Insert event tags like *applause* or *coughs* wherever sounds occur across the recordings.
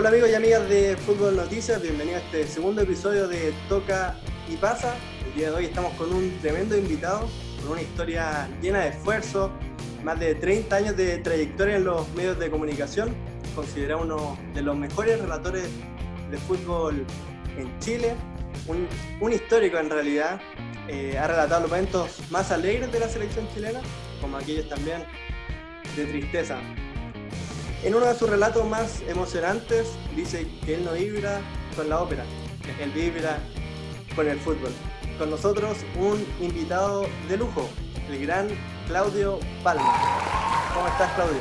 Hola amigos y amigas de Fútbol Noticias, bienvenidos a este segundo episodio de Toca y Pasa. El día de hoy estamos con un tremendo invitado, con una historia llena de esfuerzo, más de 30 años de trayectoria en los medios de comunicación, considerado uno de los mejores relatores de fútbol en Chile, un, un histórico en realidad, eh, ha relatado los momentos más alegres de la selección chilena, como aquellos también de tristeza. En uno de sus relatos más emocionantes dice que él no vibra con la ópera, él vibra con el fútbol. Con nosotros un invitado de lujo, el gran Claudio Palma. ¿Cómo estás, Claudio?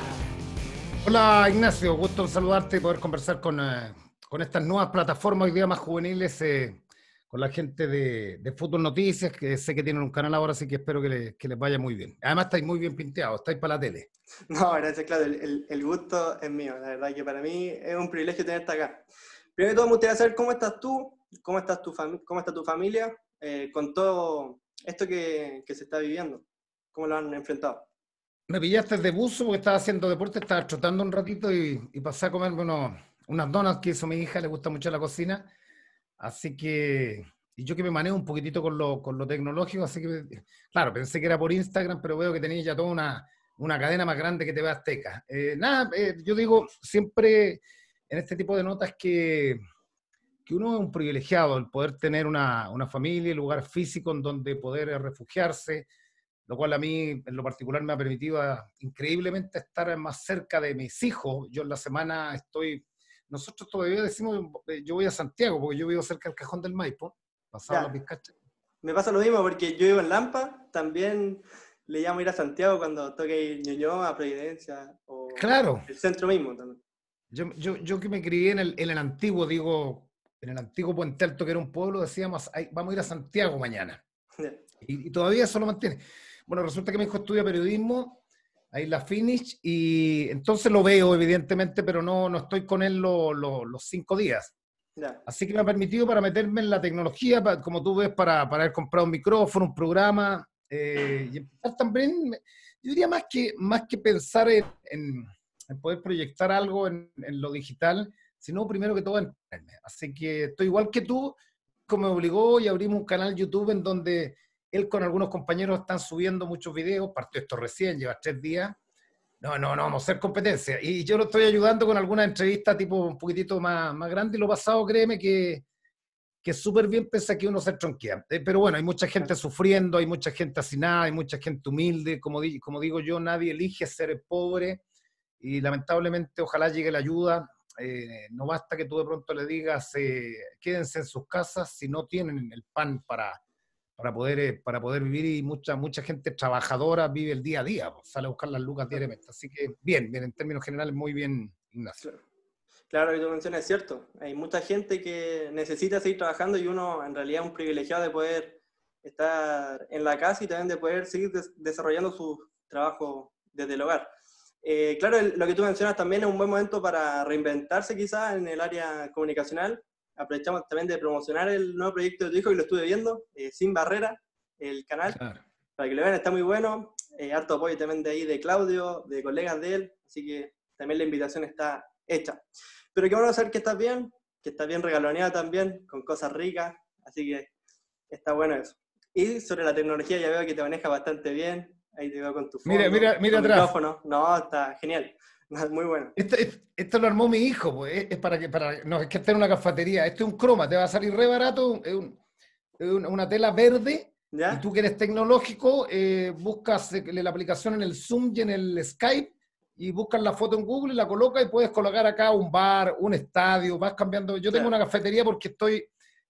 Hola, Ignacio. Gusto saludarte y poder conversar con, eh, con estas nuevas plataformas hoy día más juveniles, eh, con la gente de, de, Fútbol Noticias, que sé que tienen un canal ahora, así que espero que, le, que les vaya muy bien. Además, estáis muy bien pinteados, estáis para la tele. *laughs* No, gracias, Claudio. El, el, el, gusto es mío. La verdad que para mí es un privilegio tenerte acá. Primero de todo, me gustaría saber cómo estás tú, cómo, estás tu cómo está tu familia, eh, con todo esto que, que se está viviendo. ¿Cómo lo han enfrentado? Me pillaste de buzo porque estaba haciendo deporte, estaba trotando un ratito y, y pasé a comerme unos, unas donas que hizo mi hija, le gusta mucho la cocina. Así que, y yo que me manejo un poquitito con lo, con lo tecnológico, así que, claro, pensé que era por Instagram, pero veo que tenéis ya toda una, una cadena más grande que te ve Azteca. Eh, nada, eh, yo digo siempre en este tipo de notas que, que uno es un privilegiado el poder tener una, una familia, un lugar físico en donde poder refugiarse, lo cual a mí en lo particular me ha permitido increíblemente estar más cerca de mis hijos. Yo en la semana estoy, nosotros todavía decimos, yo voy a Santiago, porque yo vivo cerca del Cajón del Maipo, pasado la Pizcacha. Me pasa lo mismo, porque yo vivo en Lampa, también le llamo ir a Santiago cuando toque ir Ñuñoa, a Providencia, o claro. el centro mismo también. Yo, yo, yo que me crié en el, en el antiguo, digo, en el antiguo Puente Alto, que era un pueblo, decíamos, vamos a ir a Santiago mañana. Y, y, todavía eso lo mantiene. Bueno, resulta que mi hijo estudia periodismo, ahí la finish, y entonces lo veo, evidentemente, pero no, no estoy con él lo, lo, los cinco días. Ya. Así que me ha permitido para meterme en la tecnología, para, como tú ves, para, para haber comprado un micrófono, un programa, eh, y empezar también, yo diría más que, más que pensar en, en, en poder proyectar algo en, en, lo digital, sino primero que todo en Así que estoy igual que tú, como me obligó y abrimos un canal YouTube en donde él con algunos compañeros están subiendo muchos videos, partió esto recién, lleva tres días. No, no, no, vamos a hacer competencia. Y yo lo estoy ayudando con alguna entrevista tipo un poquitito más, más grande y lo pasado, créeme que, que súper bien pese a que uno se tronquea. Eh, pero bueno, hay mucha gente sufriendo, hay mucha gente hacinada, hay mucha gente humilde. Como, di como digo yo, nadie elige ser pobre y lamentablemente ojalá llegue la ayuda. Eh, no basta que tú de pronto le digas eh, quédense en sus casas si no tienen el pan para, para poder, para poder vivir y mucha, mucha gente trabajadora vive el día a día, pues, sale a buscar las lucas diariamente. Así que bien, bien, en términos generales, muy bien, Ignacio. Claro. Claro, que tú mencionas es cierto. Hay mucha gente que necesita seguir trabajando y uno en realidad es un privilegiado de poder estar en la casa y también de poder seguir des desarrollando su trabajo desde el hogar. Eh, claro, el, lo que tú mencionas también es un buen momento para reinventarse quizás en el área comunicacional aprovechamos también de promocionar el nuevo proyecto de tu hijo y lo estuve viendo, eh, Sin Barrera, el canal, claro. para que lo vean, está muy bueno, eh, harto apoyo también de ahí de Claudio, de colegas de él, así que también la invitación está hecha. Pero qué bueno saber que estás bien, que estás bien regaloneado también, con cosas ricas, así que está bueno eso. Y sobre la tecnología ya veo que te maneja bastante bien, ahí te veo con tu fondo, Mira, mira, mira atrás. micrófono, no, está genial. *laughs* Muy bueno. Esto, esto, lo armó mi hijo, pues, es para que, para, no, es que esté en una cafetería. Esto es un croma, te va a salir re barato, es, un, es una tela verde. ¿Ya? Y tú que eres tecnológico, eh, buscas la aplicación en el Zoom y en el Skype y buscas la foto en Google y la colocas y puedes colocar acá un bar, un estadio, vas cambiando. Yo tengo una cafetería porque estoy,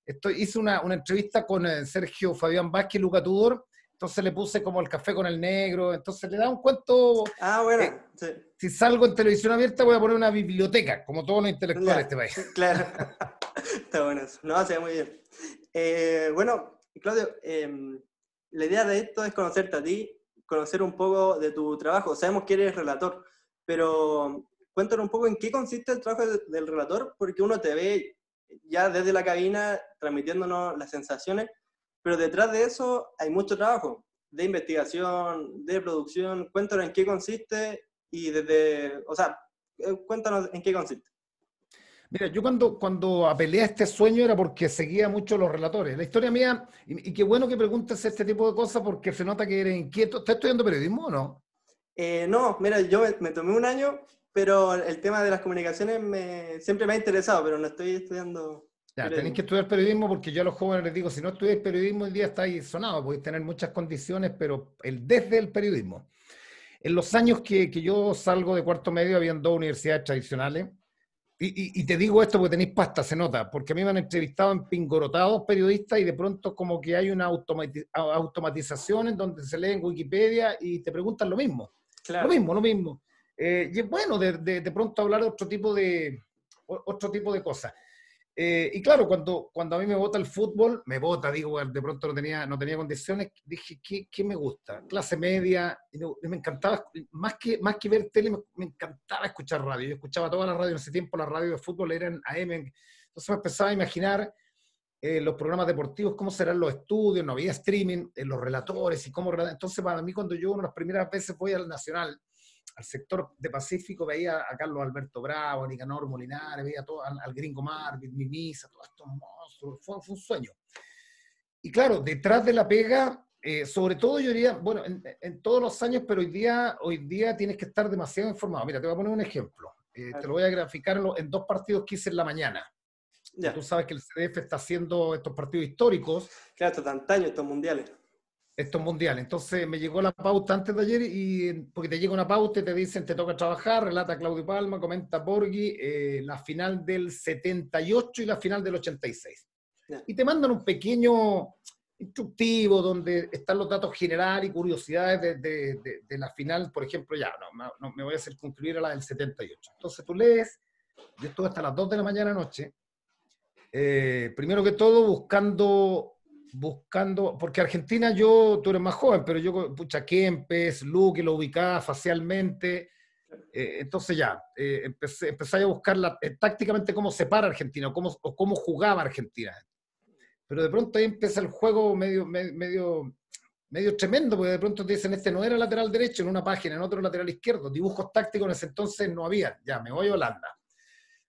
estoy hice una, una entrevista con eh, Sergio Fabián Vázquez y Luca Tudor, entonces le puse como el café con el negro, entonces le da un cuento Ah, bueno, Eh, sí. si salgo en televisión abierta voy a poner una biblioteca, como todos los intelectuales de este país. Claro, *laughs* está bueno eso. No, se ve muy bien. Eh, bueno, Claudio, eh, la idea de esto es conocerte a ti, conocer un poco de tu trabajo. Sabemos que eres relator, pero cuéntanos un poco en qué consiste el trabajo de, del relator, porque uno te ve ya desde la cabina transmitiéndonos las sensaciones, pero detrás de eso hay mucho trabajo de investigación, de producción. Cuéntanos en qué consiste y desde, o sea, eh, cuéntanos en qué consiste. Mira, yo cuando, cuando apelé a este sueño era porque seguía mucho los relatores. La historia mía, y, qué bueno que preguntes este tipo de cosas porque se nota que eres inquieto. ¿Estás estudiando periodismo o no? Eh, no, mira, yo me, tomé un año, pero el tema de las comunicaciones me, siempre me ha interesado, pero no estoy estudiando. Ya, tenéis que estudiar periodismo porque yo a los jóvenes les digo, si no estudiáis periodismo hoy día estáis sonados, podéis tener muchas condiciones, pero el desde el periodismo. En los años que, que yo salgo de cuarto medio habían dos universidades tradicionales, y, te digo esto porque tenéis pasta, se nota, porque a mí me han entrevistado en pingorotados periodistas y de pronto como que hay una automatización en donde se lee en Wikipedia y te preguntan lo mismo. Lo mismo, lo mismo. Eh, y es bueno de, de, pronto hablar de otro tipo de, otro tipo de cosas. Eh, y claro, cuando, cuando a mí me vota el fútbol, me vota, digo, de pronto no tenía, no tenía condiciones, dije, ¿qué, qué me gusta? Clase media, y me, encantaba, más que, más que ver tele, me, encantaba escuchar radio. Yo escuchaba toda la radio en ese tiempo, la radio de fútbol era en AM, entonces me empezaba a imaginar eh, los programas deportivos, cómo serán los estudios, no había streaming, eh, los relatores y cómo... Entonces, para mí, cuando yo una de las primeras veces voy al Nacional, al sector de Pacífico, veía a Carlos Alberto Bravo, a Nicanor Molinares, veía todo, al, Gringo Marvin, Mimisa, todos estos monstruos, fue, un sueño. Y claro, detrás de la pega, eh, sobre todo yo diría, bueno, en, todos los años, pero hoy día, hoy día tienes que estar demasiado informado. Mira, te voy a poner un ejemplo. Eh, te lo voy a graficar en, dos partidos que hice en la mañana. Ya. Tú sabes que el CDF está haciendo estos partidos históricos. Claro, estos antaños, estos mundiales estos mundiales. Entonces me llegó la pauta antes de ayer y porque te llega una pauta y te dicen te toca trabajar, relata Claudio Palma, comenta Borghi, eh, la final del 78 y la final del 86. Y te mandan un pequeño instructivo donde están los datos generales y curiosidades de, de, la final, por ejemplo, ya, no, no, me voy a hacer concluir a la del 78. Entonces tú lees, yo estuve hasta las 2 de la mañana anoche, eh, primero que todo buscando buscando, porque Argentina yo, tú eres más joven, pero yo, pucha, Kempes, Luque, lo ubicaba facialmente, eh, entonces ya, eh, empecé, a buscar eh, tácticamente cómo se para Argentina o cómo, o cómo jugaba Argentina. Pero de pronto ahí empieza el juego medio, medio, medio tremendo, porque de pronto te dicen, este no era lateral derecho en una página, en otro lateral izquierdo. Dibujos tácticos en ese entonces no había. Ya, me voy a Holanda.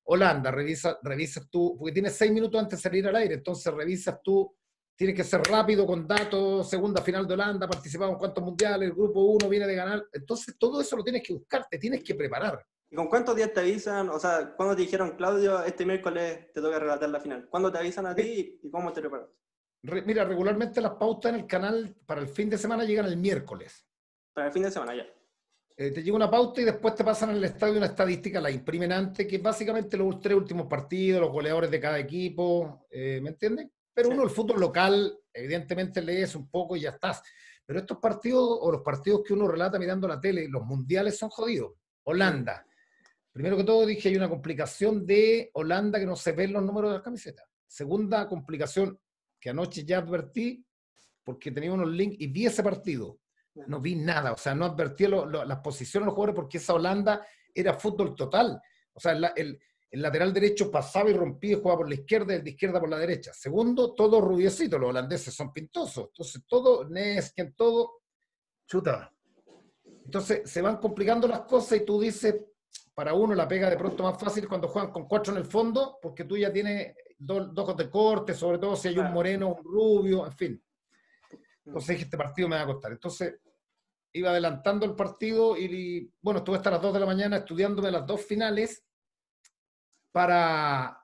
Holanda, revisa, revisas tú, porque tienes seis minutos antes de salir al aire, entonces revisas tú tiene que ser rápido con datos, segunda final de Holanda, participamos en cuántos mundiales, el grupo 1 viene de ganar. Entonces, todo eso lo tienes que buscar, te tienes que preparar. ¿Y con cuántos días te avisan? O sea, ¿cuándo te dijeron, Claudio, este miércoles te toca relatar la final? ¿Cuándo te avisan a ti y cómo te preparas? mira, regularmente las pautas en el canal para el fin de semana llegan el miércoles. Para el fin de semana, ya. Eh, te llega una pauta y después te pasan el estadio una estadística, la imprimen antes, que es básicamente los tres últimos partidos, los goleadores de cada equipo, eh, ¿me entiendes? Pero uno, el fútbol local, evidentemente lees un poco y ya estás. Pero estos partidos, o los partidos que uno relata mirando la tele, los mundiales son jodidos. Holanda. Primero que todo dije, hay una complicación de Holanda que no se ven los números de las camisetas. Segunda complicación que anoche ya advertí, porque tenía unos links y vi ese partido. No vi nada, o sea, no advertí las posiciones de los jugadores porque esa Holanda era fútbol total. O sea, el, el lateral derecho pasaba y rompía y jugaba por la izquierda y el de izquierda por la derecha. Segundo, todo rubiecito, los holandeses son pintosos. Entonces, todo, Nesken, todo, chuta. Entonces, se van complicando las cosas y tú dices, para uno la pega de pronto más fácil cuando juegan con cuatro en el fondo, porque tú ya tienes dos, dos de corte, sobre todo si hay un moreno, un rubio, en fin. Entonces dije, este partido me va a costar. Entonces, iba adelantando el partido y, bueno, estuve hasta las dos de la mañana estudiándome las dos finales para,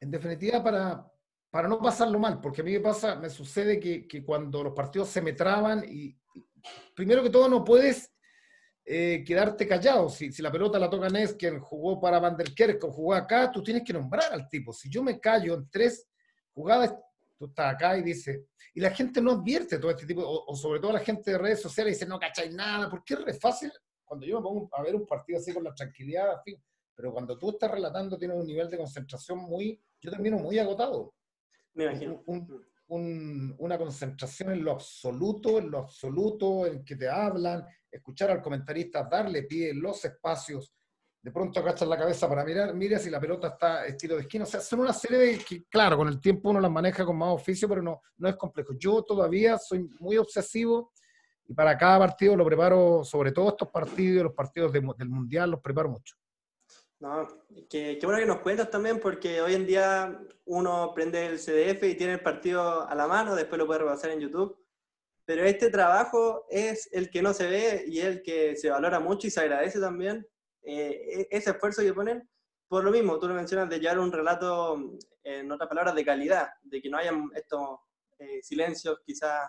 en definitiva, para, para no pasarlo mal, porque a mí me pasa, me sucede que, que cuando los partidos se me traban y, primero que todo no puedes eh, quedarte callado. Si, si, la pelota la toca quien jugó para Van der Kerk jugó acá, tú tienes que nombrar al tipo. Si yo me callo en tres jugadas, tú estás acá y dices, y la gente no advierte todo este tipo, o, sobre todo la gente de redes sociales dice, no cacháis nada, porque es fácil cuando yo me pongo a ver un partido así con la tranquilidad, fin, pero cuando tú estás relatando tienes un nivel de concentración muy, yo termino muy agotado. Me imagino. una concentración en lo absoluto, en lo absoluto, en que te hablan, escuchar al comentarista, darle pie en los espacios, de pronto agachas la cabeza para mirar, mira si la pelota está estilo de esquina. O sea, son una serie de que, claro, con el tiempo uno las maneja con más oficio, pero no, no es complejo. Yo todavía soy muy obsesivo y para cada partido lo preparo, sobre todo estos partidos, los partidos del Mundial, los preparo mucho. No, qué, bueno que nos cuentas también, porque hoy en día uno prende el CDF y tiene el partido a la mano, después lo puede repasar en YouTube. Pero este trabajo es el que no se ve y el que se valora mucho y se agradece también. Eh, e, ese esfuerzo que ponen, por lo mismo, tú lo mencionas de llevar un relato, en otras palabras, de calidad, de que no haya estos eh, silencios quizás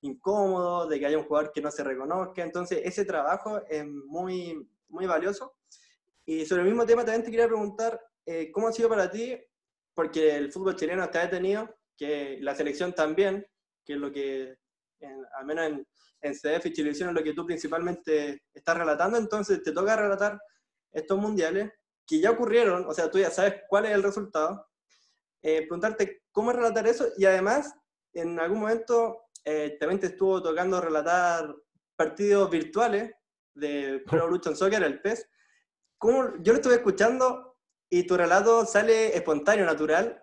incómodos, de que haya un jugador que no se reconozca. Entonces, ese trabajo es muy, muy valioso y sobre el mismo tema también te quería preguntar, eh, ¿cómo ha sido para ti? Porque el fútbol chileno está detenido, que la selección también, que es lo que, al menos en, en CDF y Televisión es lo que tú principalmente estás relatando, entonces te toca relatar estos mundiales que ya ocurrieron, o sea, tú ya sabes cuál es el resultado, eh, preguntarte cómo relatar eso y además, en algún momento eh, también te estuvo tocando relatar partidos virtuales de Pro *laughs* Evolution Soccer, el PES, yo lo estuve escuchando y tu relato sale espontáneo, natural,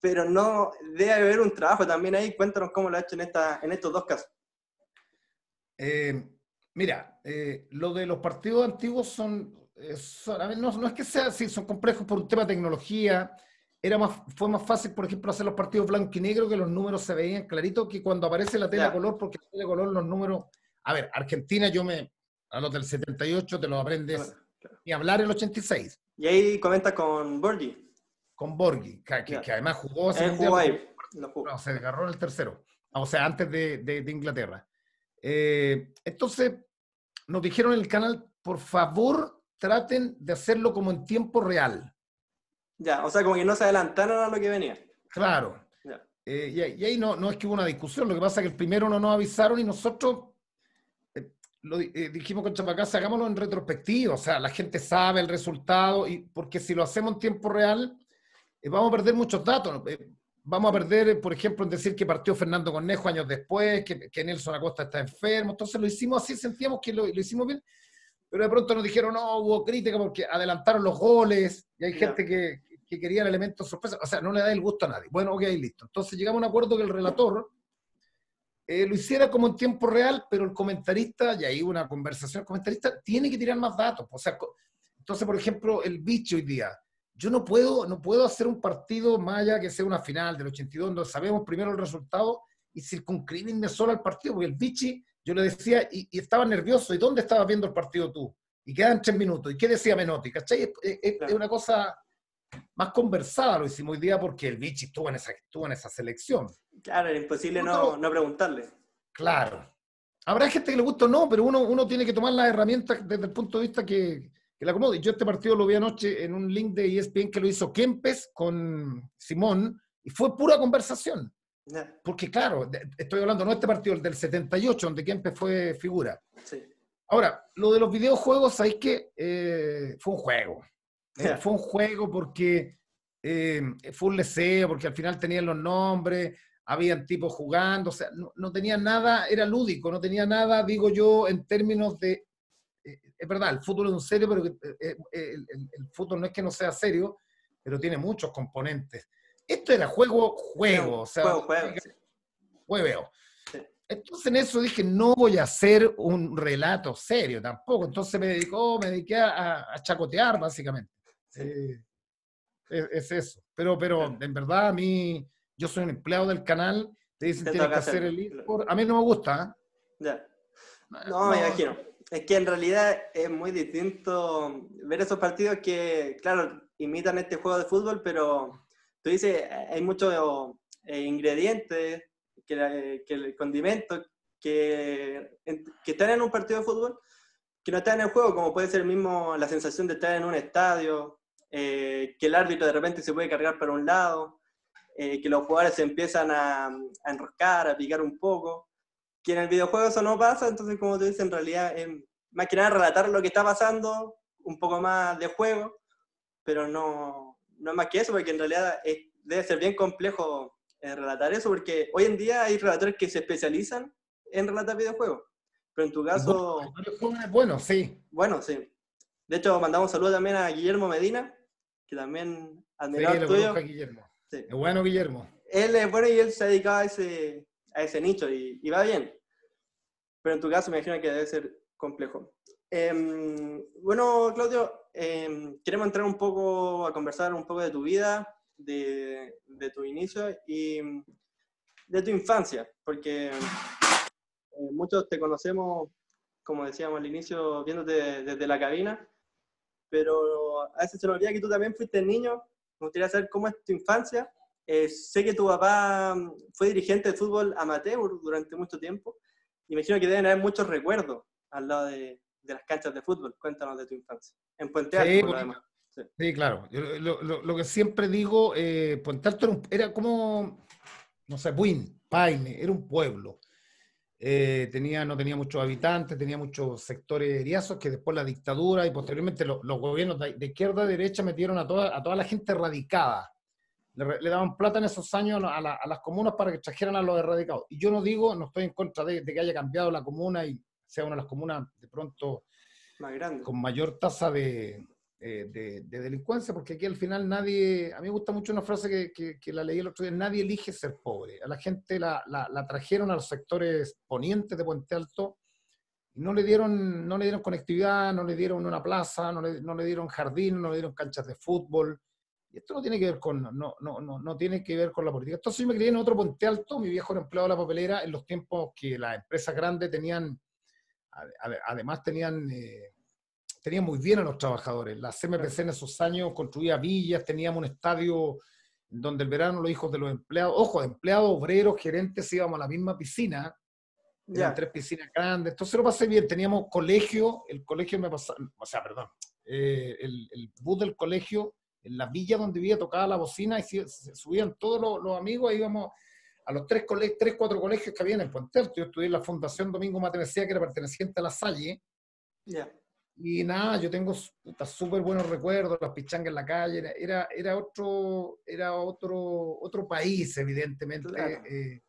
pero no debe haber un trabajo también ahí. Cuéntanos cómo lo has hecho en, esta, en estos dos casos. Eh, mira, eh, lo de los partidos antiguos son, eh, no, es que sea así, son complejos por un tema de tecnología. Era más, fue más fácil, por ejemplo, hacer los partidos blanco y negro, que los números se veían clarito que cuando aparece la tela color, porque la tela color los números... A ver, Argentina, yo me... A los del 78 te los aprendes y hablar el 86. Y ahí comenta con Borgi. Con Borgi, que, además jugó. se agarró en el tercero. O sea, antes de, Inglaterra. Eh, entonces, nos dijeron en el canal, por favor, traten de hacerlo como en tiempo real. Ya, o sea, como que no se adelantaron a lo que venía. Claro. Eh, y, ahí no, no es que hubo una discusión, lo que pasa es que el primero no nos avisaron y nosotros lo eh, dijimos con Chapacasa, hagámoslo en retrospectiva, o sea, la gente sabe el resultado, y porque si lo hacemos en tiempo real, eh, vamos a perder muchos datos. Eh, vamos a perder, por ejemplo, en decir que partió Fernando Cornejo años después, que, que Nelson Acosta está enfermo, entonces lo hicimos así, sentíamos que lo, hicimos bien, pero de pronto nos dijeron, no, hubo crítica porque adelantaron los goles, y hay gente que, que quería el elemento sorpresa, o sea, no le da el gusto a nadie. Bueno, ok, listo. Entonces llegamos a un acuerdo que el relator eh, lo hiciera como en tiempo real, pero el comentarista, y ahí una conversación, el comentarista tiene que tirar más datos. O sea, entonces, por ejemplo, el bicho hoy día. Yo no puedo, no puedo hacer un partido más allá que sea una final del 82, donde sabemos primero el resultado y circunscribirme solo al partido, porque el bichi, yo le decía, y, estaba nervioso, ¿y dónde estabas viendo el partido tú? Y quedan tres minutos, ¿y qué decía Menotti? ¿Cachai? Es, una cosa más conversada, lo hicimos hoy día porque el bichi estuvo en esa, estuvo en esa selección. Claro, era imposible no, no, preguntarle. Claro. Habrá gente que le gusta o no, pero uno, uno tiene que tomar las herramientas desde el punto de vista que, que le acomode. Yo este partido lo vi anoche en un link de ESPN que lo hizo Kempes con Simón y fue pura conversación. Porque claro, estoy hablando no de este partido, el del 78, donde Kempes fue figura. Sí. Ahora, lo de los videojuegos, ¿sabéis que eh, fue un juego? Eh, fue un juego porque eh, fue un leseo, porque al final tenían los nombres, habían tipos jugando, o sea, no, tenía nada, era lúdico, no tenía nada, digo yo, en términos de, eh, es verdad, el fútbol es un serio, pero el, fútbol no es que no sea serio, pero tiene muchos componentes. Esto era juego, juego, o sea, juego, juego. Entonces en eso dije, no voy a hacer un relato serio tampoco. Entonces me dedicó, me dediqué a, chacotear, básicamente. Es, es, eso. Pero, pero en verdad a mí yo soy un empleado del canal, te dicen tienes que hacer el eSport. A mí no me gusta. ¿eh? Ya. No, me imagino. Es que en realidad es muy distinto ver esos partidos que, claro, imitan este juego de fútbol, pero tú dices, hay muchos eh, ingredientes, que, que el condimento que, que están en un partido de fútbol que no están en el juego, como puede ser mismo la sensación de estar en un estadio, eh, que el árbitro de repente se puede cargar para un lado, eh, que los jugadores se empiezan a, enroscar, a picar un poco, que en el videojuego eso no pasa, entonces como te dices, en realidad es más que nada relatar lo que está pasando, un poco más de juego, pero no, no es más que eso, porque en realidad debe ser bien complejo eh, relatar eso, porque hoy en día hay relatores que se especializan en relatar videojuegos. Pero en tu caso... Bueno, sí. Bueno, sí. De hecho, mandamos un saludo también a Guillermo Medina, que también admirador sí, tuyo. Guillermo. Es bueno, Guillermo. Él es bueno y él se ha dedicado a ese, a ese nicho y, va bien. Pero en tu caso me imagino que debe ser complejo. Em, bueno, Claudio, em, queremos entrar un poco a conversar un poco de tu vida, de, de tu inicio y de tu infancia, porque eh, muchos te conocemos, como decíamos al inicio, viéndote desde la cabina, pero a veces se nos olvida que tú también fuiste niño. Me gustaría saber cómo es tu infancia. Eh, sé que tu papá mm, fue dirigente de fútbol amateur durante mucho tiempo. Imagino que deben haber muchos recuerdos al lado de, de las canchas de fútbol. Cuéntanos de tu infancia. En Puente Alto, sí, Sí. claro. lo, lo, lo, que siempre digo, eh, Puente Alto era, era, como, no sé, Buin, Paine, era un pueblo. Eh, tenía, no tenía muchos habitantes, tenía muchos sectores eriazos que después la dictadura y posteriormente los, los gobiernos de, de, izquierda a derecha metieron a toda, a toda la gente radicada. Le, le daban plata en esos años a, la, a, las comunas para que trajeran a los erradicados. Y yo no digo, no estoy en contra de, de que haya cambiado la comuna y sea una de las comunas de pronto Más grande. con mayor tasa de, eh, de, de, delincuencia, porque aquí al final nadie, a mí me gusta mucho una frase que, que, que la leí el otro día, nadie elige ser pobre. A la gente la, la, la, trajeron a los sectores ponientes de Puente Alto y no le dieron, no le dieron conectividad, no le dieron una plaza, no le, no le dieron jardín, no le dieron canchas de fútbol. Y esto no tiene que ver con, no, no, no, no tiene que ver con la política. Entonces yo me crié en otro Puente Alto, mi viejo era empleado de la papelera en los tiempos que las empresas grandes tenían, además tenían... Eh, tenía muy bien a los trabajadores. La CMPC en esos años construía villas, teníamos un estadio donde el verano los hijos de los empleados, ojo, de empleados, obreros, gerentes, íbamos a la misma piscina, eran tres piscinas grandes, entonces lo pasé bien, teníamos colegio, el colegio me pasaba, o sea, perdón, eh, el, el, bus del colegio, en la villa donde vivía tocaba la bocina y se, se subían todos los, los, amigos, ahí íbamos a los tres, tres, cuatro colegios que había en el Puente. Yo estudié en la Fundación Domingo Matenesía, que era perteneciente a la Salle. Yeah. Y nada, yo tengo súper buenos recuerdos, las pichangas en la calle, era, era, otro, era otro, otro país, evidentemente. Claro. Eh,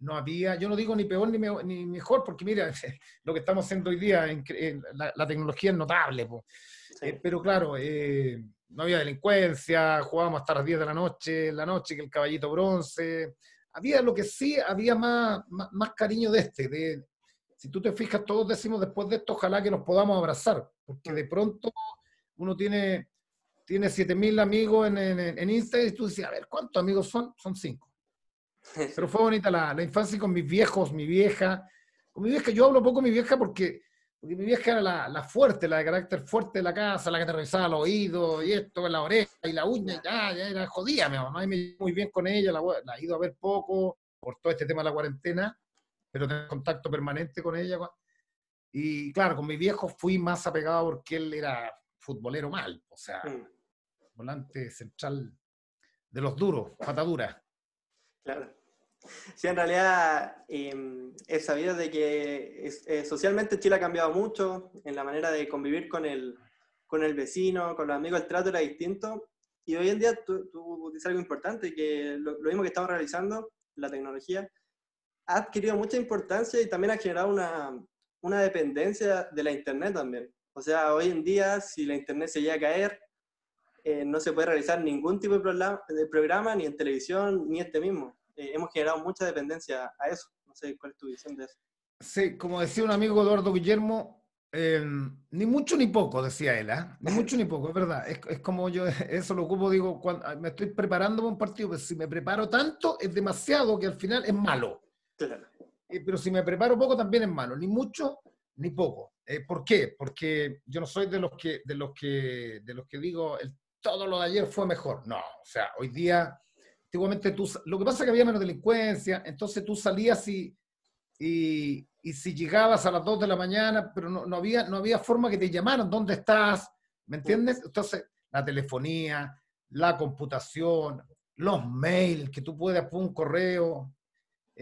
no había, yo no digo ni peor ni, me, ni mejor, porque mira, *laughs* lo que estamos haciendo hoy día, en, en, la, la, tecnología es notable, sí. eh, pero claro, eh, no había delincuencia, jugábamos hasta las 10 de la noche, la noche que el caballito bronce, había lo que sí, había más, más, más cariño de este, de, si tú te fijas, todos decimos después de esto, ojalá que nos podamos abrazar, porque de pronto uno tiene, tiene 7.000 amigos en, en, en, Instagram y tú dices, a ver, ¿cuántos amigos son? Son cinco. *laughs* Pero fue bonita la, la, infancia con mis viejos, mi vieja. Con mi vieja, yo hablo poco de mi vieja porque, porque mi vieja era la, la, fuerte, la de carácter fuerte de la casa, la que te revisaba los oídos y esto, la oreja y la uña, y ya, ya era jodida mi mamá, y me llevo muy bien con ella, la, la he ido a ver poco por todo este tema de la cuarentena pero tengo contacto permanente con ella. Y claro, con mi viejo fui más apegado porque él era futbolero mal, o sea, mm. volante central de los duros, patadura. Claro. Sí, en realidad eh, he sabido de que es, eh, socialmente Chile ha cambiado mucho en la manera de convivir con el, con el vecino, con los amigos, el trato era distinto. Y hoy en día tú, tú dices algo importante, que lo, lo mismo que estamos realizando, la tecnología, ha adquirido mucha importancia y también ha generado una, una dependencia de la Internet también. O sea, hoy en día, si la Internet se llega a caer, eh, no se puede realizar ningún tipo de programa, de programa, ni en televisión, ni este mismo. Eh, hemos generado mucha dependencia a eso. No sé cuál es tu visión de eso. Sí, como decía un amigo Eduardo Guillermo, eh, ni mucho ni poco, decía él, ¿eh? ni mucho ni poco, es verdad. Es, es, como yo, *laughs* eso lo ocupo, digo, cuando me estoy preparando para un partido, pero si me preparo tanto, es demasiado que al final es malo. Claro. Eh, pero si me preparo poco también es malo, ni mucho ni poco. Eh, ¿Por qué? Porque yo no soy de los que, de los que, de los que digo, el, todo lo de ayer fue mejor. No, o sea, hoy día, antiguamente tú, lo que pasa es que había menos delincuencia, entonces tú salías y, y, y si llegabas a las 2 de la mañana, pero no, no, había, no había forma que te llamaran, ¿dónde estás? ¿Me entiendes? Entonces, la telefonía, la computación, los mails, que tú puedes poner un correo,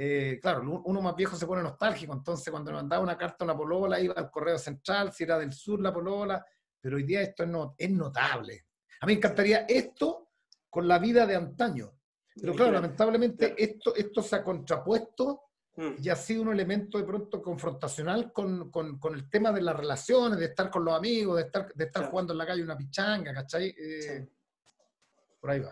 eh, claro, uno más viejo se pone nostálgico, entonces cuando me mandaba una carta a una polola iba al correo central, si era del sur la polola, pero hoy día esto es, no, es notable. A mí me encantaría esto con la vida de antaño, pero claro, lamentablemente esto, esto se ha contrapuesto Mm. y ha sido un elemento de pronto confrontacional con, con, con, el tema de las relaciones, de estar con los amigos, de estar, de estar Claro. jugando en la calle una pichanga, ¿cachai? Eh, Sí. Por ahí va.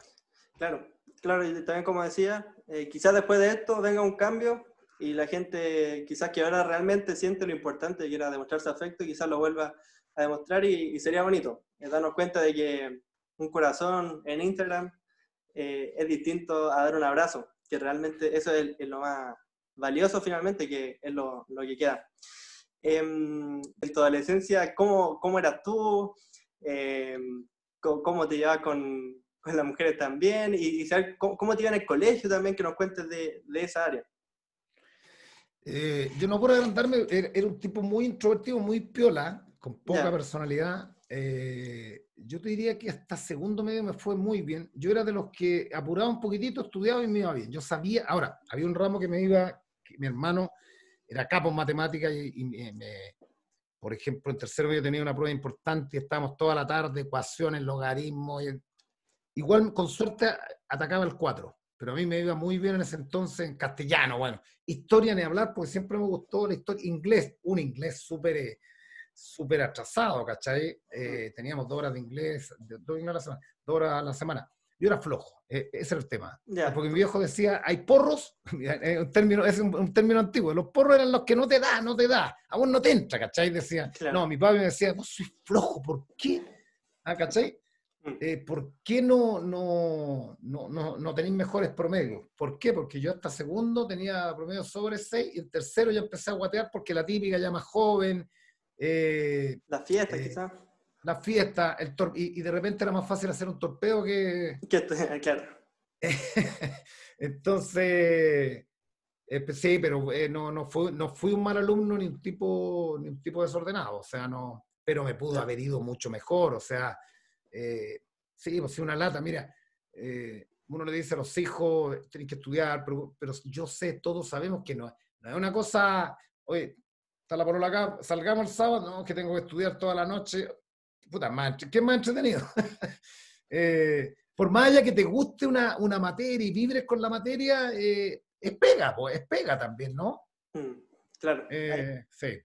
Claro, claro, y también como decía, eh, quizás después de esto venga un cambio y la gente quizás que ahora realmente siente lo importante y quiera demostrarse afecto, quizás lo vuelva a demostrar y, sería bonito es darnos cuenta de que un corazón en Instagram eh, es distinto a dar un abrazo, que realmente eso es, lo más valioso finalmente, que es lo, que queda. Em, en tu adolescencia, ¿cómo, cómo eras tú? Em, ¿cómo, te llevas con, con, las mujeres también? Y, y saber cómo, te iba en el colegio también, que nos cuentes de, de esa área. Eh, yo no puedo adelantarme, era, un tipo muy introvertido, muy piola, con poca personalidad. Eh, yo te diría que hasta segundo medio me fue muy bien. Yo era de los que apuraba un poquitito, estudiaba y me iba bien. Yo sabía, ahora, había un ramo que me iba, mi hermano era capo en matemáticas y, me, por ejemplo, en tercero medio tenía una prueba importante y estábamos toda la tarde, ecuaciones, logaritmos. Igual, con suerte, atacaba el 4, pero a mí me iba muy bien en ese entonces en castellano. Bueno, historia ni hablar, porque siempre me gustó la historia, inglés, un inglés súper eh, súper atrasado, ¿cachai? Eh, teníamos dos horas de inglés, dos, horas a la semana, dos horas a la semana. Yo era flojo, eh, ese era el tema. Porque mi viejo decía, hay porros, *laughs* un término, es un, término antiguo, los porros eran los que no te da, no te da, a vos no te entra, ¿cachai? Decía, no, mi padre me decía, vos soy flojo, ¿por qué? ¿Ah, ¿Cachai? Mm. Eh, ¿Por qué no, no, no, no, no tenéis mejores promedios? ¿Por qué? Porque yo hasta segundo tenía promedio sobre 6 y el tercero ya empecé a guatear porque la típica ya más joven, eh, la fiesta, eh, quizás. La fiesta, el y, y, de repente era más fácil hacer un torpeo que. *laughs* claro. *laughs* Entonces, eh, pues sí, pero no, no, fui, no fui un mal alumno ni un tipo, ni un tipo desordenado, o sea, no. Pero me pudo haber ido mucho mejor, o sea, sí, pues sí, una lata, mira. uno le dice a los hijos, tienen que estudiar, pero, pero yo sé, todos sabemos que no, no es una cosa, oye, está la polola acá, salgamos el sábado, no, que tengo que estudiar toda la noche. Puta, más, ¿qué es más entretenido? *laughs* eh, por más allá que te guste una, una materia y vibres con la materia, eh, es pega, pues, es pega también, ¿no? Mm, claro. Eh, sí.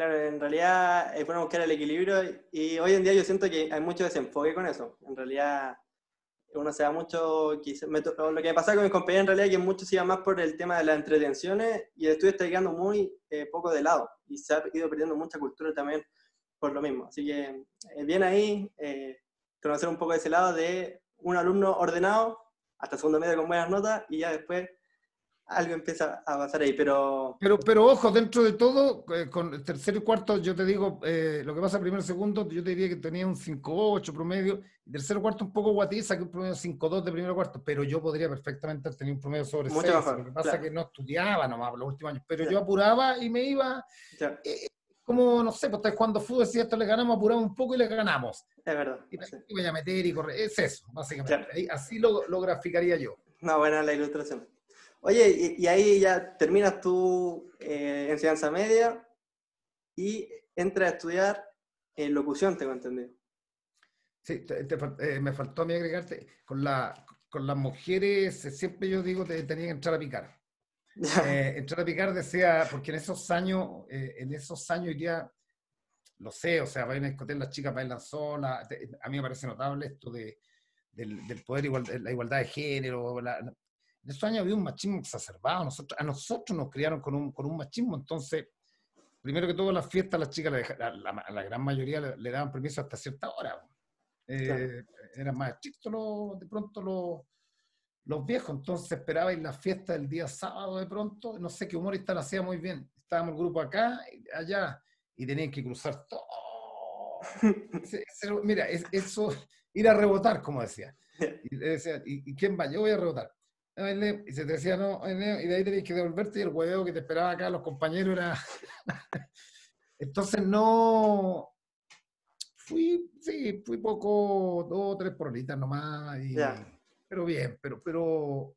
Claro, en realidad es bueno buscar el equilibrio y hoy en día yo siento que hay mucho desenfoque con eso. En realidad uno se da mucho, lo que me pasa con mis compañeros en realidad es que mucho se iba más por el tema de las entretenciones y el estudio está quedando muy eh, poco de lado y se ha ido perdiendo mucha cultura también por lo mismo. Así que eh, bien ahí eh, conocer un poco de ese lado de un alumno ordenado hasta segundo medio con buenas notas y ya después algo empieza a pasar ahí, pero... Pero, pero ojo, dentro de todo, eh, con el tercero y cuarto, yo te digo, eh, lo que pasa primero y segundo, yo te diría que tenía un 5-8 promedio, tercero y cuarto un poco guatiza, que un promedio 5-2 de primero y cuarto, pero yo podría perfectamente tener un promedio sobre 6, lo que pasa es que no estudiaba nomás los últimos años, pero yo apuraba y me iba... Eh, como, no sé, pues estás jugando fútbol, si esto le ganamos, apuramos un poco y le ganamos. Es verdad. Y sí. voy a meter y correr. Es eso, básicamente. Así lo, lo graficaría yo. No, buena la ilustración. Oye, y, ahí ya terminas tu eh, enseñanza media y entras a estudiar en locución, tengo entendido. Sí, eh, me faltó a mí agregarte, con, la, con las mujeres eh, siempre yo digo que tenía que entrar a picar. *laughs* entrar a picar decía, porque en esos años, en esos años ya, lo sé, o sea, vayan a discoteca las chicas bailan solas, a mí me parece notable esto de, del, del poder, igual, la igualdad de género, la, en esos años había un machismo exacerbado. Nosotros, a nosotros nos criaron con un, con un machismo. Entonces, primero que todo, las fiestas, las chicas, la, la, gran mayoría le, daban permiso hasta cierta hora. Eh, Eran más chicos de pronto los, los viejos. Entonces, esperabais la fiesta del día sábado de pronto. No sé qué humorista lo hacía muy bien. Estábamos el grupo acá, allá, y tenían que cruzar todo. *laughs* Mira, eso, ir a rebotar, como decía. *laughs* Y, decía, ¿y, quién va? Yo voy a rebotar y se te decía no, y de ahí tenías que devolverte y el huevo que te esperaba acá los compañeros era... *laughs* Entonces no... Fui, sí, fui poco, dos o tres porolitas nomás, y, pero bien, pero, pero,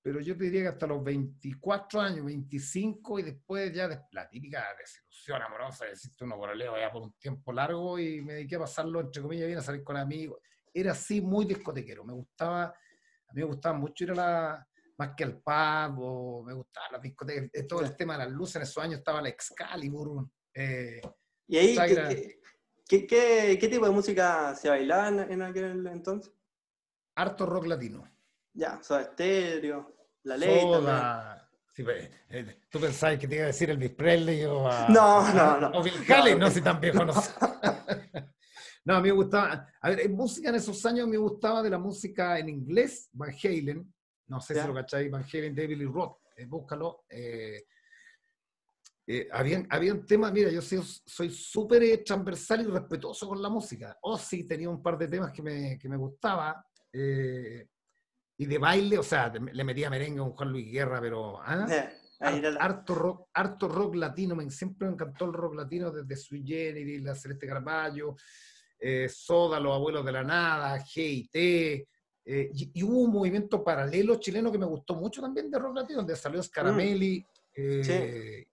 pero yo te diría que hasta los 24 años, 25, y después ya de, la típica desilusión amorosa, decirte uno poroleo ya por un tiempo largo y me dediqué a pasarlo, entre comillas, bien a salir con amigos. Era así muy discotequero, me gustaba a mí me gustaba mucho ir a la, más que al pub, o me gustaba la discoteca, todo el tema de las luces, en esos años estaba la Excalibur. Eh, ¿Y ahí ¿qué, qué, qué, tipo de música se bailaba en, aquel entonces? Harto rock latino. Ya, Soda Stereo, La Ley Pues, eh, tú pensabas que te iba a decir Elvis Presley o a, No, no, no. O Bill Haley, no, si tan viejo no. No, a mí me gustaba, a ver, en música en esos años me gustaba de la música en inglés, Van Halen, no sé Ya. si lo cacháis, Van Halen, David Lee Roth, eh, búscalo. Eh, eh, habían, habían temas, mira, yo soy soy súper eh, transversal y respetuoso con la música. O sí, tenía un par de temas que me, que me gustaba. eh, y de baile, o sea, le metía merengue con Juan Luis Guerra, pero... ¿ah? La- harto rock, harto rock latino, me, siempre me encantó el rock latino desde Sui Generis, la Celeste Carballo, eh, Soda, Los Abuelos de la Nada, GIT, eh, y, y hubo un movimiento paralelo chileno que me gustó mucho también de rock latino, donde salió Scaramelli, eh,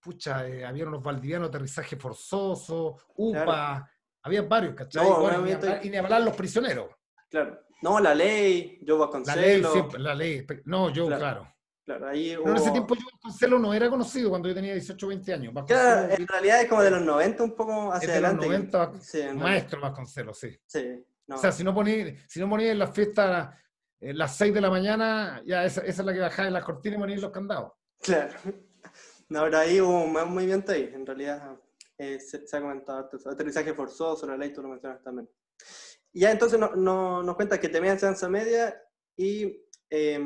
pucha, eh, había unos valdivianos, Aterrizaje Forzoso, UPA, Claro. había varios, ¿cachai? No, Bueno, y, ni hablar, y ni hablar los prisioneros. Claro. No, la ley, yo La ley, Vasconcelos. siempre, la ley, no, yo, Claro. claro. Claro, ahí Pero en ese hubo- tiempo yo Vasconcelos no era conocido cuando yo tenía 18 o 20 años. Claro, en realidad es como de los 90 un poco hacia Es de los adelante. 90, sí, maestro Vasconcelos, sí. Sí, no. O sea, si no poní, si no ponía en las fiestas eh, las 6 de la mañana, ya esa, esa es la que bajaba en las cortinas y ponía en los candados. Claro. *laughs* No, pero ahí hubo un movimiento ahí. En realidad eh, se, se ha comentado. Aterrizaje forzoso, la ley, tú lo mencionas también. Y ya entonces no, no- nos cuentas que te metes en enseñanza media y eh,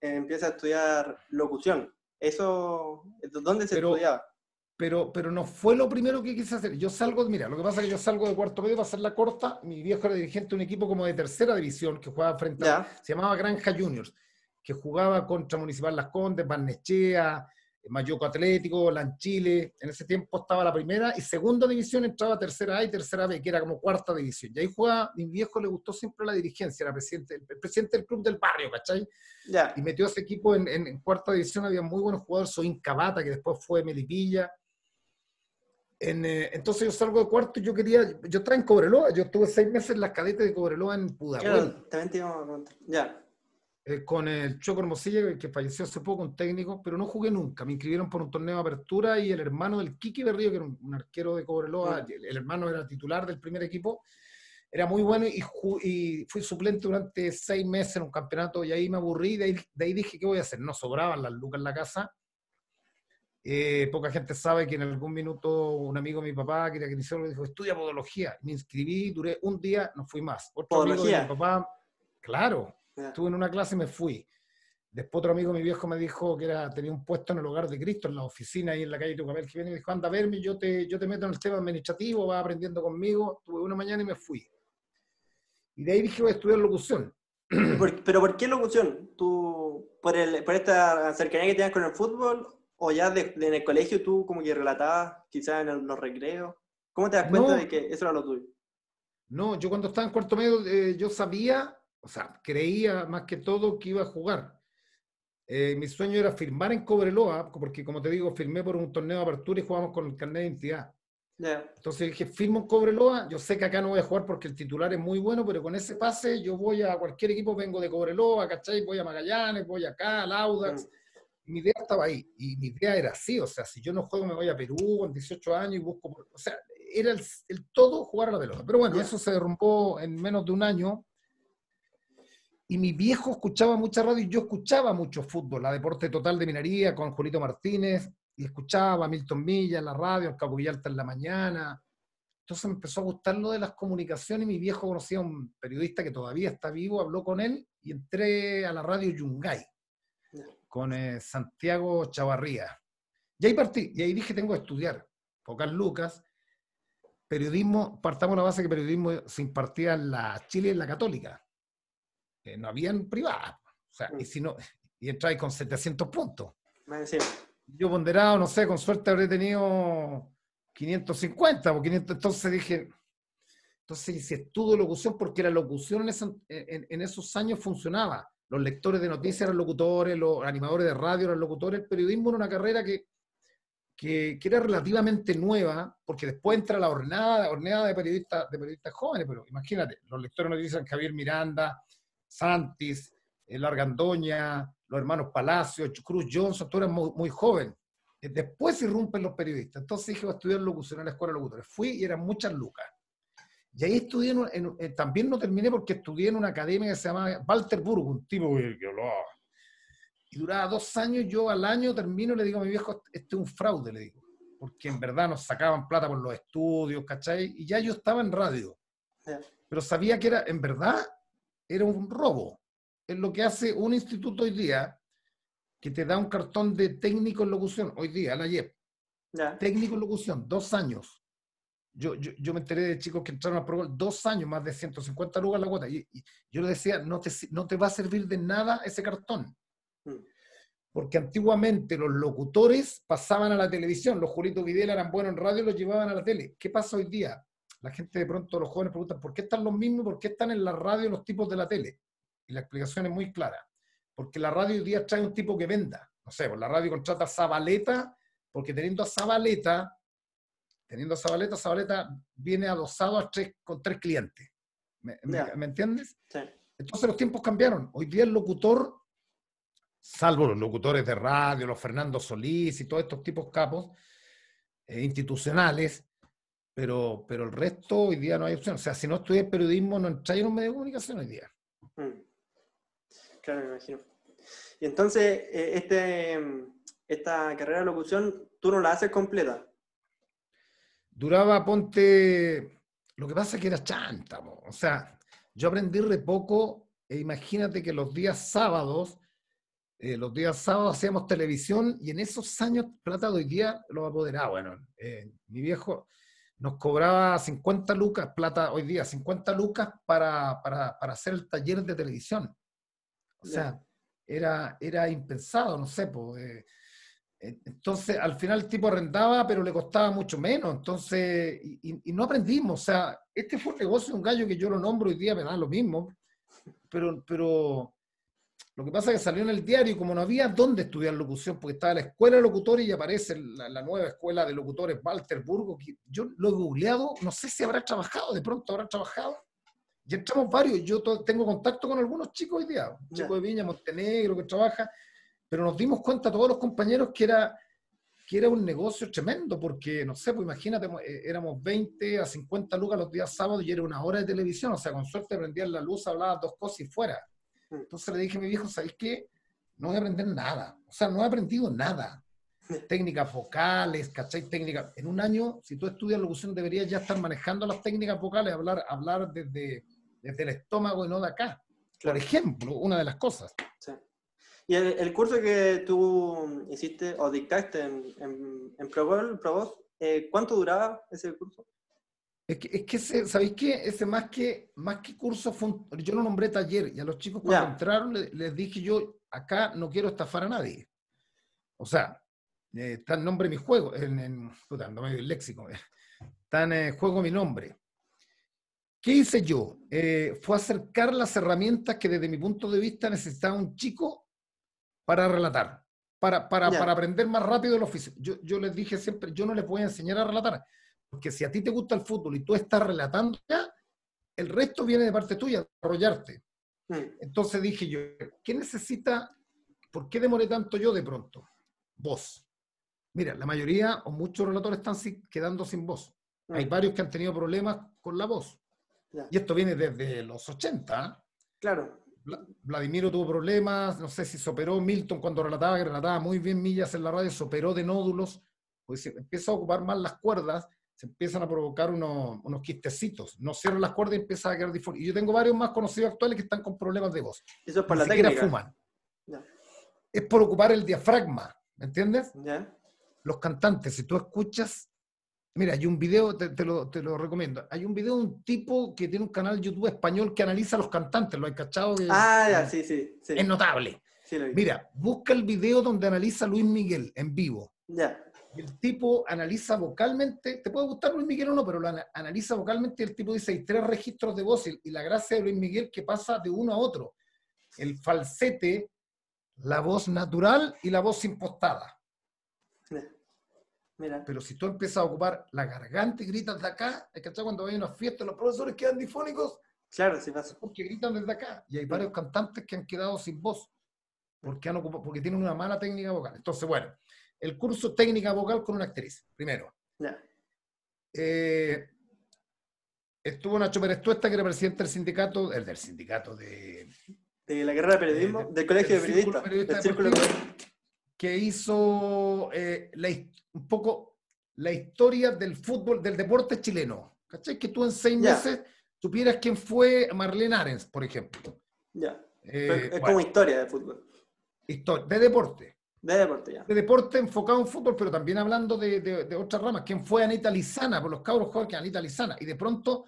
empiezas a estudiar locución. Eso, ¿dónde se Pero- estudiaba? Pero, pero no fue lo primero que quise hacer. Yo salgo, mira, lo que pasa es que yo salgo de cuarto medio para hacer la corta. Mi viejo era dirigente de un equipo como de tercera división que jugaba frente a, Ya, se llamaba Granja Juniors, que jugaba contra Municipal Las Condes, Barnechea, Mayoco Atlético, Lanchile. En ese tiempo estaba la primera y segunda división entraba tercera A y tercera B, que era como cuarta división. Y ahí jugaba, mi viejo le gustó siempre la dirigencia, era presidente, el presidente del club del barrio, ¿cachai? ya. Y metió a ese equipo en, en- en cuarta división, había muy buenos jugadores, Soín Cabata, que después fue Melipilla. En, eh, entonces yo salgo de cuarto y yo quería, yo estaba en Cobreloa, yo estuve seis meses en las cadetes de Cobreloa en Pudahuel. Claro, también te íbamos a preguntar. Ya, eh, con el Choco Hermosilla, que falleció hace poco, un técnico, pero no jugué nunca. Me inscribieron por un torneo de apertura y el hermano del Kiki Berrío, que era un, un arquero de Cobreloa, Mm. el, el hermano era titular del primer equipo, era muy bueno y, y fui suplente durante seis meses en un campeonato y ahí me aburrí. De ahí, de ahí dije, ¿qué voy a hacer? No sobraban las lucas en la casa. Eh, poca gente sabe que en algún minuto un amigo de mi papá, que era kinesiólogo, dijo, estudia podología. Me inscribí, duré un día, no fui más. Otro amigo de ¿Podología? mi papá, claro, estuve en una clase y me fui. Después otro amigo, mi viejo, me dijo que era, tenía un puesto en el hogar de Cristo, en la oficina ahí en la calle Tucapel, que viene y me dijo, anda a verme, yo te, yo te meto en el tema administrativo, vas aprendiendo conmigo. Tuve una mañana y me fui. Y de ahí dije, voy a estudiar locución. Por- *clears throat* ¿Pero por qué locución? ¿Tú, por, el, por esta cercanía que tenías con el fútbol? ¿O ya de- de en el colegio tú como que relatabas quizás en el- los recreos? ¿Cómo te das cuenta No. de que eso era lo tuyo? No, yo cuando estaba en cuarto medio, eh, yo sabía, o sea, creía más que todo que iba a jugar. Eh, mi sueño era firmar en Cobreloa, porque como te digo, firmé por un torneo de apertura y jugamos con el carnet de identidad. Ya, Entonces dije, firmo en Cobreloa, yo sé que acá no voy a jugar porque el titular es muy bueno, pero con ese pase yo voy a cualquier equipo, vengo de Cobreloa, ¿cachai? Voy a Magallanes, voy acá, al Audax. Mm. Mi idea estaba ahí, y mi idea era así, o sea, si yo no juego me voy a Perú con 18 años y busco, o sea, era el, el todo jugar a la pelota. Pero bueno, Ya. eso se derrumbó en menos de un año. Y mi viejo escuchaba mucha radio y yo escuchaba mucho fútbol, la Deporte Total de Minería con Julito Martínez, y escuchaba a Milton Milla en la radio, el Capo Villalta en la mañana. Entonces me empezó a gustar lo de las comunicaciones y mi viejo conocía a un periodista que todavía está vivo, habló con él y entré a la radio Yungay con eh, Santiago Chavarría. Y ahí partí, y ahí dije, tengo que estudiar. Pocas lucas. Periodismo, partamos de la base que periodismo se impartía en la Chile y en la Católica. Eh, no habían privadas. O sea, y si no, y entráis con 700 puntos. Yo ponderado, no sé, con suerte habré tenido 550 o 500. Entonces dije, entonces hice estudio de locución porque la locución en, esa- en- en esos años funcionaba. Los lectores de noticias eran locutores, los animadores de radio eran locutores. El periodismo era una carrera que, que, que era relativamente nueva, porque después entra la hornada, horneada de periodistas, de periodistas jóvenes, pero imagínate, los lectores de noticias eran Javier Miranda, Santis, el Argandoña, los hermanos Palacios, Cruz Johnson, tú eras muy, muy joven. Eh, Después irrumpen los periodistas. Entonces dije, voy a estudiar locución en la escuela de locutores. Fui y eran muchas lucas. Y ahí estudié, en un- en- eh, también no terminé porque estudié en una academia que se llama Walter Burg, un tipo que, que hablaba. Y y duraba dos años, yo al año termino y le digo a mi viejo, este es un fraude, le digo, porque en verdad nos sacaban plata por los estudios, ¿cachai? Y ya yo estaba en radio, pero sabía que era, en verdad, era un robo. Es lo que hace un instituto hoy día, que te da un cartón de técnico en locución, hoy día, la YEP. Técnico en locución, dos años. Yo, yo, yo, me enteré de chicos que entraron a Pro dos años, más de 150 lucas la cuota. Y, yo le decía, no te, no te va a servir de nada ese cartón. Mm. Porque antiguamente los locutores pasaban a la televisión, los Julitos Videla eran buenos en radio y los llevaban a la tele. ¿Qué pasa hoy día? La gente de pronto, los jóvenes preguntan, ¿por qué están los mismos? ¿Por qué están en la radio los tipos de la tele? Y la explicación es muy clara. Porque la radio hoy día trae un tipo que venda. No sé, pues la radio contrata a Zabaleta, porque teniendo a Zabaleta, teniendo a Zabaleta, Zabaleta viene adosado a tres, con tres clientes. ¿Me, entiendes? Sí. Entonces los tiempos cambiaron. Hoy día el locutor, salvo los locutores de radio, los Fernando Solís y todos estos tipos capos eh, institucionales, pero, pero el resto hoy día no hay opción. O sea, si no estudias periodismo, no entras en un medio de comunicación hoy día. Mm. Claro, me imagino. Y entonces, eh, este, esta carrera de locución, tú no la haces completa. Duraba, ponte, lo que pasa es que era chanta, o sea, yo aprendí re poco, e imagínate que los días sábados, eh, los días sábados hacíamos televisión y en esos años, plata de hoy día, lo apoderaba, bueno, eh, mi viejo nos cobraba 50 lucas, plata hoy día, 50 lucas para, para, para hacer el taller de televisión. O sea, era, era impensado, no sé, pues, entonces, al final el tipo arrendaba, pero le costaba mucho menos. Entonces, y, no aprendimos. O sea, este fue un negocio, un gallo que yo lo nombro hoy día, me da lo mismo. Pero, pero lo que pasa es que salió en el diario y como no había dónde estudiar locución, porque estaba la escuela de locutores y aparece la, nueva escuela de locutores Walterburgo, que yo lo he googleado, no sé si habrá trabajado, de pronto habrá trabajado. Y entramos varios, yo tengo contacto con algunos chicos hoy día, un chico de Viña, Montenegro, que trabaja, pero nos dimos cuenta todos los compañeros que era, que era un negocio tremendo, porque, no sé, pues imagínate, eh, éramos 20 a 50 lucas los días sábados y era una hora de televisión, o sea, con suerte prendían la luz, hablaba dos cosas y fuera. Entonces le dije a mi viejo, ¿sabéis qué? No voy a aprender nada, o sea, no he aprendido nada. Técnicas vocales, ¿cachai? Técnicas. En un año, si tú estudias locución, deberías ya estar manejando las técnicas vocales, hablar, hablar desde, desde el estómago y no de acá. Por ejemplo, una de las cosas. Sí. Y el, curso que tú hiciste o dictaste en, en, en ProVoz, eh, ¿cuánto duraba ese curso? Es que, es que ¿sabéis qué? Ese más que, más que curso, fue yo lo nombré taller y a los chicos cuando entraron les, dije yo, acá no quiero estafar a nadie. O sea, eh, está el nombre de mi juego, en, en puta, no me el léxico, eh, está en el juego mi nombre. ¿Qué hice yo? fue acercar las herramientas que desde mi punto de vista necesitaba un chico para relatar, para, para, para aprender más rápido el oficio. Yo, yo les dije siempre, yo no les voy a enseñar a relatar, porque si a ti te gusta el fútbol y tú estás relatando ya, el resto viene de parte tuya, desarrollarte. Entonces dije yo, ¿qué necesita? ¿Por qué demoré tanto yo de pronto? Voz. Mira, la mayoría o muchos relatores están quedando sin voz. Hay mm. varios que han tenido problemas con la voz. Y esto viene desde los 80. ¿ah? Claro. Vladimiro tuvo problemas, no sé si se operó Milton cuando relataba, que relataba muy bien millas en la radio, se operó de nódulos, pues se empieza a ocupar más las cuerdas, se empiezan a provocar unos, unos quistecitos, no cierran las cuerdas y empieza a quedar disfunción. Y yo tengo varios más conocidos actuales que están con problemas de voz. Eso es por la técnica. fuman. Es por ocupar el diafragma, ¿me entiendes? Los cantantes, si tú escuchas Mira, hay un video, te, lo, recomiendo. Hay un video de un tipo que tiene un canal YouTube español que analiza a los cantantes, lo hay cachado. ah, ya, sí, sí, Es notable. Mira, busca el video donde analiza a Luis Miguel en vivo. Ya. El tipo analiza vocalmente, te puede gustar Luis Miguel o no, pero lo analiza vocalmente y el tipo dice, hay tres registros de voz y, la gracia de Luis Miguel que pasa de uno a otro. El falsete, la voz natural y la voz impostada. Pero si tú empiezas a ocupar la garganta y gritas de acá, es que cuando hay una fiesta los profesores quedan difónicos. Claro, sí pasa. Porque gritan desde acá. Y hay varios cantantes que han quedado sin voz porque, han ocupado, porque tienen una mala técnica vocal. Entonces, bueno, el curso técnica vocal con una actriz, primero. Eh, estuvo Nacho Pérez Tuesta, que era presidente del sindicato, el del sindicato de, De la carrera de periodismo, del colegio de periodistas. círculo que hizo eh, un poco la historia del fútbol, del deporte chileno. ¿Cachai? Que tú en seis meses supieras quién fue Marlene Arens, por ejemplo. Ya. Eh, es como historia de fútbol. Historia, de deporte. De deporte, ya. De deporte enfocado en fútbol, pero también hablando de, de, otras ramas. ¿Quién fue Anita Lizana? Por los cabros jóvenes que Anita Lizana. Y de pronto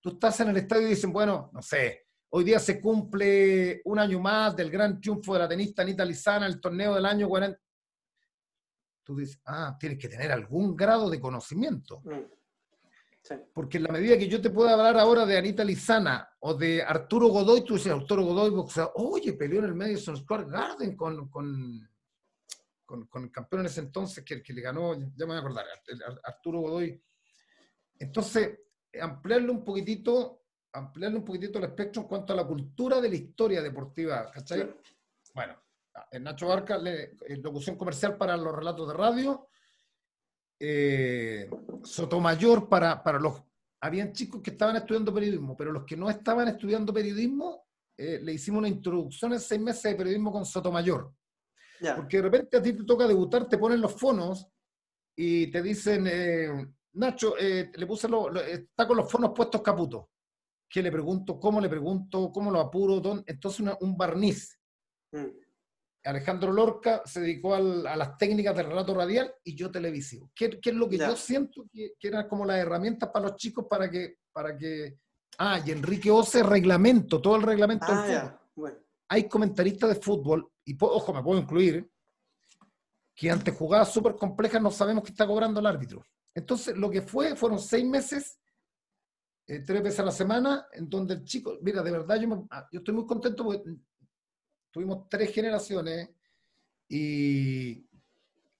tú estás en el estadio y dicen, bueno, no sé, hoy día se cumple un año más del gran triunfo de la tenista Anita Lizana, el torneo del año 40. Tú dices, ah, tienes que tener algún grado de conocimiento. Mm. Porque en la medida que yo te pueda hablar ahora de Anita Lizana o de Arturo Godoy, tú dices, Arturo Godoy, oye, peleó en el Madison Square Garden con, con, con, el campeón en ese entonces que, que le ganó, ya me voy a acordar, Arturo Godoy. Entonces, ampliarle un poquitito, ampliarle un poquitito el espectro en cuanto a la cultura de la historia deportiva, ¿cachai? Bueno, en Nacho Barca, locución comercial para los relatos de radio, eh, Sotomayor para, para los... Habían chicos que estaban estudiando periodismo, pero los que no estaban estudiando periodismo, eh, le hicimos una introducción en seis meses de periodismo con Sotomayor. Porque de repente a ti te toca debutar, te ponen los fonos y te dicen, eh, Nacho, le puse está con los fonos puestos Caputo. ¿Qué le pregunto? ¿Cómo le pregunto? ¿Cómo lo apuro? Entonces un barniz. Mm. Alejandro Lorca se dedicó a las técnicas del relato radial y yo televisivo. ¿Qué, es lo que yo siento que, que eran como las herramientas para los chicos para que, para que... Ah, y Enrique Ose, reglamento, todo el reglamento del ah, fútbol. Hay comentaristas de fútbol, y ojo, me puedo incluir, que ante jugadas súper complejas no sabemos qué está cobrando el árbitro. Entonces, lo que fue, fueron seis meses, eh, tres veces a la semana, en donde el chico, mira, de verdad yo, ah, yo estoy muy contento porque tuvimos tres generaciones y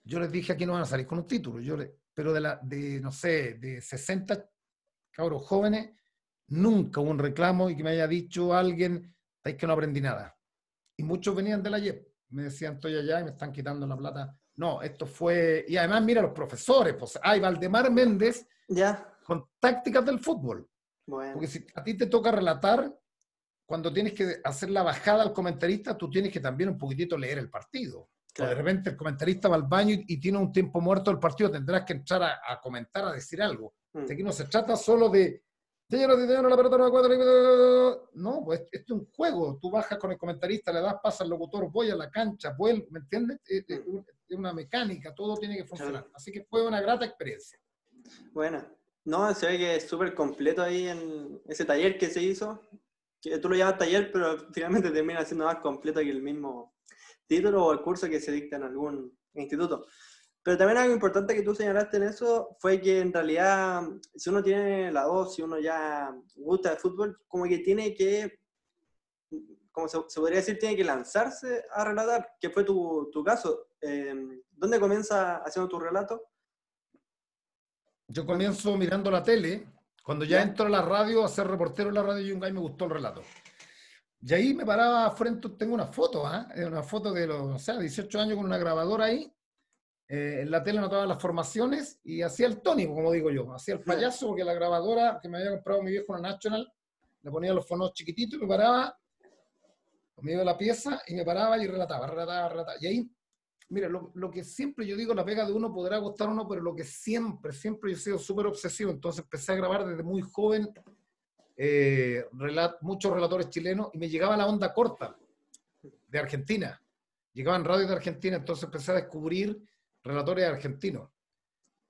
yo les dije aquí no van a salir con un título, yo pero de, la, de, no sé, de 60 cabros jóvenes, nunca hubo un reclamo y que me haya dicho alguien, es que no aprendí nada. Y muchos venían de la YEP, me decían, estoy allá y me están quitando la plata. No, esto fue, y además mira los profesores, pues hay Valdemar Méndez ya. con tácticas del fútbol. Porque si a ti te toca relatar, cuando tienes que hacer la bajada al comentarista, tú tienes que también un poquitito leer el partido. de repente el comentarista va al baño y, tiene un tiempo muerto el partido, tendrás que entrar a, comentar, a decir algo. Mm. Aquí no se trata solo de, la pelota no No, pues esto es un juego. Tú bajas con el comentarista, le das paso al locutor, voy a la cancha, vuelvo, ¿me entiendes? Es, una mecánica, todo tiene que funcionar. Así que fue una grata experiencia. Bueno, no, se ve que es súper completo ahí en ese taller que se hizo que tú lo llamas taller, pero finalmente termina siendo más completo que el mismo título o el curso que se dicta en algún instituto. Pero también algo importante que tú señalaste en eso fue que en realidad, si uno tiene la voz, si uno ya gusta el fútbol, como que tiene que, como se, podría decir, tiene que lanzarse a relatar, que fue tu, tu caso. Eh, ¿Dónde comienza haciendo tu relato? Yo comienzo mirando la tele, cuando ya, entro a la radio, a ser reportero en la radio Yungay, me gustó el relato. Y ahí me paraba frente, tengo una foto, ¿eh? una foto de los, o sea, 18 años con una grabadora ahí. Eh, en la tele notaba las formaciones y hacía el tónico, como digo yo. Hacía el payaso porque la grabadora que me había comprado mi viejo en National, le ponía los fonos chiquititos y me paraba, me iba a la pieza y me paraba y relataba, relataba, relataba. Y ahí Mira, lo, que siempre yo digo, la pega de uno podrá gustar o no, pero lo que siempre, siempre yo he sido súper obsesivo, entonces empecé a grabar desde muy joven eh, muchos relatores chilenos y me llegaba la onda corta de Argentina. Llegaban radios de Argentina, entonces empecé a descubrir relatores argentinos.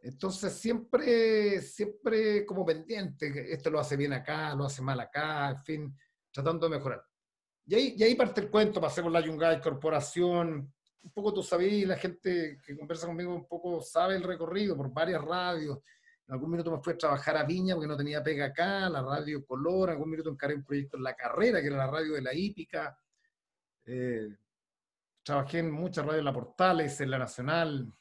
Entonces siempre, siempre como pendiente, esto lo hace bien acá, lo hace mal acá, en fin, tratando de mejorar. Y ahí, y ahí parte el cuento, pasé por la Yungay Corporación, un poco tú sabes, la gente que conversa conmigo un poco sabe el recorrido por varias radios. En algún minuto me fui a trabajar a Viña porque no tenía pega acá, la radio Color, en algún minuto encaré un proyecto en La Carrera, que era la radio de la hípica. Eh, trabajé en muchas radios, en La Portales, en La Nacional.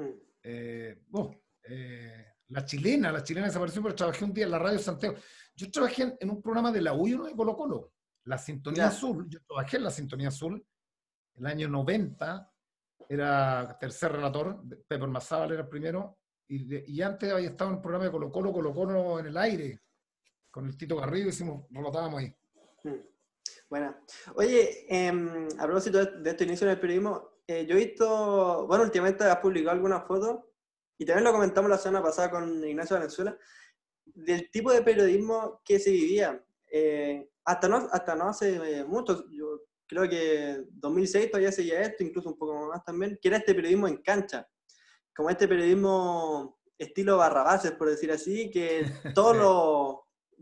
Mm. Eh, oh, eh, la chilena, la chilena desapareció, pero trabajé un día en la radio Santiago. Yo trabajé en, un programa de la U1 de Colo Colo, la Sintonía Azul. Yo trabajé en la Sintonía Azul el año 90 era tercer relator, Pepe Mazábal era el primero, y, antes había estado en un programa de Colo Colo, Colo Colo en el aire, con el Tito Garrido, hicimos, relatábamos ahí. Hmm. Bueno, oye, em, a propósito de este inicio en el periodismo, eh, yo he visto, bueno, últimamente has publicado algunas fotos y también lo comentamos la semana pasada con Ignacio Valenzuela, del tipo de periodismo que se vivía. Eh, hasta, no, hasta no hace mucho, yo creo que 2006 todavía seguía esto, incluso un poco más también, que era este periodismo en cancha, como este periodismo estilo barrabases, por decir así, que *laughs* todos los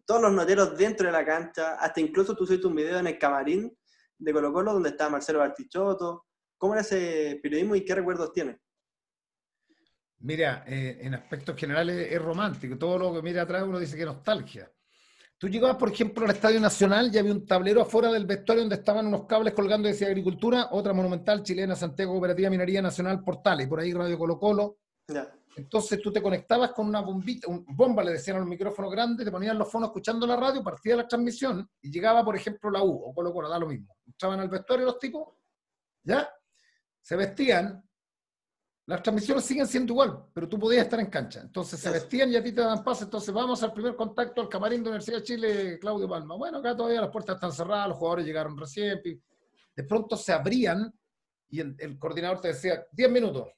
todos los noteros dentro de la cancha, hasta incluso tú hiciste un video en el camarín de Colo Colo donde estaba Marcelo Bartichotto. ¿Cómo era ese periodismo y qué recuerdos tiene? Mira, eh, en aspectos generales es romántico. Todo lo que mira atrás uno dice que nostalgia. Tú llegabas, por ejemplo, al Estadio Nacional y había un tablero afuera del vestuario donde estaban unos cables colgando decía Agricultura, otra monumental chilena, Santiago Cooperativa Minería Nacional, Portales, y por ahí Radio Colo Colo. Ya. Entonces tú te conectabas con una bombita, un bomba le decían a los micrófonos grandes, te ponían los fonos escuchando la radio, partía la transmisión y llegaba, por ejemplo, la U o Colo Colo, da lo mismo. Estaban al vestuario los tipos, ¿ya? Se vestían, las transmisiones siguen siendo igual, pero tú podías estar en cancha. Entonces se vestían y a ti te dan pase. Entonces vamos al primer contacto al camarín de Universidad de Chile, Claudio Palma. Bueno, acá todavía las puertas están cerradas, los jugadores llegaron recién. De pronto se abrían y el coordinador te decía, 10 minutos,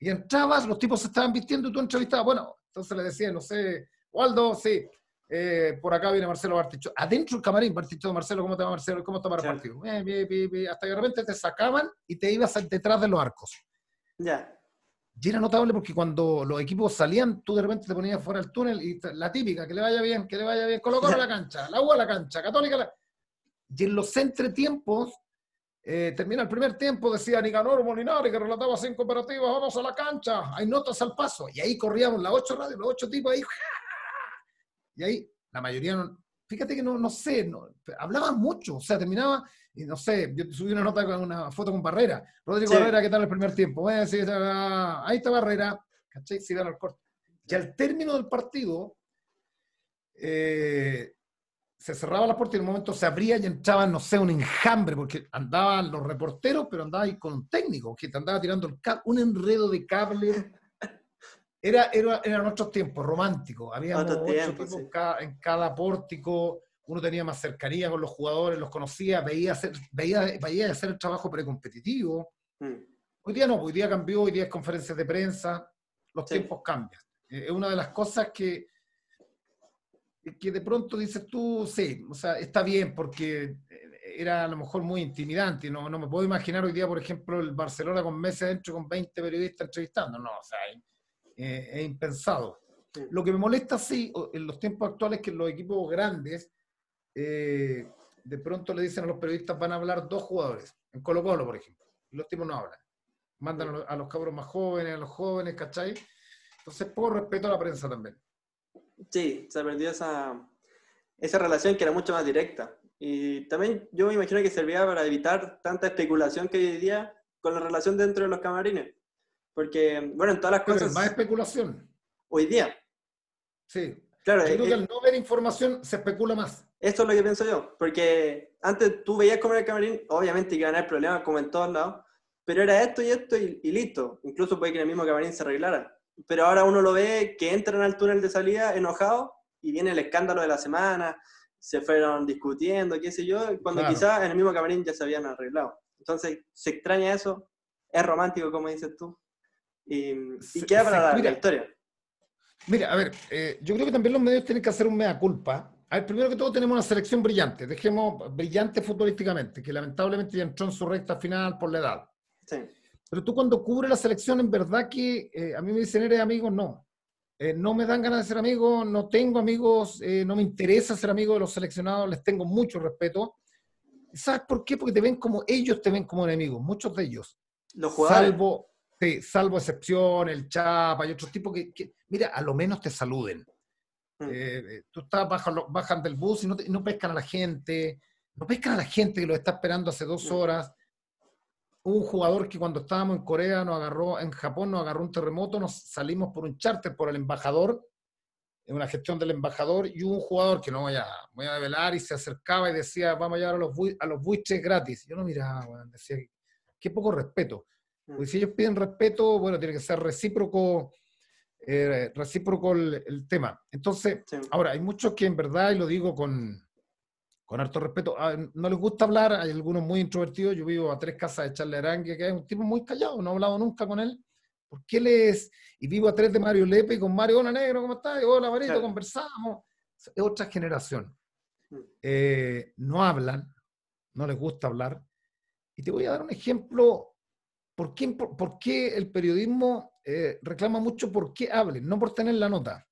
y entrabas, los tipos se estaban vistiendo y tú entrevistabas. Bueno, entonces le decía, no sé, Waldo, sí, eh, por acá viene Marcelo Barticho. Adentro el camarín, Barticho, Marcelo, ¿cómo te va Marcelo? ¿Cómo está para el partido? hasta que de repente te sacaban y te ibas detrás de los arcos. Ya. Y era notable porque cuando los equipos salían, tú de repente te ponías fuera del túnel y la típica, que le vaya bien, que le vaya bien, colocó a la cancha, la U a la cancha, Católica la... Y en los entretiempos eh, termina el primer tiempo, decía Nicanor Molinari, que relataba cinco operativas, vamos a la cancha, hay notas al paso. Y ahí corríamos las ocho radios, los ocho tipos ahí. Y ahí la mayoría, no, fíjate que no, no sé, no, hablaban mucho, o sea, terminaba, y no sé, yo subí una nota con una foto con Barrera. Rodrigo Barrera, ¿qué tal el primer tiempo? Bueno, sí, ahí está Barrera, ¿cachai? Sí, dan al corte. Y al término del partido, eh, se cerraba la puerta y en un momento se abría y entraba, no sé, un enjambre, porque andaban los reporteros, pero andaba ahí con un técnico que te andaba tirando el un enredo de cable. Era, era, eran otros tiempos, románticos. Había ocho tipos en cada pórtico, uno tenía más cercanía con los jugadores, los conocía, veía hacer, veía, veía hacer el trabajo precompetitivo. Mm. Hoy día no, hoy día cambió, hoy día es conferencias de prensa, los tiempos cambian. Es una de las cosas que que de pronto dices tú, sí, o sea, está bien porque eh, era a lo mejor muy intimidante. No, no me puedo imaginar hoy día, por ejemplo, el Barcelona con meses adentro con 20 periodistas entrevistando. No, o sea, eh, es impensado. Lo que me molesta, sí, en los tiempos actuales, que los equipos grandes eh, de pronto le dicen a los periodistas van a hablar dos jugadores, en Colo Colo, por ejemplo, y los tipos no hablan. Mandan a los, a los cabros más jóvenes, a los jóvenes, ¿cachai? Entonces, poco respeto a la prensa también. Sí, se perdió esa, esa relación que era mucho más directa. Y también yo me imagino que servía para evitar tanta especulación que hoy día con la relación dentro de los camarines. Porque, bueno, en todas las cosas... más especulación. Hoy día. Sí. Claro, yo creo que al no ver información se especula más. Esto es lo que pienso yo. Porque antes tú veías cómo era el camarín, obviamente que iban a haber problemas como en todos lados, pero era esto y esto y, y listo. Incluso puede que en el mismo camarín se arreglara pero ahora uno lo ve que entran al túnel de salida enojado y viene el escándalo de la semana, se fueron discutiendo, qué sé yo, cuando quizás en el mismo camarín ya se habían arreglado. Entonces, se extraña eso, es romántico, como dices tú, y, queda para la, historia. Mira, a ver, eh, yo creo que también los medios tienen que hacer un mea culpa. A ver, primero que todo tenemos una selección brillante, dejemos brillante futbolísticamente, que lamentablemente ya entró en su recta final por la edad. Sí. Pero tú cuando cubres la selección, en verdad que eh, a mí me dicen, ¿eres amigo? No. Eh, no me dan ganas de ser amigo, no tengo amigos, eh, no me interesa ser amigo de los seleccionados, les tengo mucho respeto. ¿Sabes por qué? Porque te ven como, ellos te ven como enemigos, muchos de ellos. Los jugadores. Salvo, sí, salvo excepción, el Chapa y otros tipos que, mira, a lo menos te saluden. Mm. tú estás, bajan, bajan del bus y no, no pescan a la gente, no pescan a la gente que lo está esperando hace dos mm. horas un jugador que cuando estábamos en Corea nos agarró, en Japón nos agarró un terremoto, nos salimos por un charter por el embajador, en una gestión del embajador, y un jugador que no voy a, voy a velar y se acercaba y decía, vamos a llevar a los, a los buitres gratis. Yo no miraba, decía, qué poco respeto. Mm. Porque si ellos piden respeto, bueno, tiene que ser recíproco, eh, recíproco el, tema. Entonces, ahora, hay muchos que en verdad, y lo digo con, con harto respeto, ah, no les gusta hablar, hay algunos muy introvertidos, yo vivo a tres casas de Charles Arangue, que es un tipo muy callado, no he hablado nunca con él, porque él es, y vivo a tres de Mario Lepe y con Mario, hola negro, ¿cómo estás? Hola Marito, conversamos, es otra generación. Mm. Eh, no hablan, no les gusta hablar, y te voy a dar un ejemplo, ¿por qué, por, qué el periodismo eh, reclama mucho por qué hablen, no por tener la nota?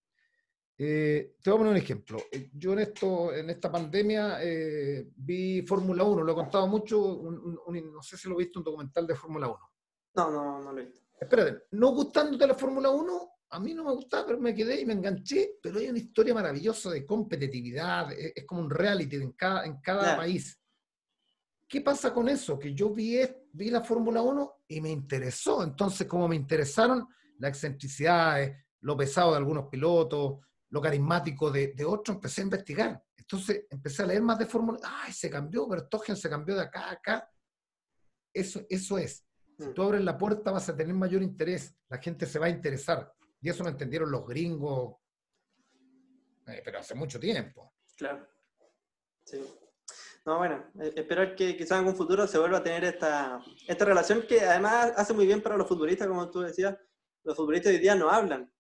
Eh, te voy a poner un ejemplo. Eh, yo en, esto, en esta pandemia eh, vi Fórmula 1, lo he contado mucho, no sé si lo viste, un documental de Fórmula 1. No, no, no lo he visto. Espérate, no gustándote la Fórmula 1, a mí no me gustaba, pero me quedé y me enganché, pero hay una historia maravillosa de competitividad, es, como un reality en cada, en cada país. ¿Qué pasa con eso? Que yo vi, vi la Fórmula 1 y me interesó, entonces como me interesaron las excentricidades, lo pesado de algunos pilotos, lo carismático de, de otro, empecé a investigar. Entonces empecé a leer más de Fórmula. ¡Ay, se cambió! Bertogen se cambió de acá a acá. Eso, eso es. Si tú abres la puerta vas a tener mayor interés. La gente se va a interesar. Y eso lo entendieron los gringos, eh, pero hace mucho tiempo. Claro. Sí. No, bueno, eh, espero que quizás en un futuro se vuelva a tener esta, esta relación que además hace muy bien para los futbolistas, como tú decías. Los futbolistas hoy día no hablan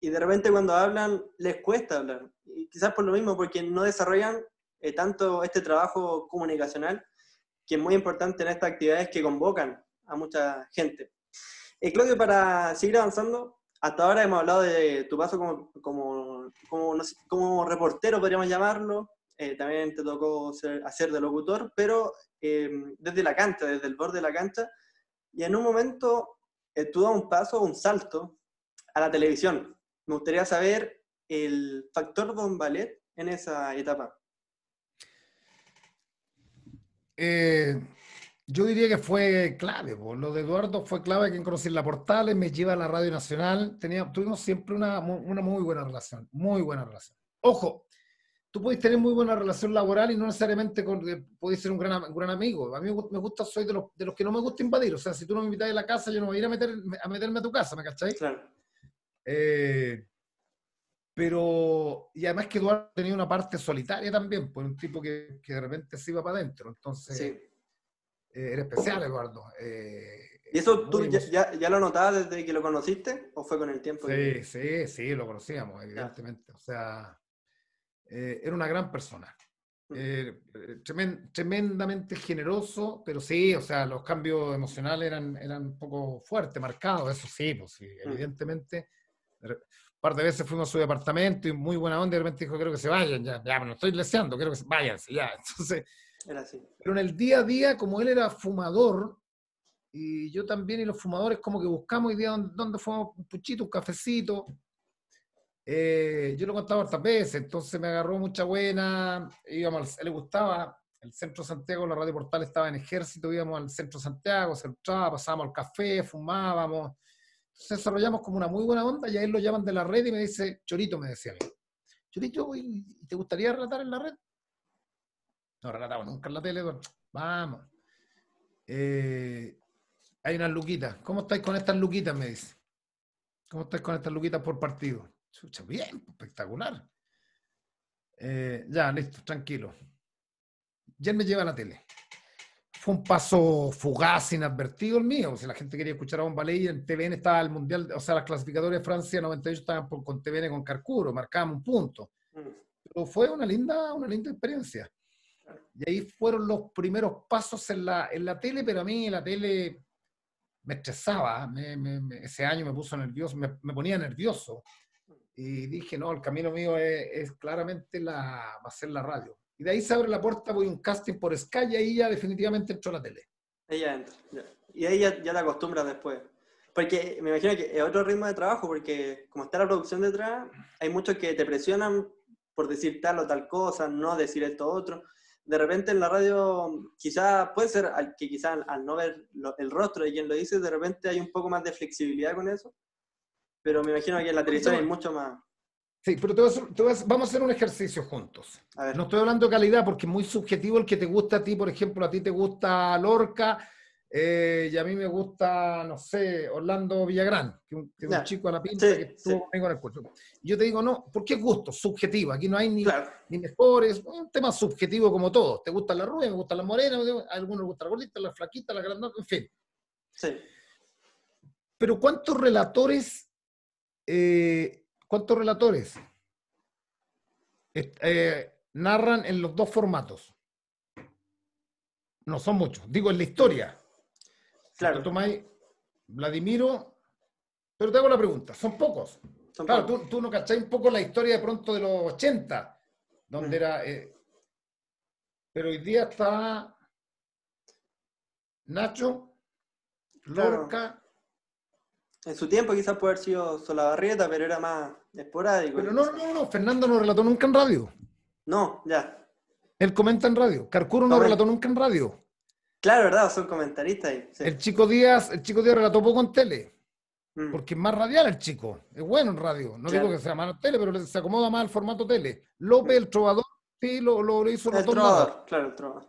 y de repente cuando hablan les cuesta hablar. Y quizás por lo mismo, porque no desarrollan eh, tanto este trabajo comunicacional, que es muy importante en estas actividades que convocan a mucha gente. Eh, Claudio, para seguir avanzando, hasta ahora hemos hablado de tu paso como, como, como, como reportero, podríamos llamarlo. Eh, también te tocó ser, hacer de locutor, pero desde la cancha, desde el borde de la cancha. Y en un momento tú das un paso, un salto a la televisión. Me gustaría saber el factor Don Ballet en esa etapa. Eh, yo diría que fue clave, lo de Eduardo fue clave que conocí la Portales, me lleva a la Radio Nacional, Tenía, tuvimos siempre una muy buena relación, muy buena relación. Ojo, tú puedes tener muy buena relación laboral y no necesariamente con, eh, puedes ser un gran, gran amigo. A mí me gusta, soy de los, de los que no me gusta invadir. O sea, si tú no me invitas a la casa, yo no voy a ir a, meter, a meterme a tu casa, ¿me cacháis? Claro. Eh, pero, y además que Eduardo tenía una parte solitaria también, pues un tipo que, que de repente se iba para adentro. Entonces, eh, era especial, Eduardo. Eh, ¿Y eso tú ya, ya, lo notabas desde que lo conociste o fue con el tiempo? Sí, sí, sí, lo conocíamos, evidentemente. O sea, era una gran persona. Mm. tremendamente generoso, pero sí, o sea, los cambios emocionales eran, eran un poco fuertes, marcados, eso sí, pues sí, evidentemente. Un par de veces fuimos a su departamento y muy buena onda y de repente dijo, quiero que se vayan, ya, ya, me estoy leseando, quiero que se vayan, ya. *laughs* Entonces, era así. Pero en el día a día, como él era fumador, y yo también, y los fumadores como que buscamos hoy día dónde, fumamos un puchito, un cafecito. Eh, yo lo contaba hartas veces, entonces me agarró mucha buena, íbamos, le gustaba, el centro Santiago, la radio portal estaba en ejército, íbamos al centro Santiago, se entraba, pasábamos al café, fumábamos, desarrollamos como una muy buena onda y a él lo llaman de la red y me dice, Chorito, me decía a mí, Chorito, ¿te gustaría relatar en la red? No relataba nunca en la tele, vamos. Eh, hay unas luquitas. ¿Cómo estáis con estas luquitas? Me dice. ¿Cómo estáis con estas luquitas por partido? Bien, espectacular. Eh, ya, listo, tranquilo. Ya me lleva a la tele fue un paso fugaz, inadvertido el mío. Si la gente quería escuchar a Bombaley, en TVN estaba el Mundial, o sea, las clasificatorias de Francia 98 estaban con TVN con Carcuro, marcábamos un punto. Mm. Pero fue una linda, una linda experiencia. Y ahí fueron los primeros pasos en la, en la tele, pero a mí la tele me estresaba. ese año me puso nervioso, me, ponía nervioso. Y dije, no, el camino mío es, claramente la, va a ser la radio. Y de ahí se abre la puerta, voy a un casting por Sky y ahí ya definitivamente entró la tele. Ella entra. Y ahí ya, ya te acostumbras después. Porque me imagino que es otro ritmo de trabajo, porque como está la producción detrás, hay muchos que te presionan por decir tal o tal cosa, no decir esto otro. De repente en la radio, quizás puede ser que quizás al no ver el rostro de quien lo dice, de repente hay un poco más de flexibilidad con eso. Pero me imagino que en la televisión hay mucho más. Sí, pero vamos a hacer un ejercicio juntos. No estoy hablando de calidad porque es muy subjetivo el que te gusta a ti, por ejemplo, a ti te gusta Lorca, Eh, y a mí me gusta, no sé, Orlando Villagrán, que, es un chico a la pinta que estuvo conmigo en el curso. yo te digo, no, ¿por qué gusto? Subjetivo. Aquí no hay ni, ni mejores, un tema subjetivo como todo. ¿Te gusta la rubia? ¿Me gusta la morena? A algunos les gusta la gordita, la flaquita, la grandota, en fin. Sí. Pero ¿cuántos relatores, eh, cuántos relatores eh, narran en los dos formatos? No son muchos. Digo, en la historia. Claro. tomáis Vladimiro, pero te hago la pregunta, son pocos. claro, Tú, no cacháis un poco la historia de pronto de los 80, donde mm. era... Eh, pero hoy día está Nacho, Lorca... En su tiempo quizás puede haber sido Solabarrieta, pero era más esporádico. Pero no, no, no, Fernando no relató nunca en radio. No, ya. Él comenta en radio. Carcuro no relató nunca en radio. Claro, ¿verdad? Son comentaristas ahí. El chico Díaz, el chico Díaz relató poco en tele. Mm. Porque es más radial el chico. Es bueno en radio. No digo que sea malo en tele, pero se acomoda más al formato tele. López, el trovador, sí, lo, lo, hizo El trovador, claro, el trovador.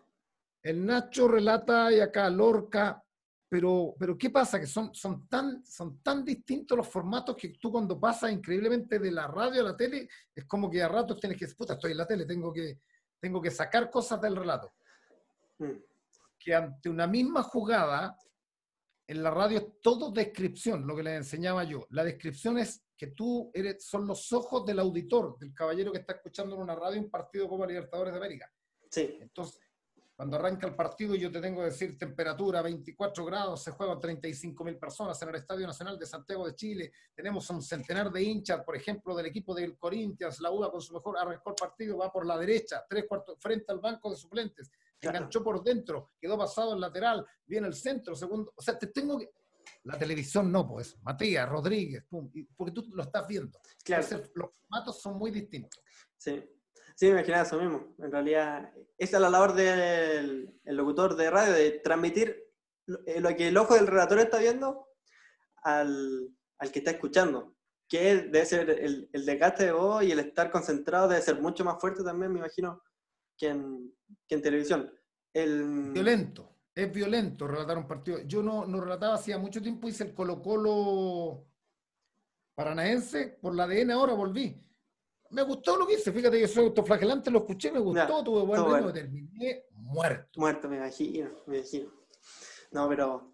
El Nacho relata y acá Lorca. Pero, pero ¿qué pasa? Que son, son, tan, son tan distintos los formatos que tú cuando pasas increíblemente de la radio a la tele, es como que a ratos tienes que, puta, estoy en la tele, tengo que, tengo que sacar cosas del relato. Mm que ante una misma jugada, en la radio es todo descripción, lo que les enseñaba yo. La descripción es que tú eres, son los ojos del auditor, del caballero que está escuchando en una radio un partido como Libertadores de América. Sí. Entonces, cuando arranca el partido yo te tengo que decir temperatura 24 grados, se juegan 35 mil personas en el Estadio Nacional de Santiago de Chile, tenemos un centenar de hinchas, por ejemplo, del equipo del Corinthians, la UA con su mejor arrancó el partido, va por la derecha, tres cuartos, frente al banco de suplentes, enganchó por dentro, quedó pasado el lateral, viene el centro, segundo, o sea, te tengo que... La televisión no, pues, Matías, Rodríguez, porque tú lo estás viendo. Claro. los formatos son muy distintos. Sí. Sí, me imaginaba eso mismo. En realidad, esa es la labor del locutor de radio, de transmitir eh, lo, que el ojo del relator está viendo al, que está escuchando. Que debe ser el, el desgaste de voz y el estar concentrado debe ser mucho más fuerte también, me imagino, que en, televisión. El... Violento, es violento relatar un partido. Yo no, no relataba hacía mucho tiempo, hice el Colo Colo paranaense, por la ADN ahora volví me gustó lo que hice, fíjate, yo soy autoflagelante, lo escuché, me gustó, tuve buen bueno. terminé muerto. Muerto, me imagino, me imagino. No, pero,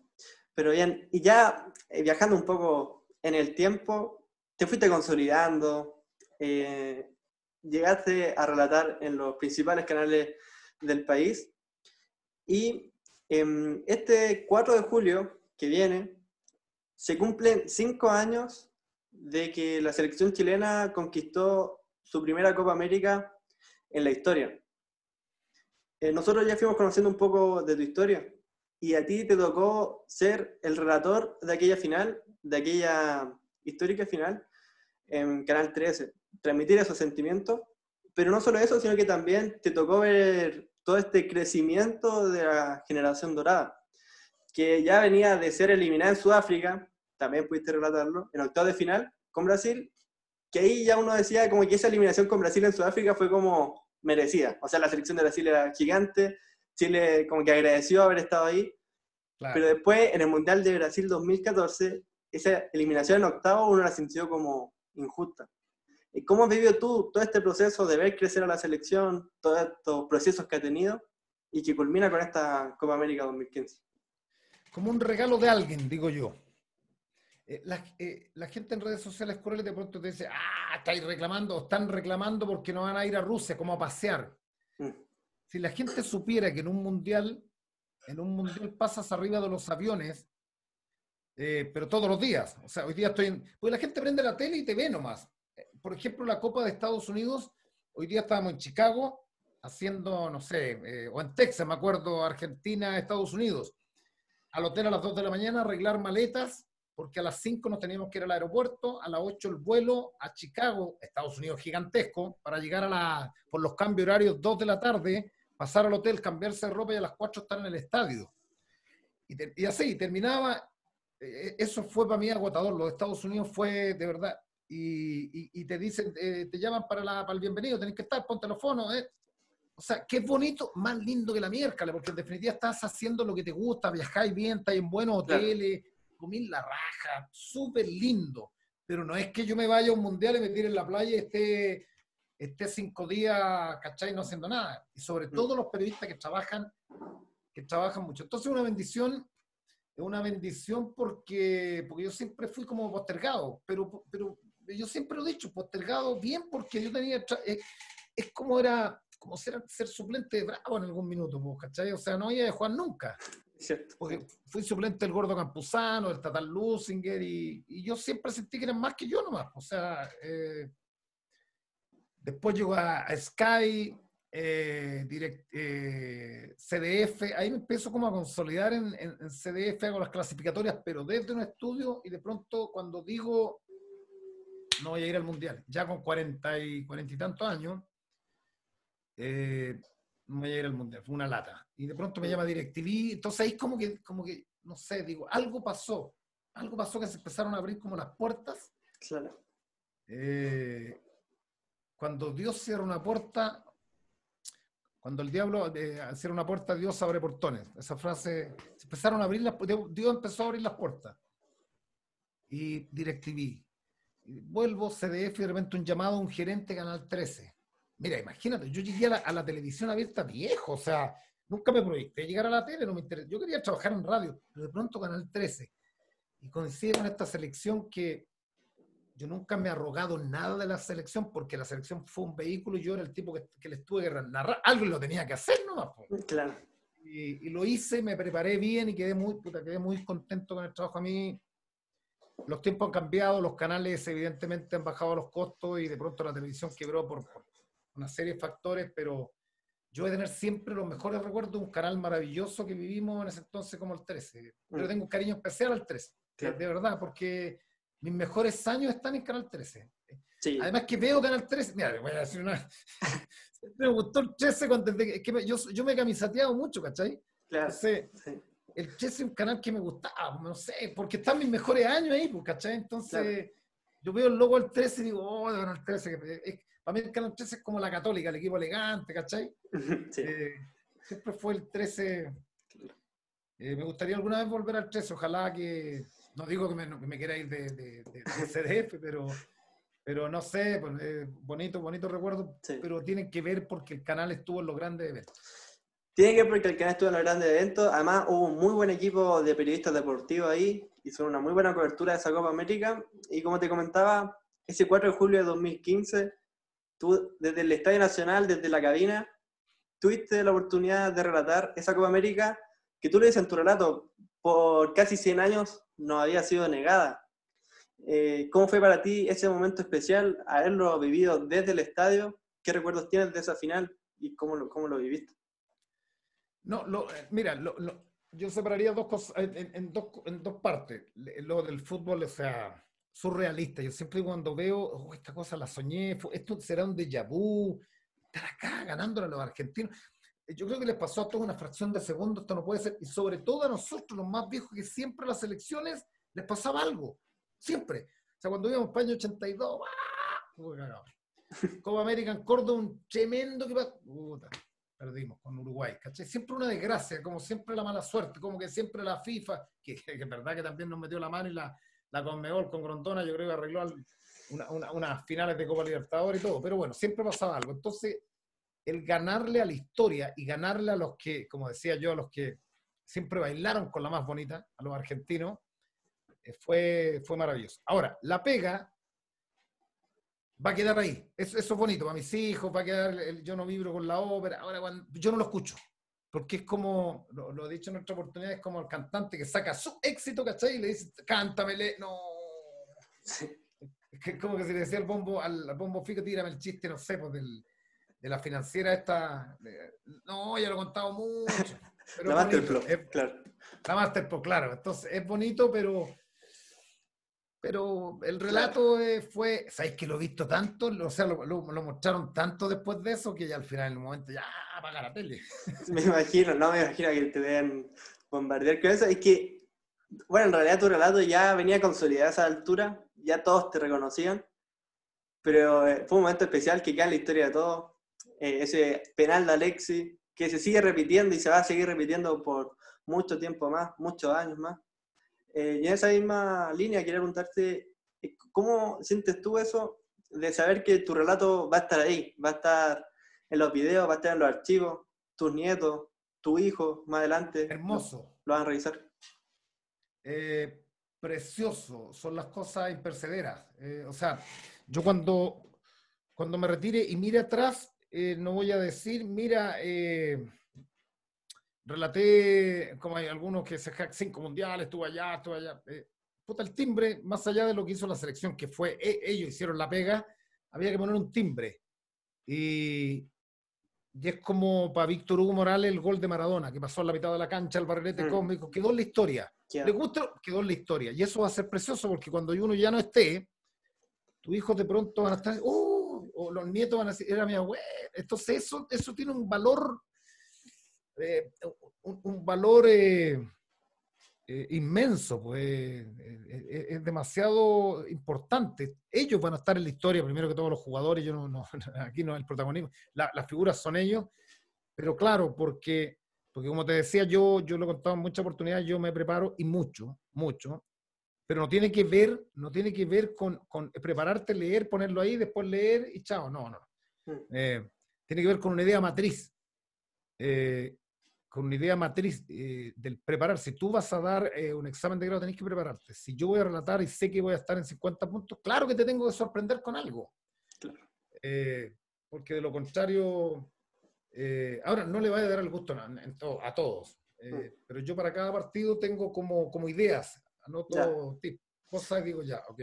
pero bien, y ya eh, viajando un poco en el tiempo, te fuiste consolidando, eh, llegaste a relatar en los principales canales del país, y em, este 4 de julio que viene, se cumplen cinco años de que la selección chilena conquistó su primera Copa América en la historia. Eh, nosotros ya fuimos conociendo un poco de tu historia y a ti te tocó ser el relator de aquella final, de aquella histórica final en Canal 13, transmitir esos sentimientos, pero no solo eso, sino que también te tocó ver todo este crecimiento de la generación dorada, que ya venía de ser eliminada en Sudáfrica, también pudiste relatarlo, en octavo de final con Brasil, que ahí ya uno decía como que esa eliminación con Brasil en Sudáfrica fue como merecida. O sea, la selección de Brasil era gigante, Chile como que agradeció haber estado ahí, pero después en el Mundial de Brasil 2014, esa eliminación en octavo uno la sintió como injusta. ¿Y ¿Cómo has vivido tú todo este proceso de ver crecer a la selección, todos estos procesos que ha tenido y que culmina con esta Copa América 2015? Como un regalo de alguien, digo yo. Eh, eh, la, gente en redes sociales crueles de pronto te dice, ah, estáis reclamando, están reclamando porque no van a ir a Rusia, como a pasear. Mm. Si la gente supiera que en un mundial, en un mundial pasas arriba de los aviones, eh, pero todos los días. O sea, hoy día estoy en... Pues la gente prende la tele y te ve nomás. Por ejemplo, la Copa de Estados Unidos, hoy día estábamos en Chicago haciendo, no sé, o en Texas, me acuerdo, Argentina, Estados Unidos. Al hotel a las 2 de la mañana, arreglar maletas porque a las 5 nos teníamos que ir al aeropuerto, a las 8 el vuelo a Chicago, Estados Unidos gigantesco, para llegar a la, por los cambios horarios 2 de la tarde, pasar al hotel, cambiarse de ropa y a las 4 estar en el estadio. Y, así, terminaba, eh, eso fue para mí agotador, los Estados Unidos fue de verdad, y, te dicen, eh, te llaman para, la, para el bienvenido, tenés que estar, ponte los fonos, eh. o sea, qué bonito, más lindo que la miércoles, porque en definitiva estás haciendo lo que te gusta, viajáis bien, estás en buenos hoteles, comís la raja, súper lindo. Pero no es que yo me vaya a un mundial y me tire en la playa y esté, esté cinco días, ¿cachai? No haciendo nada. Y sobre todo los periodistas que trabajan, que trabajan mucho. Entonces, una bendición, es una bendición porque, porque yo siempre fui como postergado, pero, pero yo siempre lo he dicho, postergado bien porque yo tenía, es, es como era, como ser, ser suplente de Bravo en algún minuto, ¿cachai? O sea, no había de jugar nunca. Porque fui suplente del Gordo Campuzano, del Tatal Lusinger, y, yo siempre sentí que eran más que yo nomás. O sea, eh, después llegó a, Sky, eh, direct, eh, CDF, ahí me empiezo como a consolidar en, CDF, hago las clasificatorias, pero desde un estudio, y de pronto cuando digo, no voy a ir al Mundial, ya con cuarenta y, cuarenta y tantos años, no voy a ir al mundial, fue una lata. Y de pronto me llama DirecTV, entonces ahí como que, como que, no sé, digo, algo pasó, algo pasó que se empezaron a abrir como las puertas. Claro. Eh, cuando Dios cierra una puerta, cuando el diablo eh, cierra una puerta, Dios abre portones. Esa frase, se empezaron a abrir las Dios empezó a abrir las puertas. Y DirecTV. Y vuelvo, CDF, y de repente un llamado a un gerente Canal 13 Mira, imagínate, yo llegué a la, televisión abierta viejo, o sea, nunca me proyecté llegar a la tele, no me interesa. Yo quería trabajar en radio, pero de pronto Canal 13. Y coincide con esta selección que yo nunca me he arrogado nada de la selección porque la selección fue un vehículo y yo era el tipo que, que les tuve que narrar. Algo lo tenía que hacer nomás. Claro. Y, y, lo hice, me preparé bien y quedé muy, puta, quedé muy contento con el trabajo. A mí los tiempos han cambiado, los canales evidentemente han bajado los costos y de pronto la televisión quebró por, por una serie de factores, pero yo voy a tener siempre los mejores recuerdos de un canal maravilloso que vivimos en ese entonces como el 13. Pero mm. tengo un cariño especial al 13, de verdad, porque mis mejores años están en Canal 13. Además que veo Canal 13, mira, voy a decir una... *laughs* me gustó el 13 cuando, que yo, yo me he camisateado mucho, ¿cachai? Claro. El 13 es un canal que me gustaba, no sé, porque están mis mejores años ahí, pues, ¿cachai? Entonces, yo veo el logo del 13 y digo, oh, Canal 13, que para mí el Canal 13 es como la católica, el equipo elegante, ¿cachai? *laughs* Eh, siempre fue el 13. Eh, me gustaría alguna vez volver al 13, ojalá que, no digo que me, quiera ir de, CDF, pero, pero no sé, pues, eh, bonito, bonito recuerdo, pero tienen que ver porque el canal estuvo en los grandes eventos. Tiene que ver porque el canal estuvo en los grandes eventos, además hubo un muy buen equipo de periodistas deportivos ahí, hizo una muy buena cobertura de esa Copa América, y como te comentaba, ese 4 de julio de 2015 tú desde el Estadio Nacional, desde la cabina, tuviste la oportunidad de relatar esa Copa América que tú le dices en tu relato, por casi 100 años no había sido negada. Eh, ¿Cómo fue para ti ese momento especial, haberlo vivido desde el estadio? ¿Qué recuerdos tienes de esa final y cómo lo, cómo lo viviste? No, lo, eh, mira, yo separaría dos cosas en, dos, en dos partes. Lo del fútbol, o sea, surrealista. Yo siempre cuando veo, oh, esta cosa la soñé, esto será un déjà vu, estar acá ganándole a los argentinos. Yo creo que les pasó a todos una fracción de segundo, esto no puede ser. Y sobre todo a nosotros, los más viejos, que siempre a las elecciones les pasaba algo. Siempre. O sea, cuando íbamos España 82, ¡ah! Copa América en Córdoba, un tremendo que Puta, perdimos con Uruguay. Siempre una desgracia, como siempre la mala suerte, como que siempre la FIFA, que es verdad que también nos metió la mano y la, la Conmebol con Grondona, yo creo que arregló unas finales de Copa Libertadores y todo, pero bueno, siempre pasaba algo. Entonces, el ganarle a la historia y ganarle a los que, como decía yo, a los que siempre bailaron con la más bonita, a los argentinos, eh, fue, fue maravilloso. Ahora, la pega va a quedar ahí. Eso, eso, es bonito para mis hijos, va a quedar, yo no vibro con la ópera, ahora yo no lo escucho porque es como, lo, he dicho en otra oportunidad, es como el cantante que saca su éxito, ¿cachai? Y le dice, cántamele, no. Es como que si le decía al bombo, al, bombo fico, tírame el chiste, no sé, pues del, de la financiera esta. no, ya lo he contado mucho. *laughs* la Masterpro, claro. La Masterpro, claro. Entonces, es bonito, pero pero el relato eh, fue, ¿sabes que lo he visto tanto? O sea, lo, lo, mostraron tanto después de eso que ya al final, en el momento, ya apaga la tele. *laughs* Me imagino, no me imagino que te vean bombardear con eso. Es que, bueno, en realidad tu relato ya venía consolidado a esa altura, ya todos te reconocían, pero eh, fue un momento especial que queda en la historia de todos. eh, ese penal de Alexi, que se sigue repitiendo y se va a seguir repitiendo por mucho tiempo más, muchos años más. Eh, y en esa misma línea quería preguntarte, eh, ¿cómo sientes tú eso de saber que tu relato va a estar ahí, va a estar en los videos, va a estar en los archivos, tus nietos, tu hijo más adelante? Hermoso. Lo, van a revisar. precioso, son las cosas impercederas. o sea, yo cuando, cuando me retire y mire atrás, eh, no voy a decir, mira, eh, relaté, como hay algunos que se cinco mundiales, estuve allá, estuve allá. Eh, puta, el timbre, más allá de lo que hizo la selección, que fue, e, ellos hicieron la pega, había que poner un timbre. Y, y es como para Víctor Hugo Morales el gol de Maradona, que pasó a la mitad de la cancha, el barrilete mm. cósmico, quedó en la historia. ¿Le gusta? Quedó en la historia. Y eso va a ser precioso porque cuando uno ya no esté, tus hijos de pronto van a estar, ¡oh! o los nietos van a decir, era mi abuela. Entonces eso, eso tiene un valor, eh, un, valor eh, eh, inmenso, pues es demasiado importante. Ellos van a estar en la historia, primero que todos los jugadores, yo no, *laughs* aquí no es el protagonismo, las figuras son ellos, pero claro, porque, porque como te decía, yo, yo lo he contado en muchas oportunidades, yo me preparo y mucho, mucho, pero no tiene que ver, no tiene que ver con, con prepararte, leer, ponerlo ahí, después leer y chao. No, no. Mm. Eh, tiene que ver con una idea matriz. Eh, con una idea matriz eh, del preparar. Si tú vas a dar un examen de grado, tenés que prepararte. Si yo voy a relatar y sé que voy a estar en 50 puntos, claro que te tengo que sorprender con algo. porque de lo contrario, ahora no le vaya a dar el gusto a, todos. Mm. Pero yo para cada partido tengo como, como ideas anoto cosas digo ya, ok.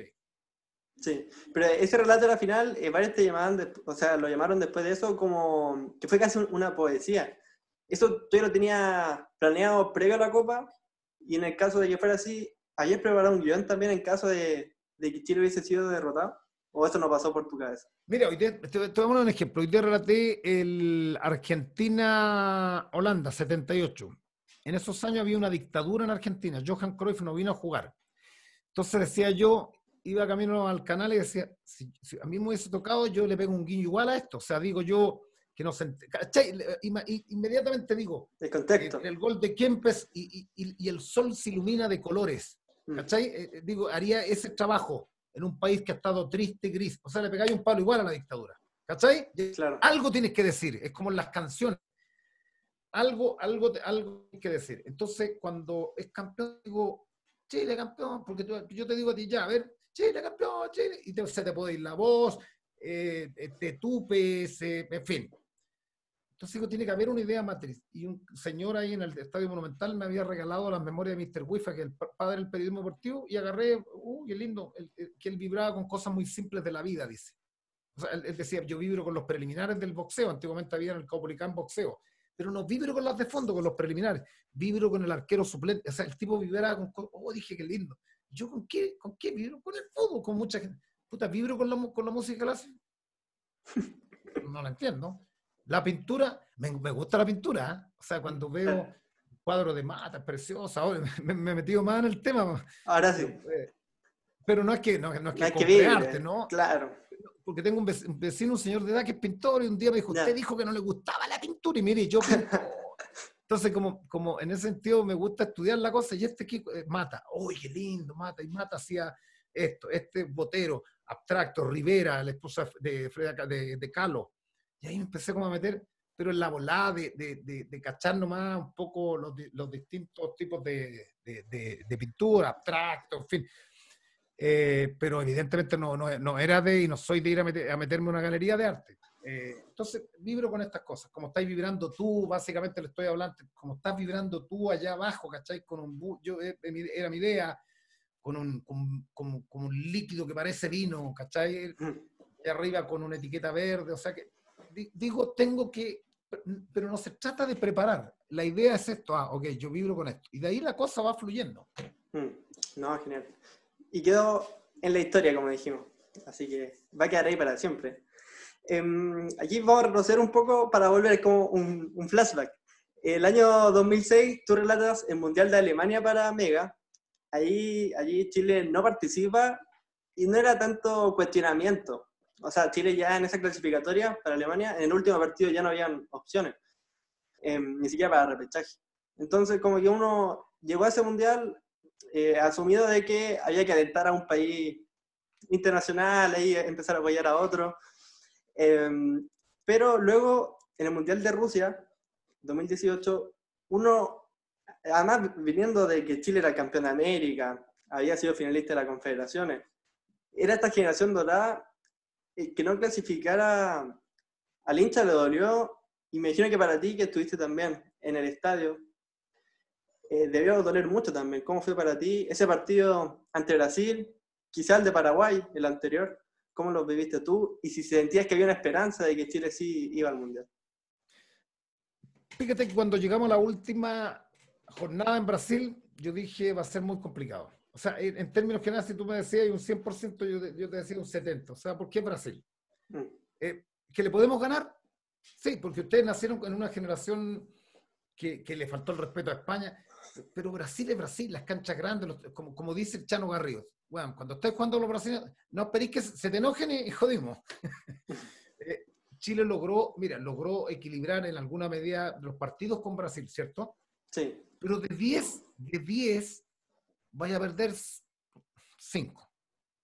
Sí, pero ese relato a la final, eh, varios te llamaban, o sea, lo llamaron después de eso como que fue casi una poesía. ¿Eso ya lo tenías planeado previo a la Copa? Y en el caso de que fuera así, ¿ayer preparado un guion también en caso de, que Chile hubiese sido derrotado? ¿O eso no pasó por tu cabeza? Mira, hoy te, voy a un ejemplo. Hoy te relaté el Argentina-Holanda, 78. En esos años había una dictadura en Argentina. Johan Cruyff no vino a jugar. Entonces decía yo, iba camino al canal y decía, si, a mí me hubiese tocado, yo le pego un guiño igual a esto. O sea, digo yo que no se... Inmediatamente digo, el contexto. El, gol de Kempes y, y, el sol se ilumina de colores. Mm. ¿Cachai? Eh, eh, digo, haría ese trabajo en un país que ha estado triste, gris. O sea, le pegáis un palo igual a la dictadura. ¿Cachai? Claro. Algo tienes que decir. Es como en las canciones algo, algo, algo hay que decir. Entonces, cuando es campeón, digo, Chile campeón, porque yo te digo a ti ya, a ver, Chile campeón, Chile, y se te puede ir la voz, eh, eh, te tupes, en fin. Entonces digo, tiene que haber una idea matriz. Y un señor ahí en el Estadio Monumental me había regalado las memorias de Mr. Wifa, que es el padre del periodismo deportivo, y agarré, uy, qué lindo, que él vibraba con cosas muy simples de la vida, dice. O sea, él, decía, yo vibro con los preliminares del boxeo, antiguamente había en el Caupolicán boxeo pero no vibro con las de fondo, con los preliminares, vibro con el arquero suplente, o sea, el tipo vibraba con, oh, dije, qué lindo. ¿Yo con qué, con qué vibro? Con el fútbol, con mucha gente. Puta, vibro con la, con la música clásica. *laughs* no la entiendo. La pintura, me, me gusta la pintura, ¿eh? o sea, cuando veo *laughs* cuadros de mata, es preciosa, *laughs* ahora me, me, he metido más en el tema. Ahora sí. Eh, pero no es que, no, no es que, que arte, ¿no? Claro porque tengo un vecino, un señor de edad que es pintor, y un día me dijo, usted dijo que no le gustaba la pintura, y mire, yo *laughs* Entonces, como, como en ese sentido me gusta estudiar la cosa, y este aquí eh, mata, uy, qué lindo, mata, y mata hacia esto, este botero, abstracto, Rivera, la esposa de, de, de Calo. Y ahí me empecé como a meter, pero en la volada de, de, de cachar nomás un poco los, los distintos tipos de, pintura, abstracto, en fin. Eh, pero evidentemente no, no, no, era de y no soy de ir a, meterme en una galería de arte. Eh, entonces, vibro con estas cosas, como estáis vibrando tú, básicamente le estoy hablando, como estás vibrando tú allá abajo, ¿cachai? Con un, yo, eh, era mi idea, con un, con, como, un líquido que parece vino, ¿cachai? Mm. Y arriba con una etiqueta verde, o sea que, digo, tengo que, pero no se trata de preparar, la idea es esto, ah, ok, yo vibro con esto, y de ahí la cosa va fluyendo. Mm. No, genial y quedó en la historia, como dijimos. Así que va a quedar ahí para siempre. Eh, aquí vamos a retroceder un poco para volver como un, un, flashback. El año 2006 tú relatas el Mundial de Alemania para Mega. Ahí, allí Chile no participa y no era tanto cuestionamiento. O sea, Chile ya en esa clasificatoria para Alemania, en el último partido ya no habían opciones, em, ni siquiera para repechaje. Entonces, como que uno llegó a ese mundial eh, asumido de que había que alentar a un país internacional, ahí empezar a apoyar a otro. Em, pero luego, en el Mundial de Rusia, 2018, uno, además viniendo de que Chile era campeón de América, había sido finalista de las confederaciones, era esta generación dorada eh, que no clasificara al hincha le dolió, y me imagino que para ti, que estuviste también en el estadio, eh, debió doler mucho también. ¿Cómo fue para ti ese partido ante Brasil? Quizá el de Paraguay, el anterior. ¿Cómo lo viviste tú? Y si sentías que había una esperanza de que Chile sí iba al Mundial. Fíjate que cuando llegamos a la última jornada en Brasil, yo dije va a ser muy complicado. O sea, en, términos generales, si tú me decías un 100%, yo, yo te decía un 70%. O sea, ¿por qué Brasil? Mm. Eh, ¿Que le podemos ganar? Sí, porque ustedes nacieron en una generación que, que, le faltó el respeto a España pero Brasil es Brasil, las canchas grandes, como, como dice Chano Garrido. Bueno, cuando estés jugando los brasileños, no esperéis que se te enojen y, jodimos. *laughs* Eh, Chile logró, mira, logró equilibrar en alguna medida los partidos con Brasil, ¿cierto? Sí. Pero de 10, de 10, vaya a perder 5,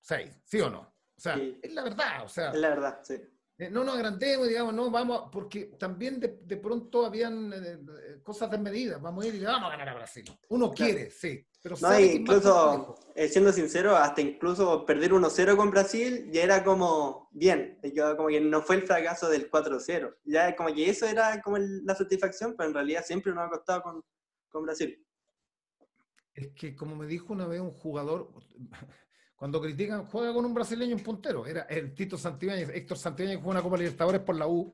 6, ¿sí o no? O sea, es la verdad, o sea. Es la verdad, sí. Eh, no nos agrandemos, digamos, no, vamos, porque también de, de pronto habían eh, eh, cosas desmedidas, vamos a ir y vamos a ganar a Brasil. Uno quiere, sí. Pero no, incluso, siendo sincero, hasta incluso perder 1-0 con Brasil ya era como bien, como que no fue el fracaso del 4-0. Ya como que eso era como la satisfacción, pero en realidad siempre nos ha costado con, con Brasil. Es que como me dijo una vez un jugador, *laughs* cuando critican, juega con un brasileño en puntero. Era el Tito Santibáñez, Héctor Santibáñez jugó una Copa Libertadores por la U.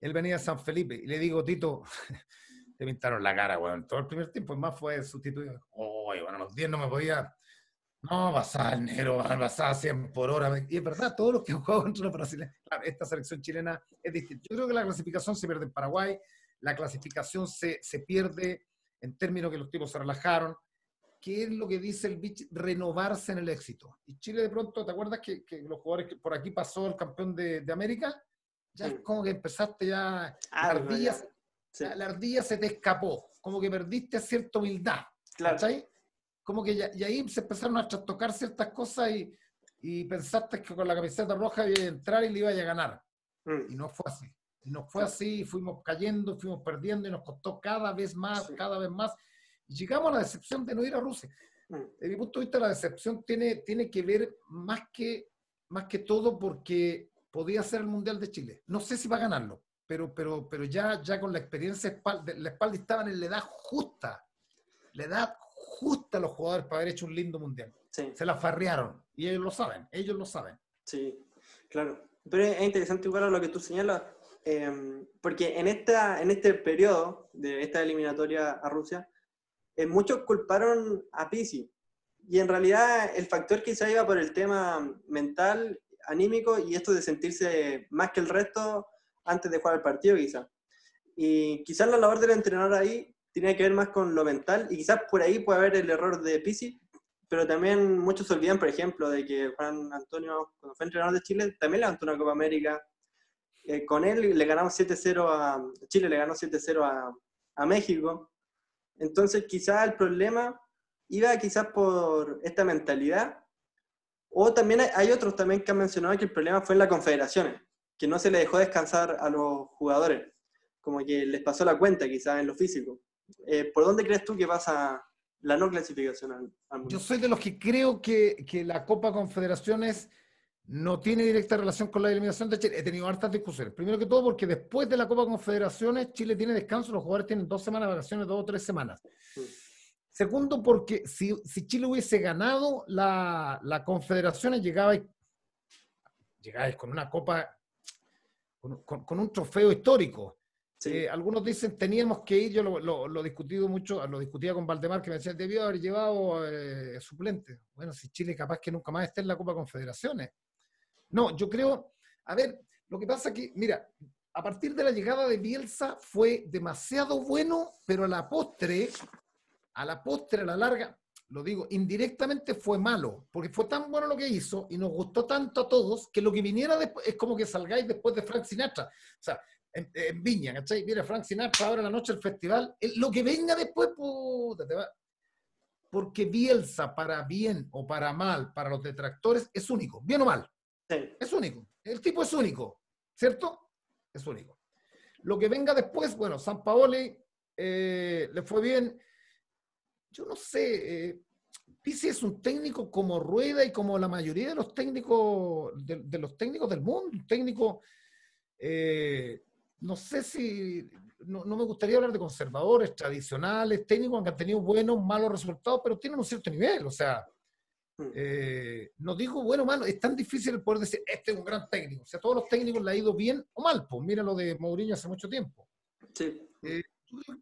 Él venía de San Felipe y le digo, Tito, *laughs* te pintaron la cara, weón. Todo el primer tiempo, más fue sustituido. Oye, bueno, los 10 no me podía. No, pasaba el negro, pasaba 100 por hora. Y es verdad, todos los que han jugado contra los brasileños, esta selección chilena es distinta. Yo creo que la clasificación se pierde en Paraguay, la clasificación se, se pierde en términos que los tipos se relajaron qué es lo que dice el Beach, renovarse en el éxito. Y Chile de pronto, ¿te acuerdas que, los jugadores que por aquí pasó el campeón de, América? Ya es como que empezaste ya, la, ardilla, la, ardilla, se te escapó, como que perdiste cierta humildad. Claro. Como que ya, y ahí se empezaron a tocar ciertas cosas y, y, pensaste que con la camiseta roja iba a entrar y le iba a ganar. Mm. Y no fue así. Y no fue así, fuimos cayendo, fuimos perdiendo y nos costó cada vez más, cada vez más llegamos a la decepción de no ir a Rusia. Mm. Desde mi punto de vista, la decepción tiene, tiene que ver más que, más que todo porque podía ser el Mundial de Chile. No sé si va a ganarlo, pero, pero, pero ya, ya con la experiencia, la espalda estaban en la edad justa. La edad justa a los jugadores para haber hecho un lindo Mundial. Se la farrearon y ellos lo saben, ellos lo saben. Sí, claro. Pero es interesante igual a lo que tú señalas, eh, porque en, esta, en este periodo de esta eliminatoria a Rusia, eh, muchos culparon a Pisi. Y en realidad el factor quizá iba por el tema mental, anímico y esto de sentirse más que el resto antes de jugar el partido quizá. Y quizás la labor del entrenador ahí tiene que ver más con lo mental y quizás por ahí puede haber el error de Pisi, pero también muchos se olvidan, por ejemplo, de que Juan Antonio, cuando fue entrenador de Chile, también levantó una Copa América. Eh, con él le ganamos 7-0 a Chile, le ganó 7-0 a, a México. Entonces, quizás el problema iba quizás por esta mentalidad, o también hay otros también que han mencionado que el problema fue en las confederaciones, que no se le dejó descansar a los jugadores, como que les pasó la cuenta quizás en lo físico. Eh, ¿Por dónde crees tú que pasa la no clasificación al, mundo? Yo soy de los que creo que, que la Copa Confederaciones no tiene directa relación con la eliminación de Chile. He tenido hartas discusiones. Primero que todo, porque después de la Copa Confederaciones, Chile tiene descanso, los jugadores tienen dos semanas de vacaciones, dos o tres semanas. Segundo, porque si, Chile hubiese ganado la, la Confederaciones, llegaba llegabais con una copa, con, un trofeo histórico. Eh, algunos dicen teníamos que ir, yo lo, lo, discutido mucho, lo discutía con Valdemar, que me decía, debió haber llevado eh, suplente. Bueno, si Chile capaz que nunca más esté en la Copa Confederaciones. No, yo creo, a ver, lo que pasa que, mira, a partir de la llegada de Bielsa fue demasiado bueno, pero a la postre, a la postre, a la larga, lo digo, indirectamente fue malo, porque fue tan bueno lo que hizo y nos gustó tanto a todos que lo que viniera después es como que salgáis después de Frank Sinatra. O sea, en, Viña, ¿cachai? Mira, Frank Sinatra ahora en la noche del festival, lo que venga después, puta, te va. Porque Bielsa, para bien o para mal, para los detractores, es único, bien o mal. Es único. El tipo es único, ¿cierto? Es único. Lo que venga después, bueno, San Paoli eh, le fue bien. Yo no sé, eh, es un técnico como Rueda y como la mayoría de los técnicos, de, los técnicos del mundo, un técnico, eh, no sé si, no, me gustaría hablar de conservadores, tradicionales, técnicos que han tenido buenos, malos resultados, pero tienen un cierto nivel, o sea, hmm. no digo bueno o malo, es tan difícil poder decir, este es un gran técnico, o sea, todos los técnicos le ha ido bien o mal, pues mira lo de Mourinho hace mucho tiempo. Sí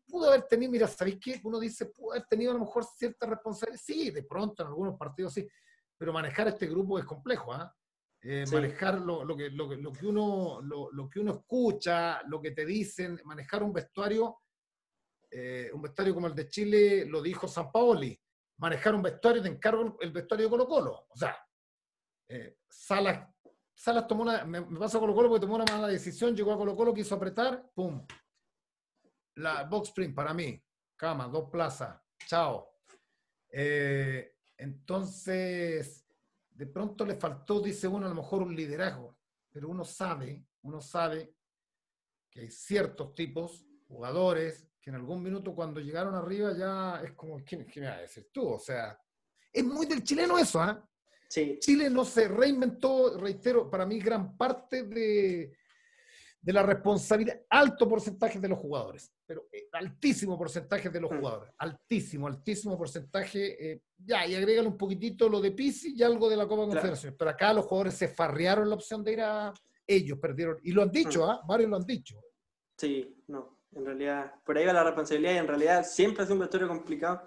pudo haber tenido, mira, ¿sabéis qué? Uno dice, pudo haber tenido a lo mejor cierta responsabilidad. Sí, de pronto en algunos partidos sí, pero manejar este grupo es complejo, ¿ah? Eh, manejar lo, lo, que, lo, lo, que uno, lo, que uno escucha, lo que te dicen, manejar un vestuario, eh, un vestuario como el de Chile, lo dijo San Paoli, manejar un vestuario, te encargo el vestuario de Colo Colo. O sea, eh, Salas, tomó una, me, me pasa a Colo Colo porque tomó una mala decisión, llegó a Colo Colo, quiso apretar, ¡pum! la box sprint para mí, cama, dos plazas, chao. Eh, entonces, de pronto le faltó, dice uno, a lo mejor un liderazgo, pero uno sabe, uno sabe que hay ciertos tipos, jugadores, que en algún minuto cuando llegaron arriba ya es como, ¿quién, quién me va a decir tú? O sea, es muy del chileno eso, ¿ah? Sí. Chile no se reinventó, reitero, para mí gran parte de, de la responsabilidad, alto porcentaje de los jugadores, pero eh, altísimo porcentaje de los mm. jugadores, altísimo, altísimo porcentaje. Eh, ya, y agrégale un poquitito lo de Pisi y algo de la Copa Confederación. Pero acá los jugadores se farrearon la opción de ir a. Ellos perdieron, y lo han dicho, mm. ¿ah? Varios lo han dicho. Sí, no, en realidad, por ahí va la responsabilidad y en realidad siempre ha sido un vestuario complicado,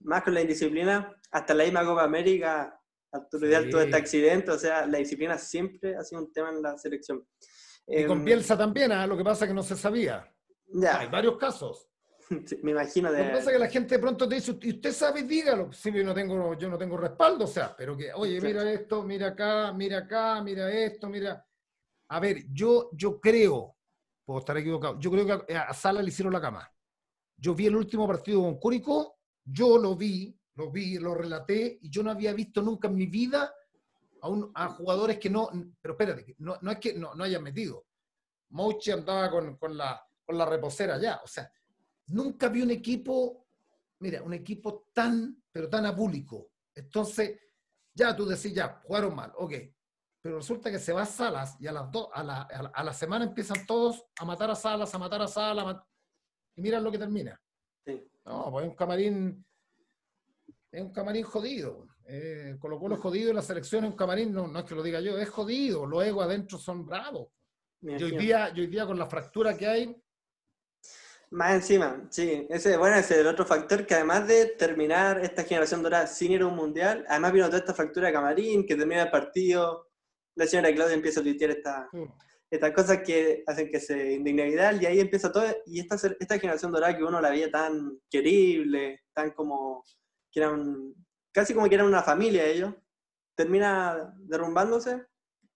más con la indisciplina, hasta la misma Copa América, actualidad sí. todo este accidente, o sea, la disciplina siempre ha sido un tema en la selección. Y con em, Bielsa también, ¿ah? lo que pasa es que no se sabía. Ya. Hay varios casos. *laughs* me imagino de... Lo que pasa es que la gente de pronto te dice, y usted sabe, dígalo. Sí, yo no tengo, yo no tengo respaldo, o sea, pero que, oye, mira esto, mira acá, mira acá, mira esto, mira... A ver, yo, yo creo, puedo estar equivocado, yo creo que a Sala le hicieron la cama. Yo vi el último partido con Curicó, yo lo vi, lo vi, lo relaté, y yo no había visto nunca en mi vida a, jugadores que no, pero espérate, no, no es que no, no hayan metido. Mochi andaba con, con, la, con la reposera ya, o sea, nunca vi un equipo, mira, un equipo tan, pero tan apúlico. Entonces, ya tú decís, ya, jugaron mal, ok. Pero resulta que se va a Salas y a las dos, a la, a la, semana empiezan todos a matar a Salas, a matar a Salas, y miran lo que termina. No, pues es un camarín, es un camarín jodido. Eh, Colo Colo es jodido la selección es un camarín, no, no es que lo diga yo, es jodido. Los egos adentro son bravos. Y hoy, día, hoy día con la fractura que hay. Más encima, sí. Ese, bueno, ese es el otro factor que además de terminar esta generación dorada sin ir a un mundial, además vino toda esta fractura de camarín, que termina el partido, la señora Claudia empieza a tuitear esta, estas cosas que hacen que se indigne Vidal y ahí empieza todo, y esta, esta generación dorada que uno la veía tan querible, tan como, que eran casi como que eran una familia ellos, termina derrumbándose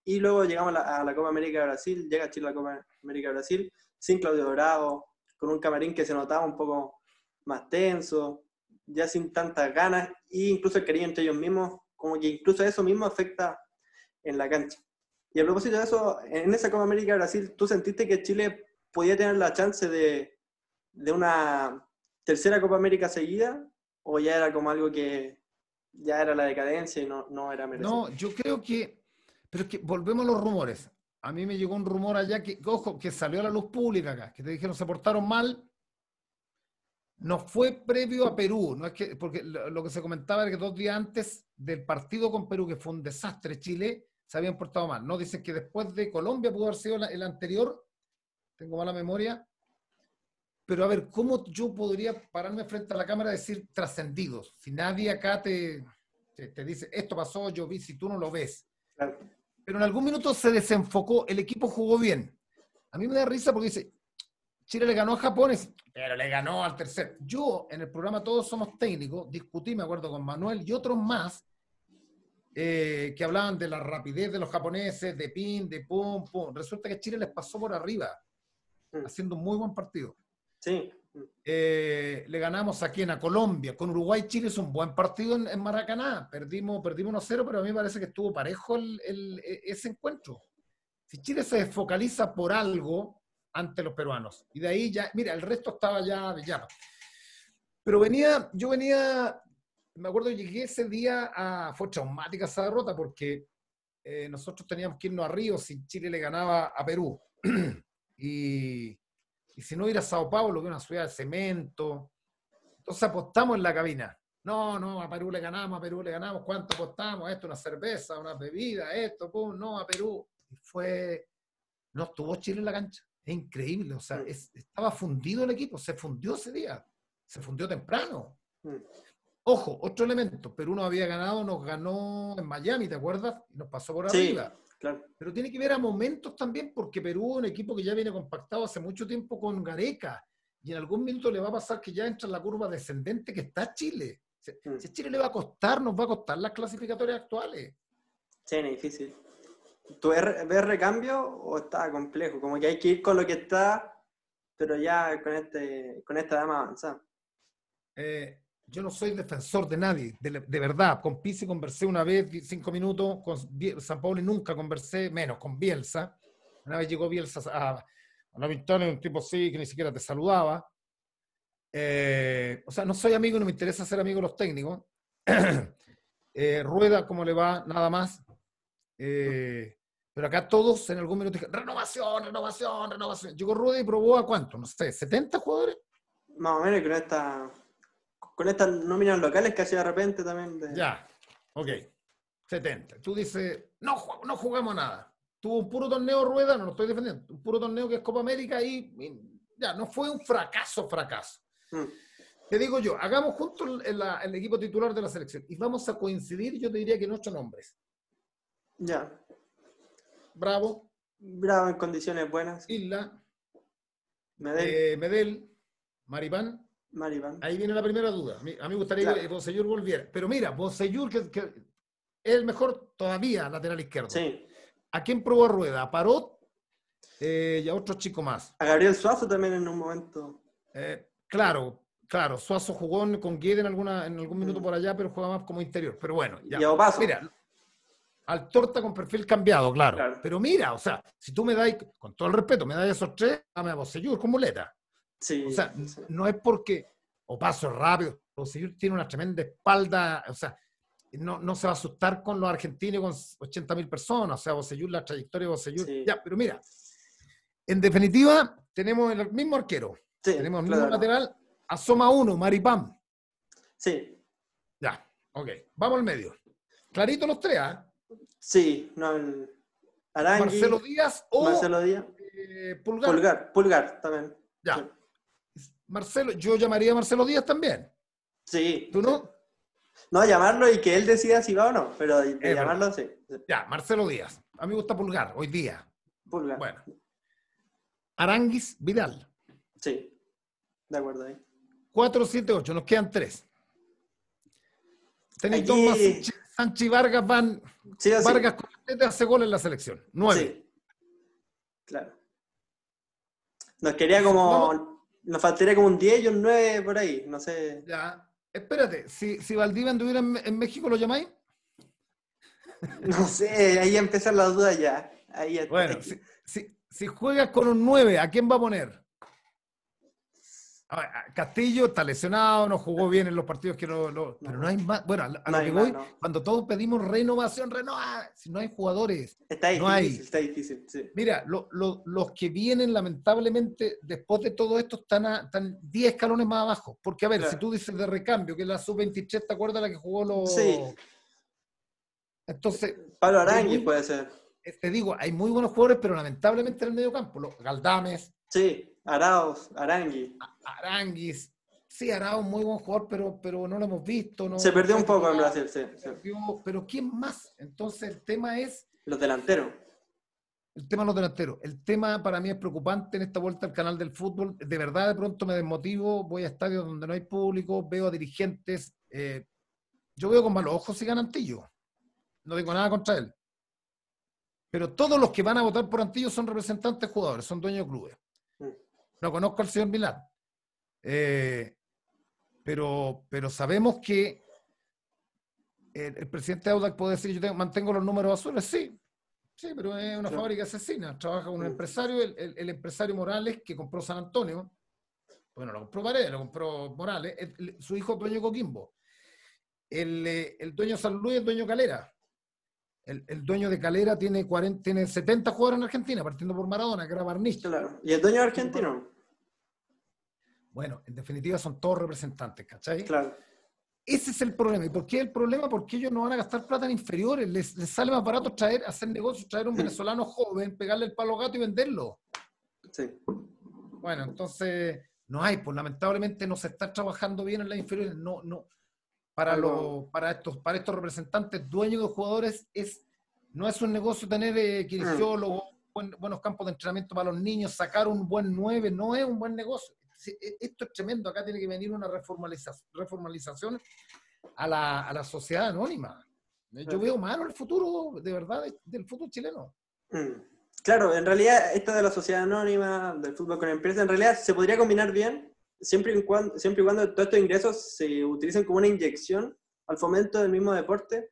y luego llegamos a la, Copa América de Brasil, llega Chile a la Copa América de Brasil, sin Claudio Dorado, con un camarín que se notaba un poco más tenso, ya sin tantas ganas, e incluso el cariño entre ellos mismos, como que incluso eso mismo afecta en la cancha. Y a propósito de eso, en esa Copa América Brasil, ¿tú sentiste que Chile podía tener la chance de, de una tercera Copa América seguida? ¿O ya era como algo que, ya era la decadencia y no, no era merecido. No, yo creo que, pero es que volvemos a los rumores. A mí me llegó un rumor allá que, ojo, que salió a la luz pública acá, que te dijeron se portaron mal. No fue previo a Perú, no es que, porque lo, que se comentaba era que dos días antes del partido con Perú, que fue un desastre, Chile se habían portado mal. No dicen que después de Colombia pudo haber sido el anterior, tengo mala memoria, pero a ver, ¿cómo yo podría pararme frente a la cámara y decir trascendidos? Si nadie acá te, te, dice, esto pasó, yo vi, si tú no lo ves. Pero en algún minuto se desenfocó, el equipo jugó bien. A mí me da risa porque dice, Chile le ganó a Japón, pero le ganó al tercer. Yo, en el programa Todos Somos Técnicos, discutí, me acuerdo, con Manuel y otros más, eh, que hablaban de la rapidez de los japoneses, de pin, de pum, pum. Resulta que Chile les pasó por arriba, mm. haciendo un muy buen partido. Sí. Eh, le ganamos aquí en a Colombia. Con Uruguay, Chile es un buen partido en, Maracaná. Perdimos, perdimos 1-0, pero a mí me parece que estuvo parejo e, ese encuentro. Si Chile se focaliza por algo ante los peruanos, y de ahí ya, mira, el resto estaba ya de llama. Pero venía, yo venía, me acuerdo, llegué ese día a, fue traumática esa derrota porque eh, nosotros teníamos que irnos a Río si Chile le ganaba a Perú. *clears throat* y y si no ir a Sao Paulo, que es una ciudad de cemento. Entonces apostamos en la cabina. No, no, a Perú le ganamos, a Perú le ganamos. ¿Cuánto apostamos? Esto, una cerveza, una bebida, esto, pum, no, a Perú. Y fue. No estuvo Chile en la cancha. Es increíble. O sea, mm. estaba fundido el equipo. Se fundió ese día. Se fundió temprano. Ojo, otro elemento. Perú no había ganado, nos ganó en Miami, ¿te acuerdas? Y nos pasó por arriba. Pero tiene que ver a momentos también, porque Perú es un equipo que ya viene compactado hace mucho tiempo con Gareca, y en algún minuto le va a pasar que ya entra en la curva descendente que está Chile. Si, mm. a Chile le va a costar, nos va a costar las clasificatorias actuales. Sí, es difícil. ¿Tú ves recambio o está complejo? Como que hay que ir con lo que está, pero ya con, este, con esta dama avanzada. Eh, yo no soy defensor de nadie, de, verdad. Con Pizzi conversé una vez, cinco minutos, con San Paulo nunca conversé, menos con Bielsa. Una vez llegó Bielsa a, una victoria, un tipo así que ni siquiera te saludaba. Eh, o sea, no soy amigo, no me interesa ser amigo de los técnicos. *clears throat* Eh, Rueda, ¿cómo le va? Nada más. Eh, pero acá todos en algún minuto dijeron, renovación, renovación, renovación. Llegó Rueda y probó a cuánto, no sé, 70 jugadores. Más o menos, creo que está con estas nóminas locales que hacía de repente también. Ya, ok. 70. Tú dices, no, no jugamos nada. Tuvo un puro torneo rueda, no lo estoy defendiendo, un puro torneo que es Copa América y, ya, no fue un fracaso, fracaso. Mm. Te digo yo, hagamos juntos el, equipo titular de la selección y vamos a coincidir, yo te diría que en ocho nombres. Ya. Bravo. Bravo en condiciones buenas. Isla. Medel. Eh, Medel. Maripán. Ahí viene la primera duda. A mí, me gustaría que Bonsellur volviera. Pero mira, que, que, es el mejor todavía lateral izquierdo. Sí. ¿A quién probó Rueda? ¿A Parot eh, y a otro chico más? A Gabriel Suazo también en un momento. Eh, claro, claro. Suazo jugó con Guede en, alguna, en algún minuto mm. por allá, pero juega más como interior. Pero bueno, ya. Y Mira, al torta con perfil cambiado, claro. Pero mira, o sea, si tú me das, con todo el respeto, me das esos tres, dame a Bonsellur con muleta o sea, no es porque, o paso rápido, o si tiene una tremenda espalda, o sea, no, no se va a asustar con los argentinos con 80 mil personas, o sea, Bosellur, la trayectoria de Bosellur. Ya, pero mira, en definitiva, tenemos el mismo arquero, tenemos el mismo lateral, asoma uno, Maripam. Sí. Ya, ok, vamos al medio. Clarito los tres, ¿ah? Sí, no, el Marcelo Díaz o Marcelo Díaz. Eh, Pulgar. Pulgar, Pulgar también. Ya. Marcelo, yo llamaría a Marcelo Díaz también. Sí. ¿Tú no? No, llamarlo y que él decida si va o no, pero llamarlo sí. Ya, Marcelo Díaz. A mí me gusta Pulgar, hoy día. Pulgar. Bueno. Aranguis Vidal. Sí, de acuerdo ahí. 4, 7, 8, nos quedan 3. Tenéis dos más. Sanchi Vargas van. Sí, Vargas con hace gol en la selección. 9. Sí. Claro. Nos quería como. Nos faltaría como un 10 y un 9 por ahí, no sé. Ya. Espérate, si, si Valdivia anduviera en, México, ¿lo llamáis? *laughs* No sé, ahí empiezan las dudas ya. Ahí bueno, si, si, si, juegas con un 9, ¿a quién va a poner? Castillo está lesionado, no jugó bien en los partidos que no, pero no hay más. Bueno, a, lo que voy, cuando todos pedimos renovación, renova, si no hay jugadores. Está difícil, no hay. está difícil. Sí. Mira, los que vienen, lamentablemente, después de todo esto, están, a, están 10 escalones más abajo. Porque, a ver, si tú dices de recambio, que la sub-23, ¿te acuerdas la que jugó los. Sí. Entonces. Pablo Arangui puede ser. Te digo, hay muy buenos jugadores, pero lamentablemente en el medio campo. Los Galdames. Sí. Arauz, Arangui. Aranguis. Sí, Arauz, muy buen jugador, pero, pero no lo hemos visto. No, se perdió un poco en Brasil, sí. pero ¿quién más? Entonces el tema es... Los delanteros. El tema de los delanteros. El tema para mí es preocupante en esta vuelta al canal del fútbol. De verdad, de pronto me desmotivo, voy a estadios donde no hay público, veo a dirigentes. Eh, yo veo con malos ojos si gana Antillo. No digo nada contra él. Pero todos los que van a votar por Antillo son representantes jugadores, son dueños de clubes. No conozco al señor Milán. Eh, pero, pero sabemos que el, presidente Audac puede decir, yo mantengo los números azules, sí, sí, pero es una fábrica asesina, trabaja con un empresario, el, empresario Morales que compró San Antonio, bueno, lo compró Paredes, lo compró Morales, su hijo dueño Coquimbo, el, eh, el dueño San Luis el dueño Calera, el, el, dueño de Calera tiene, 40, tiene 70 jugadores en Argentina, partiendo por Maradona, que era Barnich. Claro. ¿Y el dueño argentino? Bueno, en definitiva son todos representantes, ¿cachai? Claro. Ese es el problema. ¿Y por qué el problema? Porque ellos no van a gastar plata en inferiores. Les, sale más barato traer, hacer negocios, traer un venezolano joven, pegarle el palo gato y venderlo. Sí. Bueno, entonces no hay, pues lamentablemente no se está trabajando bien en las inferiores. No, no. Para, los, para, estos, para estos representantes dueños de jugadores es, no es un negocio tener eh, buenos campos de entrenamiento para los niños, sacar un buen 9, no es un buen negocio e, esto es tremendo, acá tiene que venir una reformalización a la, a la sociedad anónima. Yo veo malo el futuro, de verdad, del fútbol chileno. Mm. Claro, en realidad esto de la sociedad anónima, del fútbol con empresas, en realidad se podría combinar bien siempre y cuando, siempre y cuando todos estos ingresos se utilicen como una inyección al fomento del mismo deporte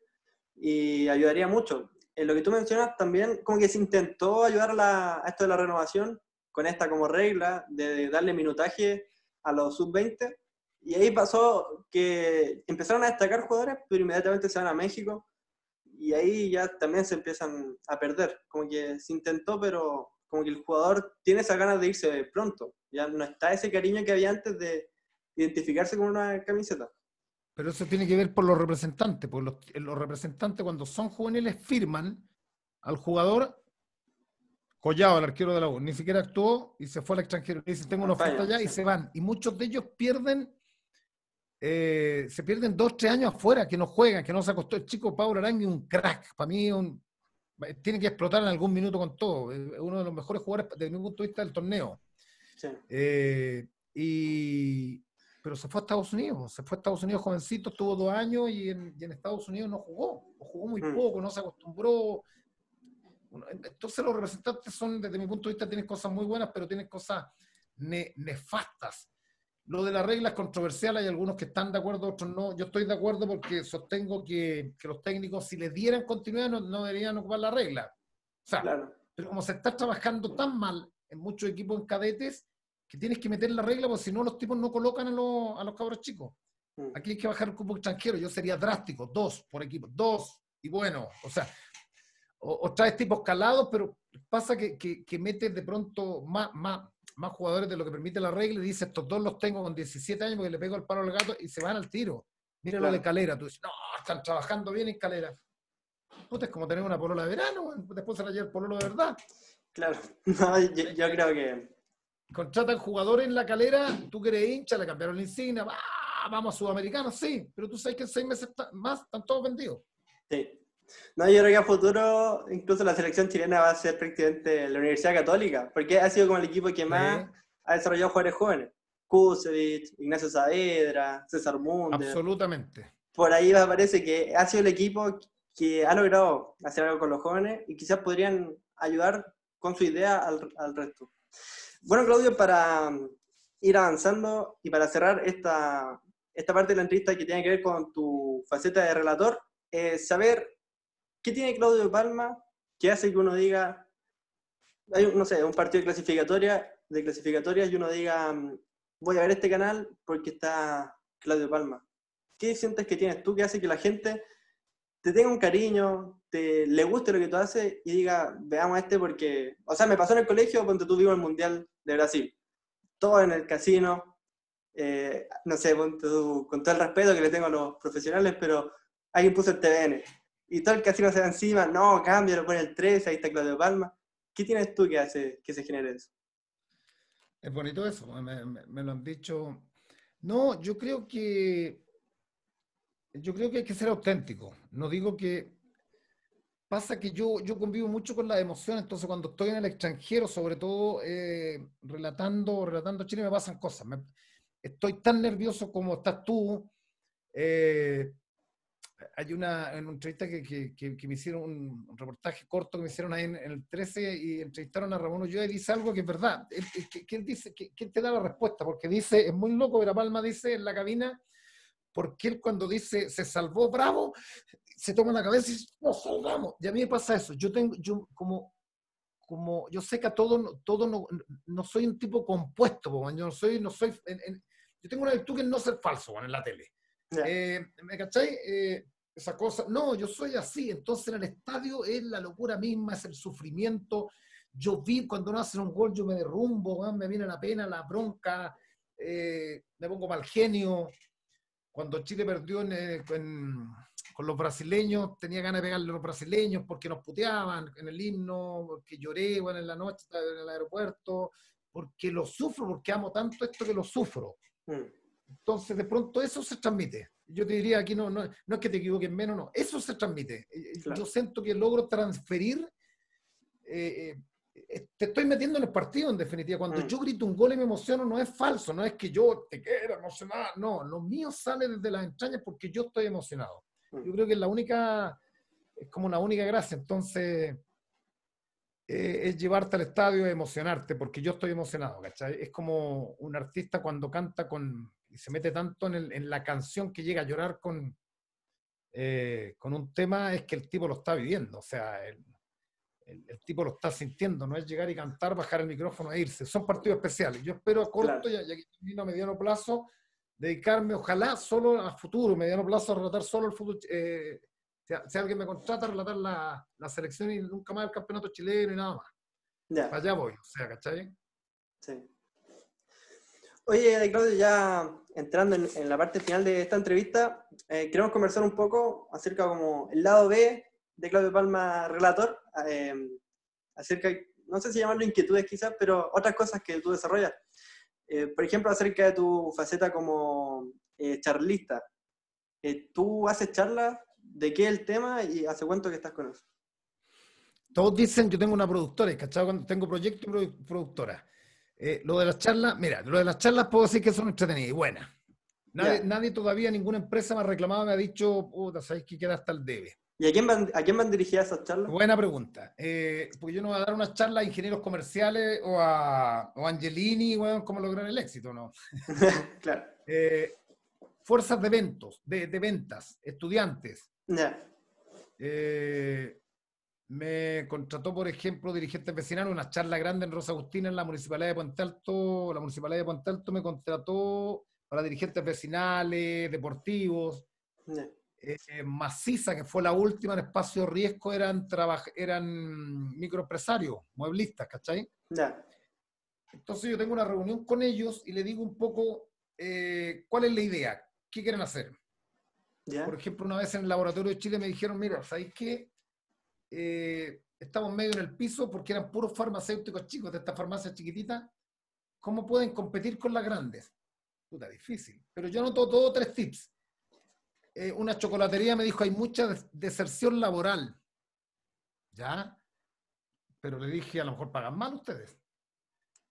y ayudaría mucho. En lo que tú mencionas también, como que se intentó ayudar a esto de la renovación, con esta como regla de darle minutaje a los sub-20. Y ahí pasó que empezaron a destacar jugadores, pero inmediatamente se van a México. Y ahí ya también se empiezan a perder. Como que se intentó, pero como que el jugador tiene esa ganas de irse pronto. Ya no está ese cariño que había antes de identificarse con una camiseta. Pero eso tiene que ver por los representantes, porque los, los representantes cuando son juveniles firman al jugador Collado, el arquero de la U, ni siquiera actuó y se fue al extranjero. Dice, tengo una oferta allá y se van. Y muchos de ellos pierden, eh, se pierden dos, tres años afuera, que no juegan, que no se acostó. El chico Pablo Arangui un crack. Para mí un, tiene que explotar en algún minuto con todo. Es uno de los mejores jugadores desde mi punto de vista del torneo. Eh, y, pero se fue a Estados Unidos, se fue a Estados Unidos jovencito, estuvo dos años y en, Estados Unidos no jugó, jugó muy mm. poco, no se acostumbró, entonces los representantes son, desde mi punto de vista, tienen cosas muy buenas, pero tienen cosas nefastas. Lo de la regla es controversial, hay algunos que están de acuerdo, otros no. Yo estoy de acuerdo porque sostengo que, los técnicos, si les dieran continuidad, no, deberían ocupar la regla. O sea, pero como se está trabajando tan mal en muchos equipos en cadetes, que tienes que meter la regla, porque si no los tipos no colocan a los, a los cabros chicos. Mm. Aquí hay que bajar el cupo extranjero, yo sería drástico, dos por equipo, dos, y bueno, o sea, o, traes tipos calados, pero pasa que, que, metes de pronto más, más, más jugadores de lo que permite la regla y dices, estos dos los tengo con 17 años porque le pego el palo al gato y se van al tiro. Mira lo de Calera, tú dices, no, están trabajando bien en Calera. Puta, es como tener una polola de verano, después se la lleva el pololo de verdad. Claro, *laughs* yo, creo que... Contratan jugadores en la calera, tú que eres hincha, le cambiaron la insignia, vamos a Sudamericano, sí, pero tú sabes que en seis meses más están todos vendidos. Sí, no, yo creo que a futuro incluso la selección chilena va a ser prácticamente la Universidad Católica, porque ha sido como el equipo que más ha desarrollado jugadores jóvenes. Kusevich, Ignacio Saavedra, César Mundo. Absolutamente. Por ahí me parece que ha sido el equipo que ha logrado hacer algo con los jóvenes y quizás podrían ayudar con su idea al, al resto. Bueno, Claudio, para ir avanzando y para cerrar esta, esta parte de la entrevista que tiene que ver con tu faceta de relator, eh, saber ¿Qué tiene Claudio Palma que hace que uno diga, hay, no sé, un partido de clasificatoria, de clasificatoria y uno diga, mm, voy a ver este canal porque está Claudio Palma? ¿Qué sientes que tienes tú que hace que la gente te tenga un cariño, te, le guste lo que tú haces y diga, veamos este porque, o sea, me pasó en el colegio cuando tú vivo el Mundial de Brasil. Todo en el casino, eh, no sé, con, con todo el respeto que le tengo a los profesionales, pero alguien puso el TVN y todo el casino se va encima, no, cambia, lo pone el 3, ahí está Claudio Palma. ¿Qué tienes tú que hace que se genere eso? Es bonito eso, me, lo han dicho. No, yo creo que yo creo que hay que ser auténtico. No digo que pasa que yo, yo convivo mucho con la emoción, entonces cuando estoy en el extranjero, sobre todo eh, relatando, relatando Chile, me pasan cosas. estoy tan nervioso como estás tú. Eh, hay una, en una entrevista que, que, que, me hicieron, un reportaje corto que me hicieron ahí en, el 13 y entrevistaron a Ramón Ulloa y dice algo que es verdad. Él, que, él dice, que, él te da la respuesta, porque dice, es muy loco, Vera Palma dice en la cabina, porque él cuando dice se salvó Bravo, se toma la cabeza y dice, nos salvamos. Y a mí me pasa eso. Yo tengo, yo como, como yo sé que a todo, todo no, no soy un tipo compuesto, yo no soy, no soy, yo tengo una virtud que es no ser falso en la tele. Eh, ¿Me cachai? Eh, esa cosa. No, yo soy así. Entonces en el estadio es la locura misma, es el sufrimiento. Yo vi cuando no hacen un gol, yo me derrumbo, me viene la pena, la bronca, eh, me pongo mal genio. Cuando Chile perdió con los brasileños, tenía ganas de pegarle a los brasileños porque nos puteaban en el himno, porque lloré bueno, en la noche en el aeropuerto, porque lo sufro, porque amo tanto esto que lo sufro. Mm. Entonces, de pronto eso se transmite. Yo te diría aquí, no, no, no es que te equivoques menos, no, eso se transmite. Eh, eh, yo siento que logro transferir, eh, te estoy metiendo en el partido en definitiva. Cuando mm. yo grito un gol y me emociono, no es falso, no es que yo te quiera emocionar, no, lo mío sale desde las entrañas porque yo estoy emocionado. Mm. Yo creo que es la única, es como una única gracia. Entonces, es llevarte al estadio y emocionarte, porque yo estoy emocionado, ¿cachai? Es como un artista cuando canta con, y se mete tanto en, la canción que llega a llorar con, eh, con un tema, es que el tipo lo está viviendo, o sea, el, el, tipo lo está sintiendo, no es llegar y cantar, bajar el micrófono e irse. Son partidos especiales. Yo espero a corto y, y a mediano plazo dedicarme, ojalá, solo a futuro, mediano plazo, a relatar solo el fútbol. Eh, si, alguien me contrata, a relatar la, la, selección y nunca más el campeonato chileno y nada más. Allá voy, o sea, ¿cachai? Sí. Oye, Claudio, ya entrando en, la parte final de esta entrevista, eh, queremos conversar un poco acerca como el lado B de Claudio Palma, relator, eh, acerca, no sé si llamarlo inquietudes quizás, pero otras cosas que tú desarrollas. Eh, por ejemplo, acerca de tu faceta como charlista. ¿Tú haces charlas? ¿De qué es el tema y hace cuánto que estás con eso? Todos dicen, yo tengo una productora, ¿cachado? Cuando tengo proyecto y productora. Eh, lo de las charlas, mira, lo de las charlas puedo decir que son entretenidas y buenas. Nadie, todavía, ninguna empresa me ha reclamado, me ha dicho, puta, sabes que queda hasta el debe. ¿Y a quién van, a quién van dirigidas esas charlas? Buena pregunta. Eh, porque yo no voy a dar una charla a ingenieros comerciales o a, o Angelini, bueno, cómo lograr el éxito, ¿no? *laughs* claro. Eh, fuerzas de eventos, de, de ventas, estudiantes. Ya. Eh, me contrató, por ejemplo, dirigente vecinal, una charla grande en Rosa Agustina, en la Municipalidad de Puente Alto. La Municipalidad de Puente Alto me contrató para dirigentes vecinales, deportivos. Eh, Maciza, que fue la última en espacio riesgo, eran, eran microempresarios, mueblistas, ¿cachai? Entonces yo tengo una reunión con ellos y le digo un poco eh, cuál es la idea, qué quieren hacer. Por ejemplo, una vez en el laboratorio de Chile me dijeron, mira, ¿sabéis qué? Eh, estamos medio en el piso porque eran puros farmacéuticos chicos de estas farmacias chiquititas. ¿Cómo pueden competir con las grandes? Puta, difícil. Pero yo noto todo tres tips. Eh, una chocolatería me dijo, hay mucha deserción laboral. ¿Ya? Pero le dije, a lo mejor pagan mal ustedes.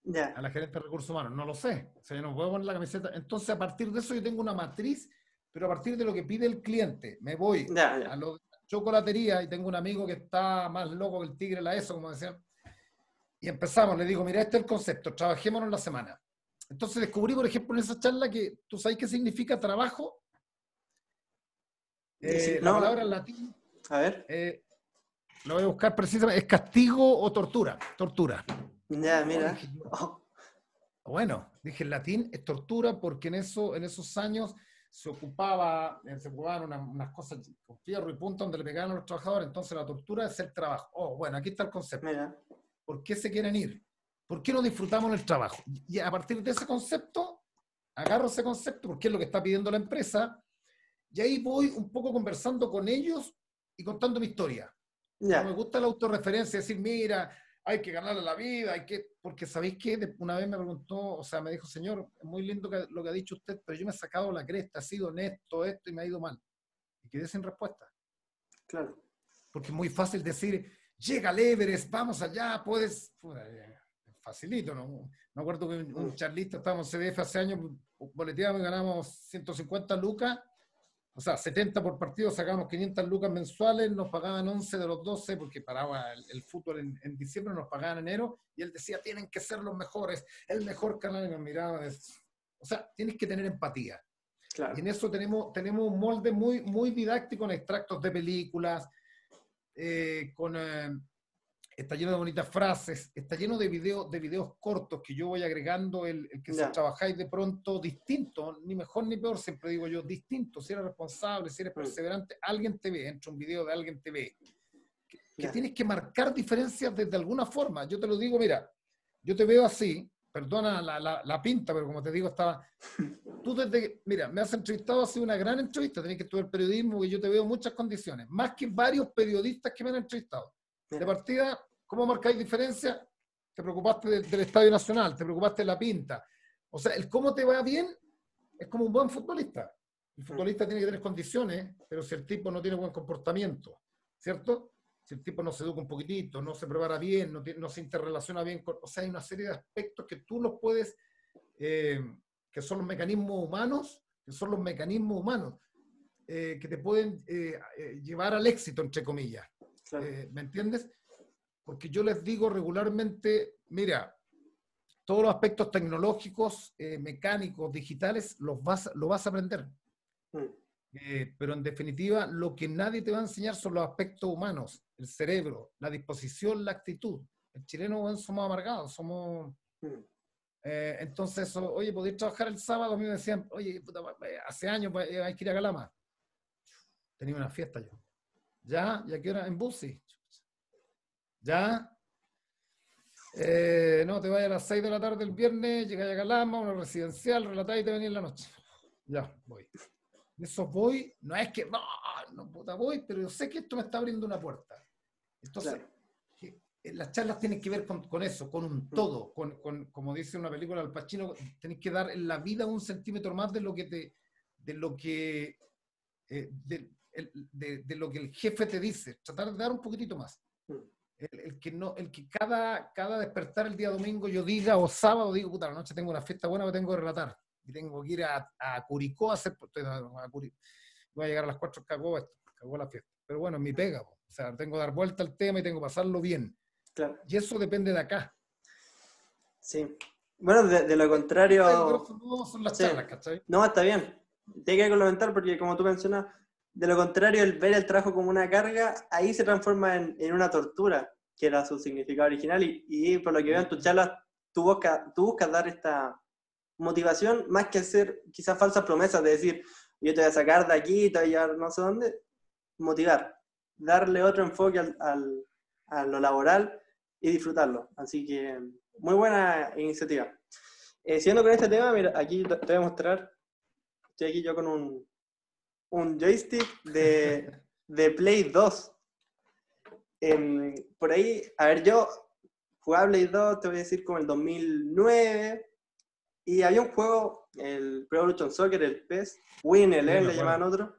Ya. A la gerente de recursos humanos, no lo sé. O sea, yo no puedo poner la camiseta. Entonces, a partir de eso, yo tengo una matriz, pero a partir de lo que pide el cliente, me voy a lo chocolatería y tengo un amigo que está más loco que el tigre la ESO, como decían. Y empezamos, le digo, mira, este es el concepto, trabajémonos en la semana. Entonces descubrí, por ejemplo, en esa charla que tú sabes qué significa trabajo. Eh, la palabra en latín. A ver. Eh, lo voy a buscar precisamente. Es castigo o tortura. Tortura. Ya, mira. Bueno, dije en latín es tortura porque en, eso, en esos años se ocupaba, eh, se ocupaban unas, cosas con fierro y punta donde le pegaban a los trabajadores, entonces la tortura es el trabajo. Oh, bueno, aquí está el concepto. ¿Por qué se quieren ir? ¿Por qué no disfrutamos el trabajo? Y a partir de ese concepto, agarro ese concepto porque es lo que está pidiendo la empresa, y ahí voy un poco conversando con ellos y contando mi historia. me gusta la autorreferencia, decir, mira, hay que ganarle la vida, hay que, porque sabéis que una vez me preguntó, o sea, me dijo, señor, es muy lindo lo que ha dicho usted, pero yo me he sacado la cresta, he sido honesto, esto y me ha ido mal. Y quedé sin respuesta. Claro. porque es muy fácil decir, llega al Everest, vamos allá, puedes... Facilito, ¿no? Me acuerdo que un, charlista, estábamos en CDF hace años, boleteábamos y ganamos 150 lucas, o sea, 70 por partido, sacábamos 500 lucas mensuales, nos pagaban 11 de los 12 porque paraba el, fútbol en, diciembre, nos pagaban en enero, y él decía, tienen que ser los mejores, el mejor canal, y nos miraba, o sea, tienes que tener empatía. Y en eso tenemos, tenemos un molde muy, muy didáctico en extractos de películas, eh, con, eh, está lleno de bonitas frases, está lleno de, video, de videos cortos que yo voy agregando, el, que si trabajáis de pronto distinto, ni mejor ni peor, siempre digo yo, distinto, si eres responsable, si eres mm. perseverante, alguien te ve, entra un video de alguien te ve. Que, tienes que marcar diferencias desde alguna forma. Yo te lo digo, mira, yo te veo así, perdona la, la, la, pinta, pero como te digo, estaba. *laughs* Tú desde mira, me has entrevistado, ha sido una gran entrevista, tenés que estudiar periodismo, y yo te veo muchas condiciones, más que varios periodistas que me han entrevistado. De partida, ¿cómo marcáis diferencia? Te preocupaste del, Estadio Nacional, te preocupaste de la pinta. O sea, el cómo te va bien es como un buen futbolista. El futbolista tiene que tener condiciones, pero si el tipo no tiene buen comportamiento, ¿cierto? si el tipo no se educa un poquitito, no se prepara bien, no, no se interrelaciona bien con... O sea, hay una serie de aspectos que tú los puedes, eh, que son los mecanismos humanos, que son los mecanismos humanos, eh, que te pueden eh, llevar al éxito, entre comillas. ¿Me entiendes? Porque yo les digo regularmente, mira, todos los aspectos tecnológicos, mecánicos, digitales, los vas, lo vas a aprender. Mm. Eh, pero en definitiva, lo que nadie te va a enseñar son los aspectos humanos, el cerebro, la disposición, la actitud. El chileno somos amargados, somos... Hmm. Eh, entonces, oye, ¿podéis trabajar el sábado? A mí me decían, oye, hace años hay que ir a Galama. Tenía una fiesta yo. ¿Ya? ¿Y a qué hora? En Busi. ¿Ya? Eh, no, te vayas a las 6 de la tarde el viernes, llegáis a Galama, una residencial, relatáis y te venís en la noche. Ya, voy eso voy, no es que, no, no puta voy, pero yo sé que esto me está abriendo una puerta. Entonces, eh, las charlas tienen que ver con, con eso, con un mm. todo, con, con, como dice una película del Pacino, tenés que dar en la vida un centímetro más de lo que te, de lo que, eh, de, de, lo que el jefe te dice, tratar de dar un poquitito más. El, el, que no, el que cada, cada despertar el día domingo yo diga, o sábado digo, puta, la noche tengo una fiesta buena que tengo que relatar tengo que ir a, a Curicó a hacer, voy a llegar a las 4, cagó esto, cagó la fiesta. Pero bueno, mi pega, o sea, tengo que dar vuelta al tema y tengo que pasarlo bien. Y eso depende de acá. Sí. Bueno, de, lo contrario... No, son las charlas, ¿cachai? No, está bien. Tengo que complementar porque como tú mencionas, de lo contrario, el ver el trabajo como una carga, ahí se transforma en, en una tortura, que era su significado original. Y, y por lo que veo en tus charlas, tú buscas, tú buscas dar esta, motivación más que hacer quizás falsas promesas de decir, yo te voy a sacar de aquí, te voy a llevar no sé dónde, motivar, darle otro enfoque al, a lo laboral y disfrutarlo. Así que muy buena iniciativa. Eh, siguiendo con este tema, mira, aquí te voy a mostrar, estoy aquí yo con un, un joystick de, de Play 2. Em, por ahí, a ver, yo jugaba Play 2, te voy a decir como el 2009, y había un juego, el Pro Evolution Soccer, el PES, Win, el le llamaban otro,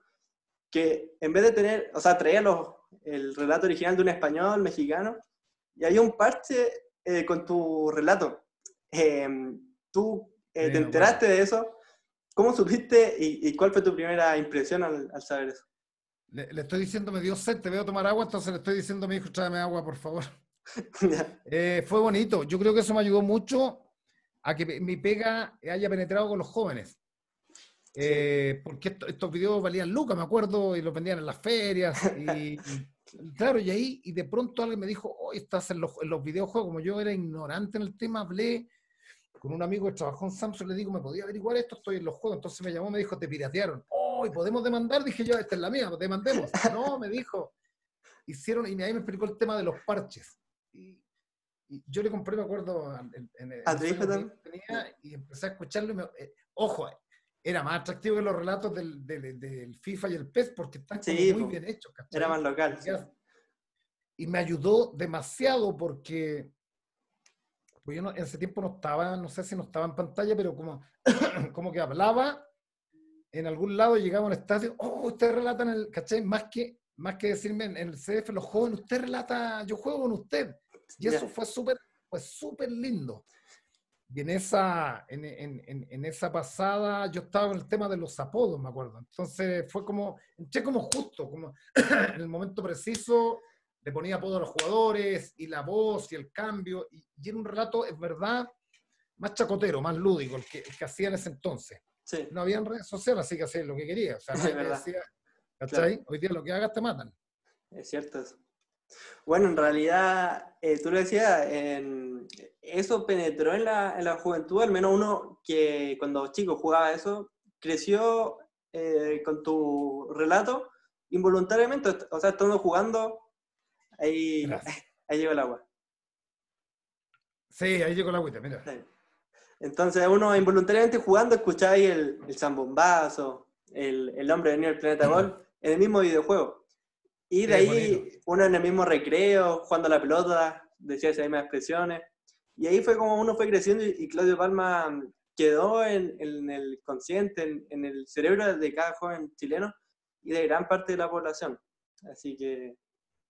que en vez de tener, o sea, traía los, el relato original de un español, mexicano, y había un parche eh, con tu relato. Em, ¿Tú eh, te enteraste de eso? ¿Cómo supiste y, cuál fue tu primera impresión al, saber eso? Le, estoy diciendo, me dio sed, te veo tomar agua, entonces le estoy diciendo a mi hijo, tráeme agua, por favor. *laughs* Eh, fue bonito. Yo creo que eso me ayudó mucho a que mi pega haya penetrado con los jóvenes. Eh, porque estos videos valían lucas, me acuerdo, y los vendían en las ferias. Y, *laughs* claro, y ahí, y de pronto alguien me dijo, hoy estás en los, en los, videojuegos, como yo era ignorante en el tema, hablé con un amigo que trabajó en Samsung, le digo, ¿me podía averiguar esto? Estoy en los juegos. Entonces me llamó, me dijo, te piratearon. Oh, podemos demandar? Dije yo, esta es la mía, demandemos. *laughs* no, me dijo. Hicieron, y ahí me explicó el tema de los parches. Y, yo le compré, me acuerdo, en, en, ¿A tenía, y empecé a escucharlo. Y me, eh, ojo, era más atractivo que los relatos del, del, del FIFA y el PES porque están muy bien hechos. Era más local. Y me ayudó demasiado porque pues yo no, en ese tiempo no estaba, no sé si no estaba en pantalla, pero como, *coughs* como que hablaba en algún lado, llegaba al estadio, oh, ustedes relatan el, ¿cachai? Más que, más que decirme en el CF, los jóvenes, usted relata, yo juego con usted. Y eso fue súper fue súper lindo. Y en esa, en, en, en, esa pasada yo estaba en el tema de los apodos, me acuerdo. Entonces fue como, entré como justo, como *coughs* en el momento preciso, le ponía apodo a los jugadores y la voz y el cambio. Y, y era un relato, es verdad, más chacotero, más lúdico, el que, el que hacía en ese entonces. Sí. No había redes sociales, así que hacía lo que quería. O sea, me decía, ¿cachai? Hoy día lo que hagas te matan. Es cierto. Bueno, en realidad, eh, tú lo decías, en, eso penetró en la, en la, juventud, al menos uno que cuando chico jugaba eso, creció eh, con tu relato involuntariamente, o sea, estando jugando, ahí, *laughs* ahí llegó el agua. Sí, ahí llegó el agüita, mira. Sí. Entonces uno involuntariamente jugando escuchaba ahí el, el zambombazo, el, el hombre venía del planeta Gol, en el mismo videojuego. Y de ahí uno en el mismo recreo, jugando a la pelota, decía esas mismas expresiones. Y ahí fue como uno fue creciendo y, Claudio Palma quedó en, en el consciente, en, en, el cerebro de cada joven chileno y de gran parte de la población. Así que...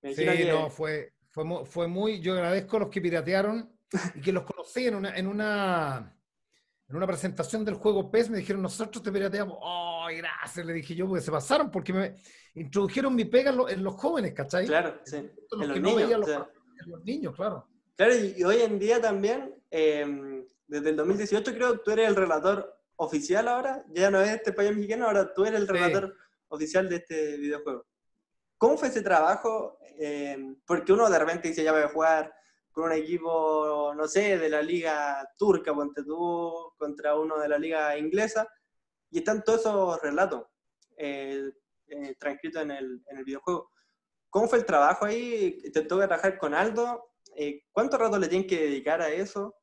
Me sí, que... no, fue, fue, fue muy... Yo agradezco a los que piratearon y que los conocí en una, en una en una presentación del juego PES me dijeron, nosotros te pirateamos. ¡Oh, gracias! Le dije yo, porque se pasaron, porque me introdujeron mi pega en, los jóvenes, ¿cachai? Claro, sí. En los, los niños, los, los, niños, claro. Claro, y, hoy en día también, eh, desde el 2018 creo que tú eres el relator oficial ahora, ya no es este país mexicano, ahora tú eres el relator sí. oficial de este videojuego. ¿Cómo fue ese trabajo? Eh, porque uno de repente dice, ya voy a jugar con un equipo, no sé, de la liga turca, ponte tú, contra uno de la liga inglesa, y están todos esos relatos eh, eh, transcritos en el, en videojuego. ¿Cómo fue el trabajo ahí? ¿Te toca trabajar con Aldo? Eh, ¿Cuánto rato le tienen que dedicar a eso?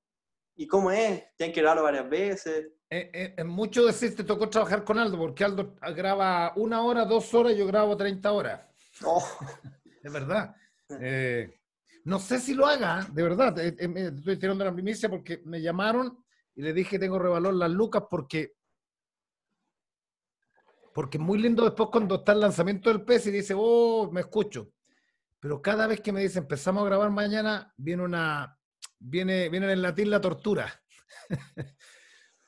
¿Y cómo es? ¿Tienen que grabarlo varias veces? Es mucho decir, te tocó trabajar con Aldo, porque Aldo graba una hora, dos horas, yo grabo 30 horas. Oh. *laughs* es verdad. Eh, no sé si lo haga, de verdad. Eh, eh, estoy tirando la primicia porque me llamaron y le dije que tengo revalor las lucas porque porque es muy lindo después cuando está el lanzamiento del pez y dice, oh, me escucho. Pero cada vez que me dice empezamos a grabar mañana, viene una, viene, viene en latín la tortura. *laughs*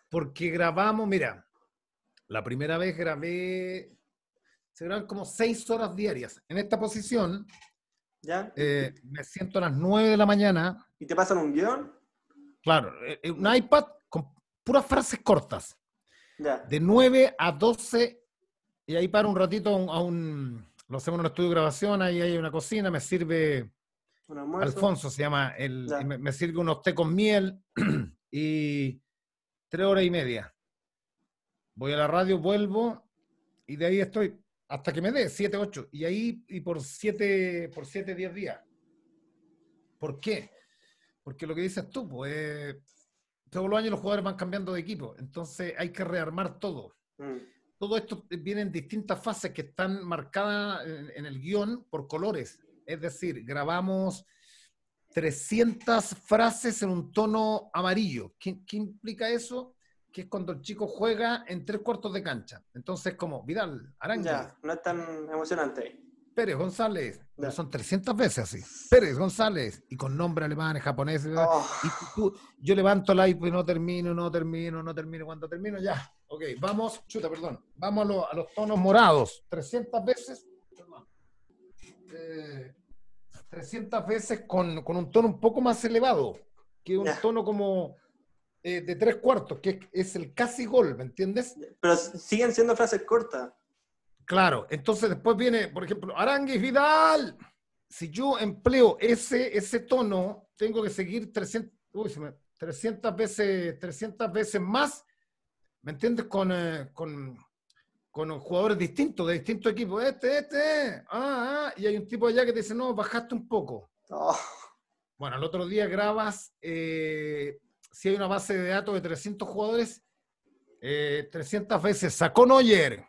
porque grabamos, mira, la primera vez grabé, se graban como seis horas diarias. En esta posición, ¿Ya? Eh, me siento a las 9 de la mañana. ¿Y te pasan un guion? Claro, eh, eh, un iPad con puras frases cortas. Ya. De 9 a 12, y ahí paro un ratito a un, lo hacemos en un estudio de grabación, ahí hay una cocina, me sirve, Alfonso se llama, el, me, me, sirve unos té con miel *clears throat* y tres horas y media. Voy a la radio, vuelvo y de ahí estoy hasta que me dé 7, 8. Y ahí, y por 7, por 7, 10 días. ¿Por qué? Porque lo que dices tú, pues, todos los años los jugadores van cambiando de equipo. Entonces hay que rearmar todo. Mm. Todo esto viene en distintas fases que están marcadas en, en el guion por colores. Es decir, grabamos 300 frases en un tono amarillo. ¿Qué, ¿Qué, implica eso? Que es cuando el chico juega en tres cuartos de cancha. Entonces, como Vidal, Arangues. Ya, no es tan emocionante. Pérez González, ya. son 300 veces así. Pérez González, y con nombre alemán, japonés. Oh. Y tú, yo levanto el iPod y no termino, no termino, no termino. Cuando termino, ya. Ok, vamos, chuta, perdón. Vamos a, lo, a los tonos morados. 300 veces. Eh, 300 veces con, con, un tono un poco más elevado, que un ya. tono como eh, de tres cuartos, que es el casi gol, ¿me entiendes? Pero siguen siendo frases cortas. Claro, entonces después viene, por ejemplo, Aranguis Vidal. Si yo empleo ese, ese tono, tengo que seguir 300, uy, me, 300, veces, 300 veces más, ¿me entiendes? Con, eh, con, con jugadores distintos, de distintos equipos. Este, este, ah, ah, y hay un tipo allá que te dice, no, bajaste un poco. Oh. Bueno, el otro día grabas eh, si hay una base de datos de 300 jugadores, eh, 300 veces sacó Neuer.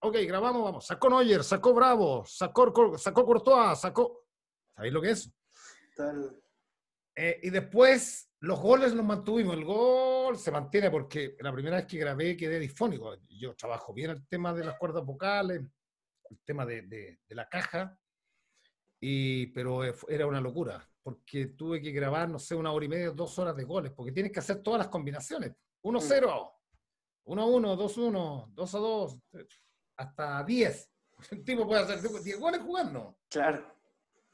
Ok, grabamos, vamos. Sacó Neuer, sacó Bravo, sacó, sacó Courtois, sacó. ¿Sabéis lo que es? Eh, y después los goles los mantuvimos. El gol se mantiene porque la primera vez que grabé quedé disfónico. Yo trabajo bien el tema de las cuerdas vocales. el tema de, de, la caja, y, pero era una locura, porque tuve que grabar, no sé, una hora y media, dos horas de goles, porque tienes que hacer todas las combinaciones. 1-0, 1-1, 2-1, 2-2, hasta 10. *laughs* El tipo puede hacer 10 goles jugando. Claro.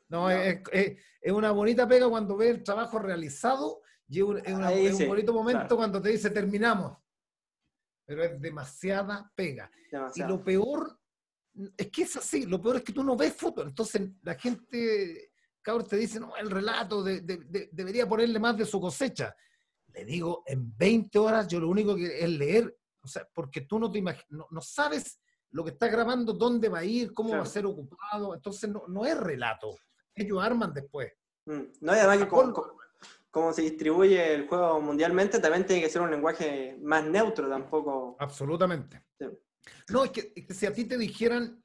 No, Es, es, una bonita pega cuando ves el trabajo realizado y es, un bonito momento cuando te dice terminamos. Pero es demasiada pega. Y lo peor es que es así, lo peor es que tú no ves fotos. Entonces la gente, cabrón, te dice, no, el relato debería ponerle más de su cosecha. Le digo, en 20 horas yo lo único que es leer, o sea, porque tú no te imaginas, no, sabes lo que estás grabando, dónde va a ir, cómo va a ser ocupado. Entonces no, no es relato ellos arman después. Mm, no, y además que como, se distribuye el juego mundialmente, también tiene que ser un lenguaje más neutro tampoco. Absolutamente. No, es que, si a ti te dijeran,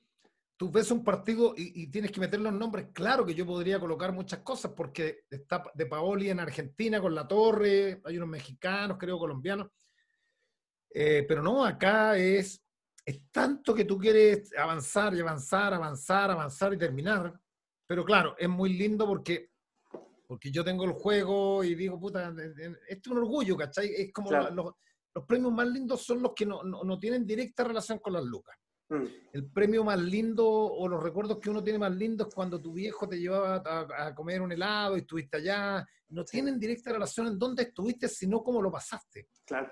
tú ves un partido y, tienes que meter los nombres, claro que yo podría colocar muchas cosas, porque está de Paoli en Argentina con la torre, hay unos mexicanos, creo, colombianos. Eh, pero no, acá es, es tanto que tú quieres avanzar y avanzar, avanzar, avanzar y terminar, pero claro, es muy lindo porque, porque yo tengo el juego y digo, puta, esto es un orgullo, ¿cachai? Es como los, premios más lindos son los que no, no, tienen directa relación con las lucas. Mm. El premio más lindo o los recuerdos que uno tiene más lindos cuando tu viejo te llevaba a, comer un helado y estuviste allá. No tienen directa relación en dónde estuviste, sino cómo lo pasaste. Claro.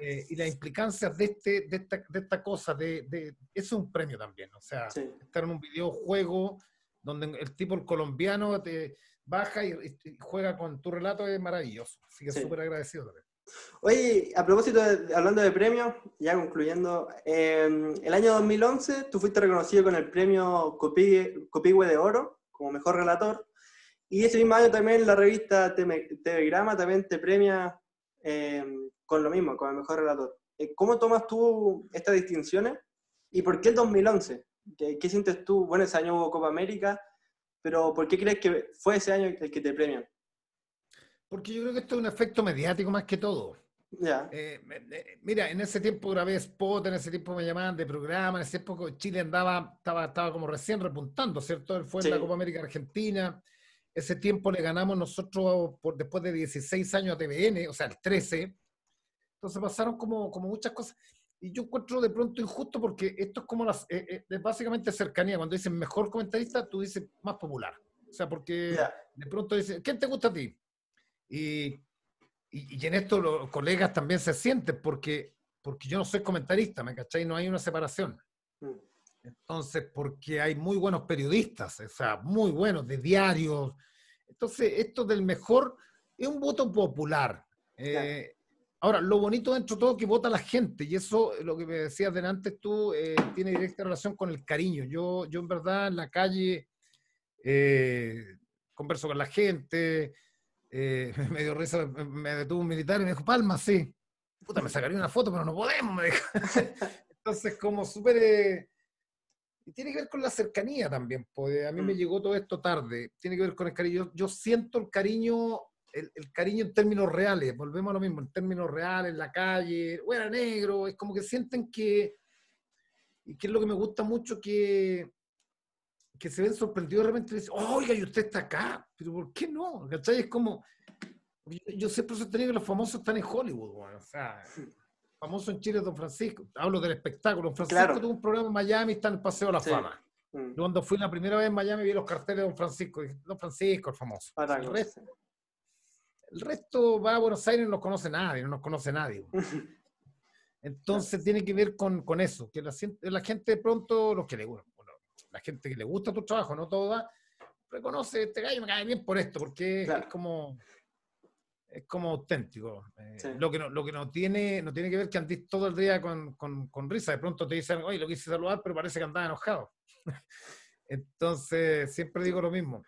Eh, y las implicancias de, este, de, esta, de esta cosa, de, de, es un premio también. O sea, estar en un videojuego donde el tipo el colombiano te baja y, juega con tu relato es maravilloso. Así que súper agradecido también. Oye, a propósito, de, hablando de premios, ya concluyendo, em, el año 2011 tú fuiste reconocido con el premio Copihue de Oro como mejor relator, y ese mismo año también la revista Telegrama también te premia em, con lo mismo, con el mejor relator. Eh, ¿Cómo tomas tú estas distinciones y por qué el 2011? ¿Qué, sientes tú? Bueno, ese año hubo Copa América, pero ¿por qué crees que fue ese año el que te premian? Porque yo creo que esto es un efecto mediático más que todo. Ya. Eh, mira, en ese tiempo grabé spot, en ese tiempo me llamaban de programa, en ese tiempo Chile andaba, estaba, estaba como recién repuntando, ¿cierto? Él fue en la Copa América Argentina. Ese tiempo le ganamos nosotros por, después de 16 años a TVN, o sea, el 13. Entonces pasaron como, como muchas cosas. Y yo encuentro de pronto injusto porque esto es como las, eh, eh, básicamente cercanía. Cuando dicen mejor comentarista, tú dices más popular. O sea, porque de pronto dicen, ¿quién te gusta a ti? Y, y, en esto los colegas también se sienten porque, porque yo no soy comentarista, ¿me cachai? No hay una separación. Mm. Entonces, porque hay muy buenos periodistas, o sea, muy buenos, de diarios. Entonces, esto del mejor es un voto popular. Eh, Ahora, lo bonito dentro de todo es que vota la gente, y eso, lo que me decías delante tú, eh, tiene directa relación con el cariño. Yo, yo en verdad, en la calle, eh, converso con la gente, eh, *laughs* me dio risa, me detuvo un militar y me dijo, Palma, sí. Puta, me sacaría una foto, pero no podemos, me dijo. *laughs* Entonces, como súper... y tiene que ver con la cercanía también, porque a mí me mm. llegó todo esto tarde. Tiene que ver con el cariño. yo siento el cariño el, cariño en términos reales, volvemos a lo mismo, en términos reales, en la calle, o era negro, es como que sienten que, y que es lo que me gusta mucho, que, que se ven sorprendidos de repente y dicen, oiga, y usted está acá, pero ¿por qué no? ¿Cachai? Es como, yo, siempre he sostenido que los famosos están en Hollywood, o sea, famoso en Chile Don Francisco, hablo del espectáculo, Don Francisco tuvo un programa en Miami, está en el Paseo de la Fama. Mm. cuando fui la primera vez en Miami vi los carteles de Don Francisco, y Don Francisco, el famoso. el resto, el resto va a Buenos Aires y no nos conoce nadie, no nos conoce nadie. *laughs* Entonces tiene que ver con, con eso, que la, la, gente de pronto, los que le, bueno, la gente que le gusta tu trabajo, no toda, reconoce, este gallo me cae bien por esto, porque es como es como auténtico. Eh, lo, que no, lo que no tiene, no tiene que ver que andes todo el día con, con, con, risa. De pronto te dicen, oye, lo quise saludar, pero parece que andaba enojado. *laughs* Entonces, siempre digo lo mismo.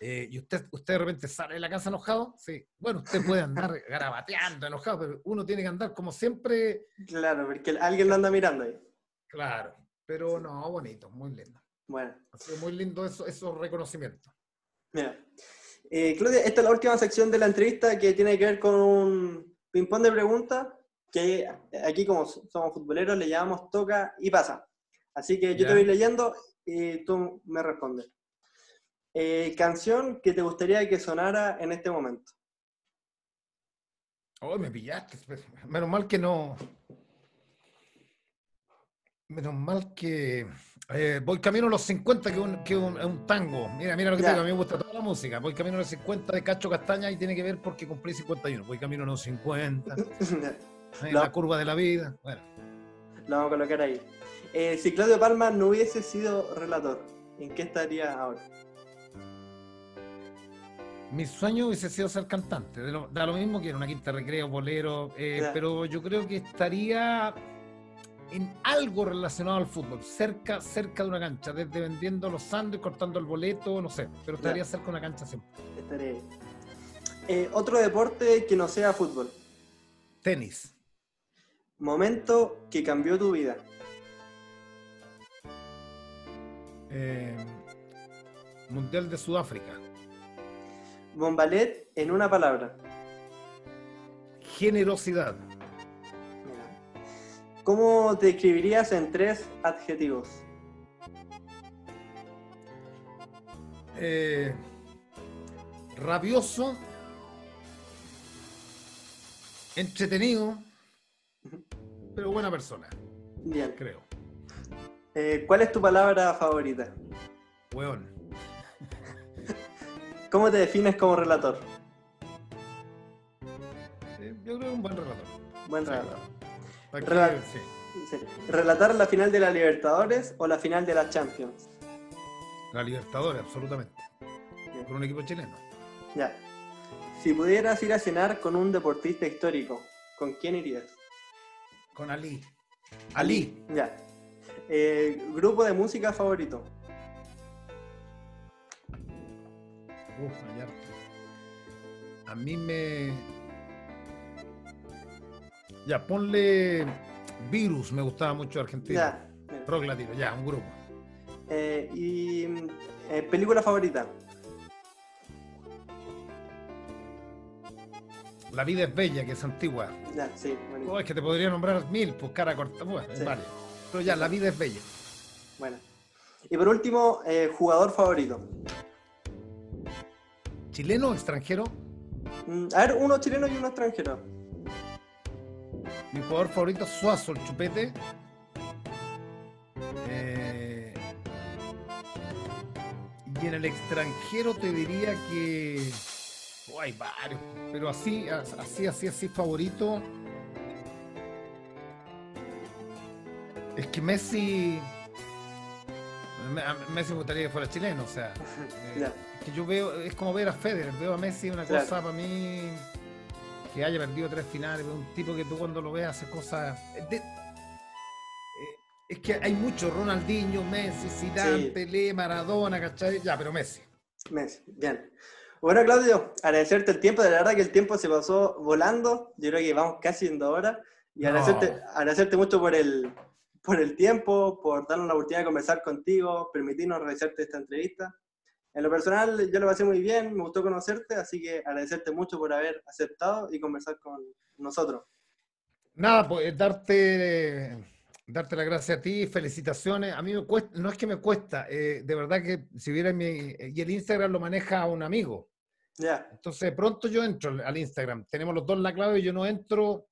Eh, y usted, usted de repente sale de la casa enojado, sí. Bueno, usted puede andar *laughs* garabateando, enojado, pero uno tiene que andar como siempre. Claro, porque alguien lo anda mirando ahí. Claro, pero no, bonito, muy lindo. Bueno. Ha sido muy lindo eso, esos reconocimientos. Mira, eh, Claudia, esta es la última sección de la entrevista que tiene que ver con un ping-pong de preguntas que aquí como somos futboleros le llamamos toca y pasa. Así que yo te voy leyendo y tú me respondes. Eh, canción que te gustaría que sonara en este momento. Oh, me pillaste. Menos mal que no. Menos mal que. Eh, voy camino a los 50, que es un, que un, tango. Mira, mira lo que te digo, a mí me gusta toda la música. Voy camino a los 50 de Cacho Castaña y tiene que ver porque cumplí 51. Voy camino a los 50. *laughs* La curva de la vida. Bueno. Lo vamos a colocar ahí. Eh, si Claudio Palma no hubiese sido relator, ¿en qué estaría ahora? Mi sueño hubiese sido ser cantante. da lo mismo que en una quinta recreo, bolero, eh, pero yo creo que estaría en algo relacionado al fútbol, cerca, cerca de una cancha, desde vendiendo los sándwiches, cortando el boleto, no sé, pero estaría cerca de una cancha siempre. Estaré. Eh, otro deporte que no sea fútbol. Tenis. Momento que cambió tu vida. Eh, Mundial de Sudáfrica. Bombalet en una palabra. Generosidad. ¿Cómo te describirías en tres adjetivos? Eh, rabioso, entretenido, pero buena persona. Bien. Creo. Eh, ¿Cuál es tu palabra favorita? Hueón. ¿Cómo te defines como relator? Eh, yo creo que un buen relator. Buen relator. ¿Relatar la final de la Libertadores o la final de la Champions? La Libertadores, absolutamente. Con un equipo chileno. Ya. Si pudieras ir a cenar con un deportista histórico, ¿con quién irías? Con Ali. Ali. Ya. Eh, ¿Grupo de música favorito? Uf, A mí me. Ya, ponle Virus, me gustaba mucho Argentina. Ya. Rock latino, ya, un grupo. Eh, ¿Y eh, película favorita? La vida es bella, que es antigua. Ya, sí, oh, es que te podría nombrar mil, pues cara corta. Bueno, vale. Pero ya, la vida es bella. Bueno. Y por último, eh, jugador favorito. ¿Chileno o extranjero? Mm, a ver, uno chileno y uno extranjero. Mi jugador favorito es Suazo, el chupete. Eh, y en el extranjero te diría que. Oh, hay varios, pero así, así, así, así, favorito. Es que Messi. Messi me gustaría que fuera chileno, o sea. *laughs* Eh, que yo veo, es como ver a Federer, veo a Messi una cosa para mí que haya perdido tres finales, un tipo que tú cuando lo ves hace cosas. Eh, es que hay mucho, Ronaldinho, Messi, Zidane, Pelé, Maradona, ¿cachai? Ya, pero Messi. Messi, bien. Bueno, Claudio, agradecerte el tiempo, de la verdad que el tiempo se pasó volando, yo creo que vamos casi en dos horas, y agradecerte, agradecerte mucho por el, por el tiempo, por darnos la oportunidad de conversar contigo, permitirnos realizarte esta entrevista. En lo personal, yo lo pasé muy bien, me gustó conocerte, así que agradecerte mucho por haber aceptado y conversar con nosotros. Nada, pues darte, darte las gracias a ti, felicitaciones. A mí me cuesta, no es que me cuesta, eh, de verdad que si hubiera mi. Y el Instagram lo maneja un amigo. Ya. Entonces, pronto yo entro al Instagram. Tenemos los dos la clave y yo no entro.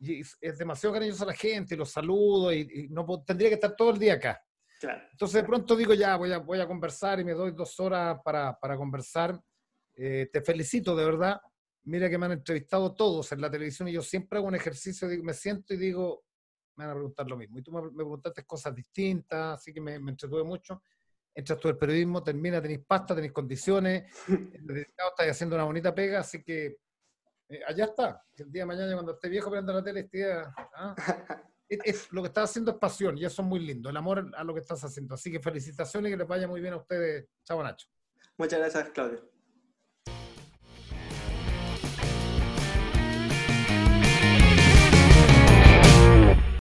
Y es demasiado cariñoso a la gente, los saludo y, no tendría que estar todo el día acá. Entonces de pronto digo, ya, voy a, voy a conversar y me doy dos horas para, para conversar. Eh, te felicito, de verdad. Mira que me han entrevistado todos en la televisión y yo siempre hago un ejercicio, me siento y digo, me van a preguntar lo mismo. Y tú me, preguntaste cosas distintas, así que me, me entretuve mucho. Entras tú el periodismo, termina, tenéis pasta, tenéis condiciones, *laughs* estáis haciendo una bonita pega, así que eh, allá está. El día de mañana, cuando esté viejo, prenda la tele, esté, ¿ah? *laughs* lo que estás haciendo es pasión y eso es muy lindo, el amor a lo que estás haciendo. Así que felicitaciones y que les vaya muy bien a ustedes. Chao, Nacho. Muchas gracias, Claudio.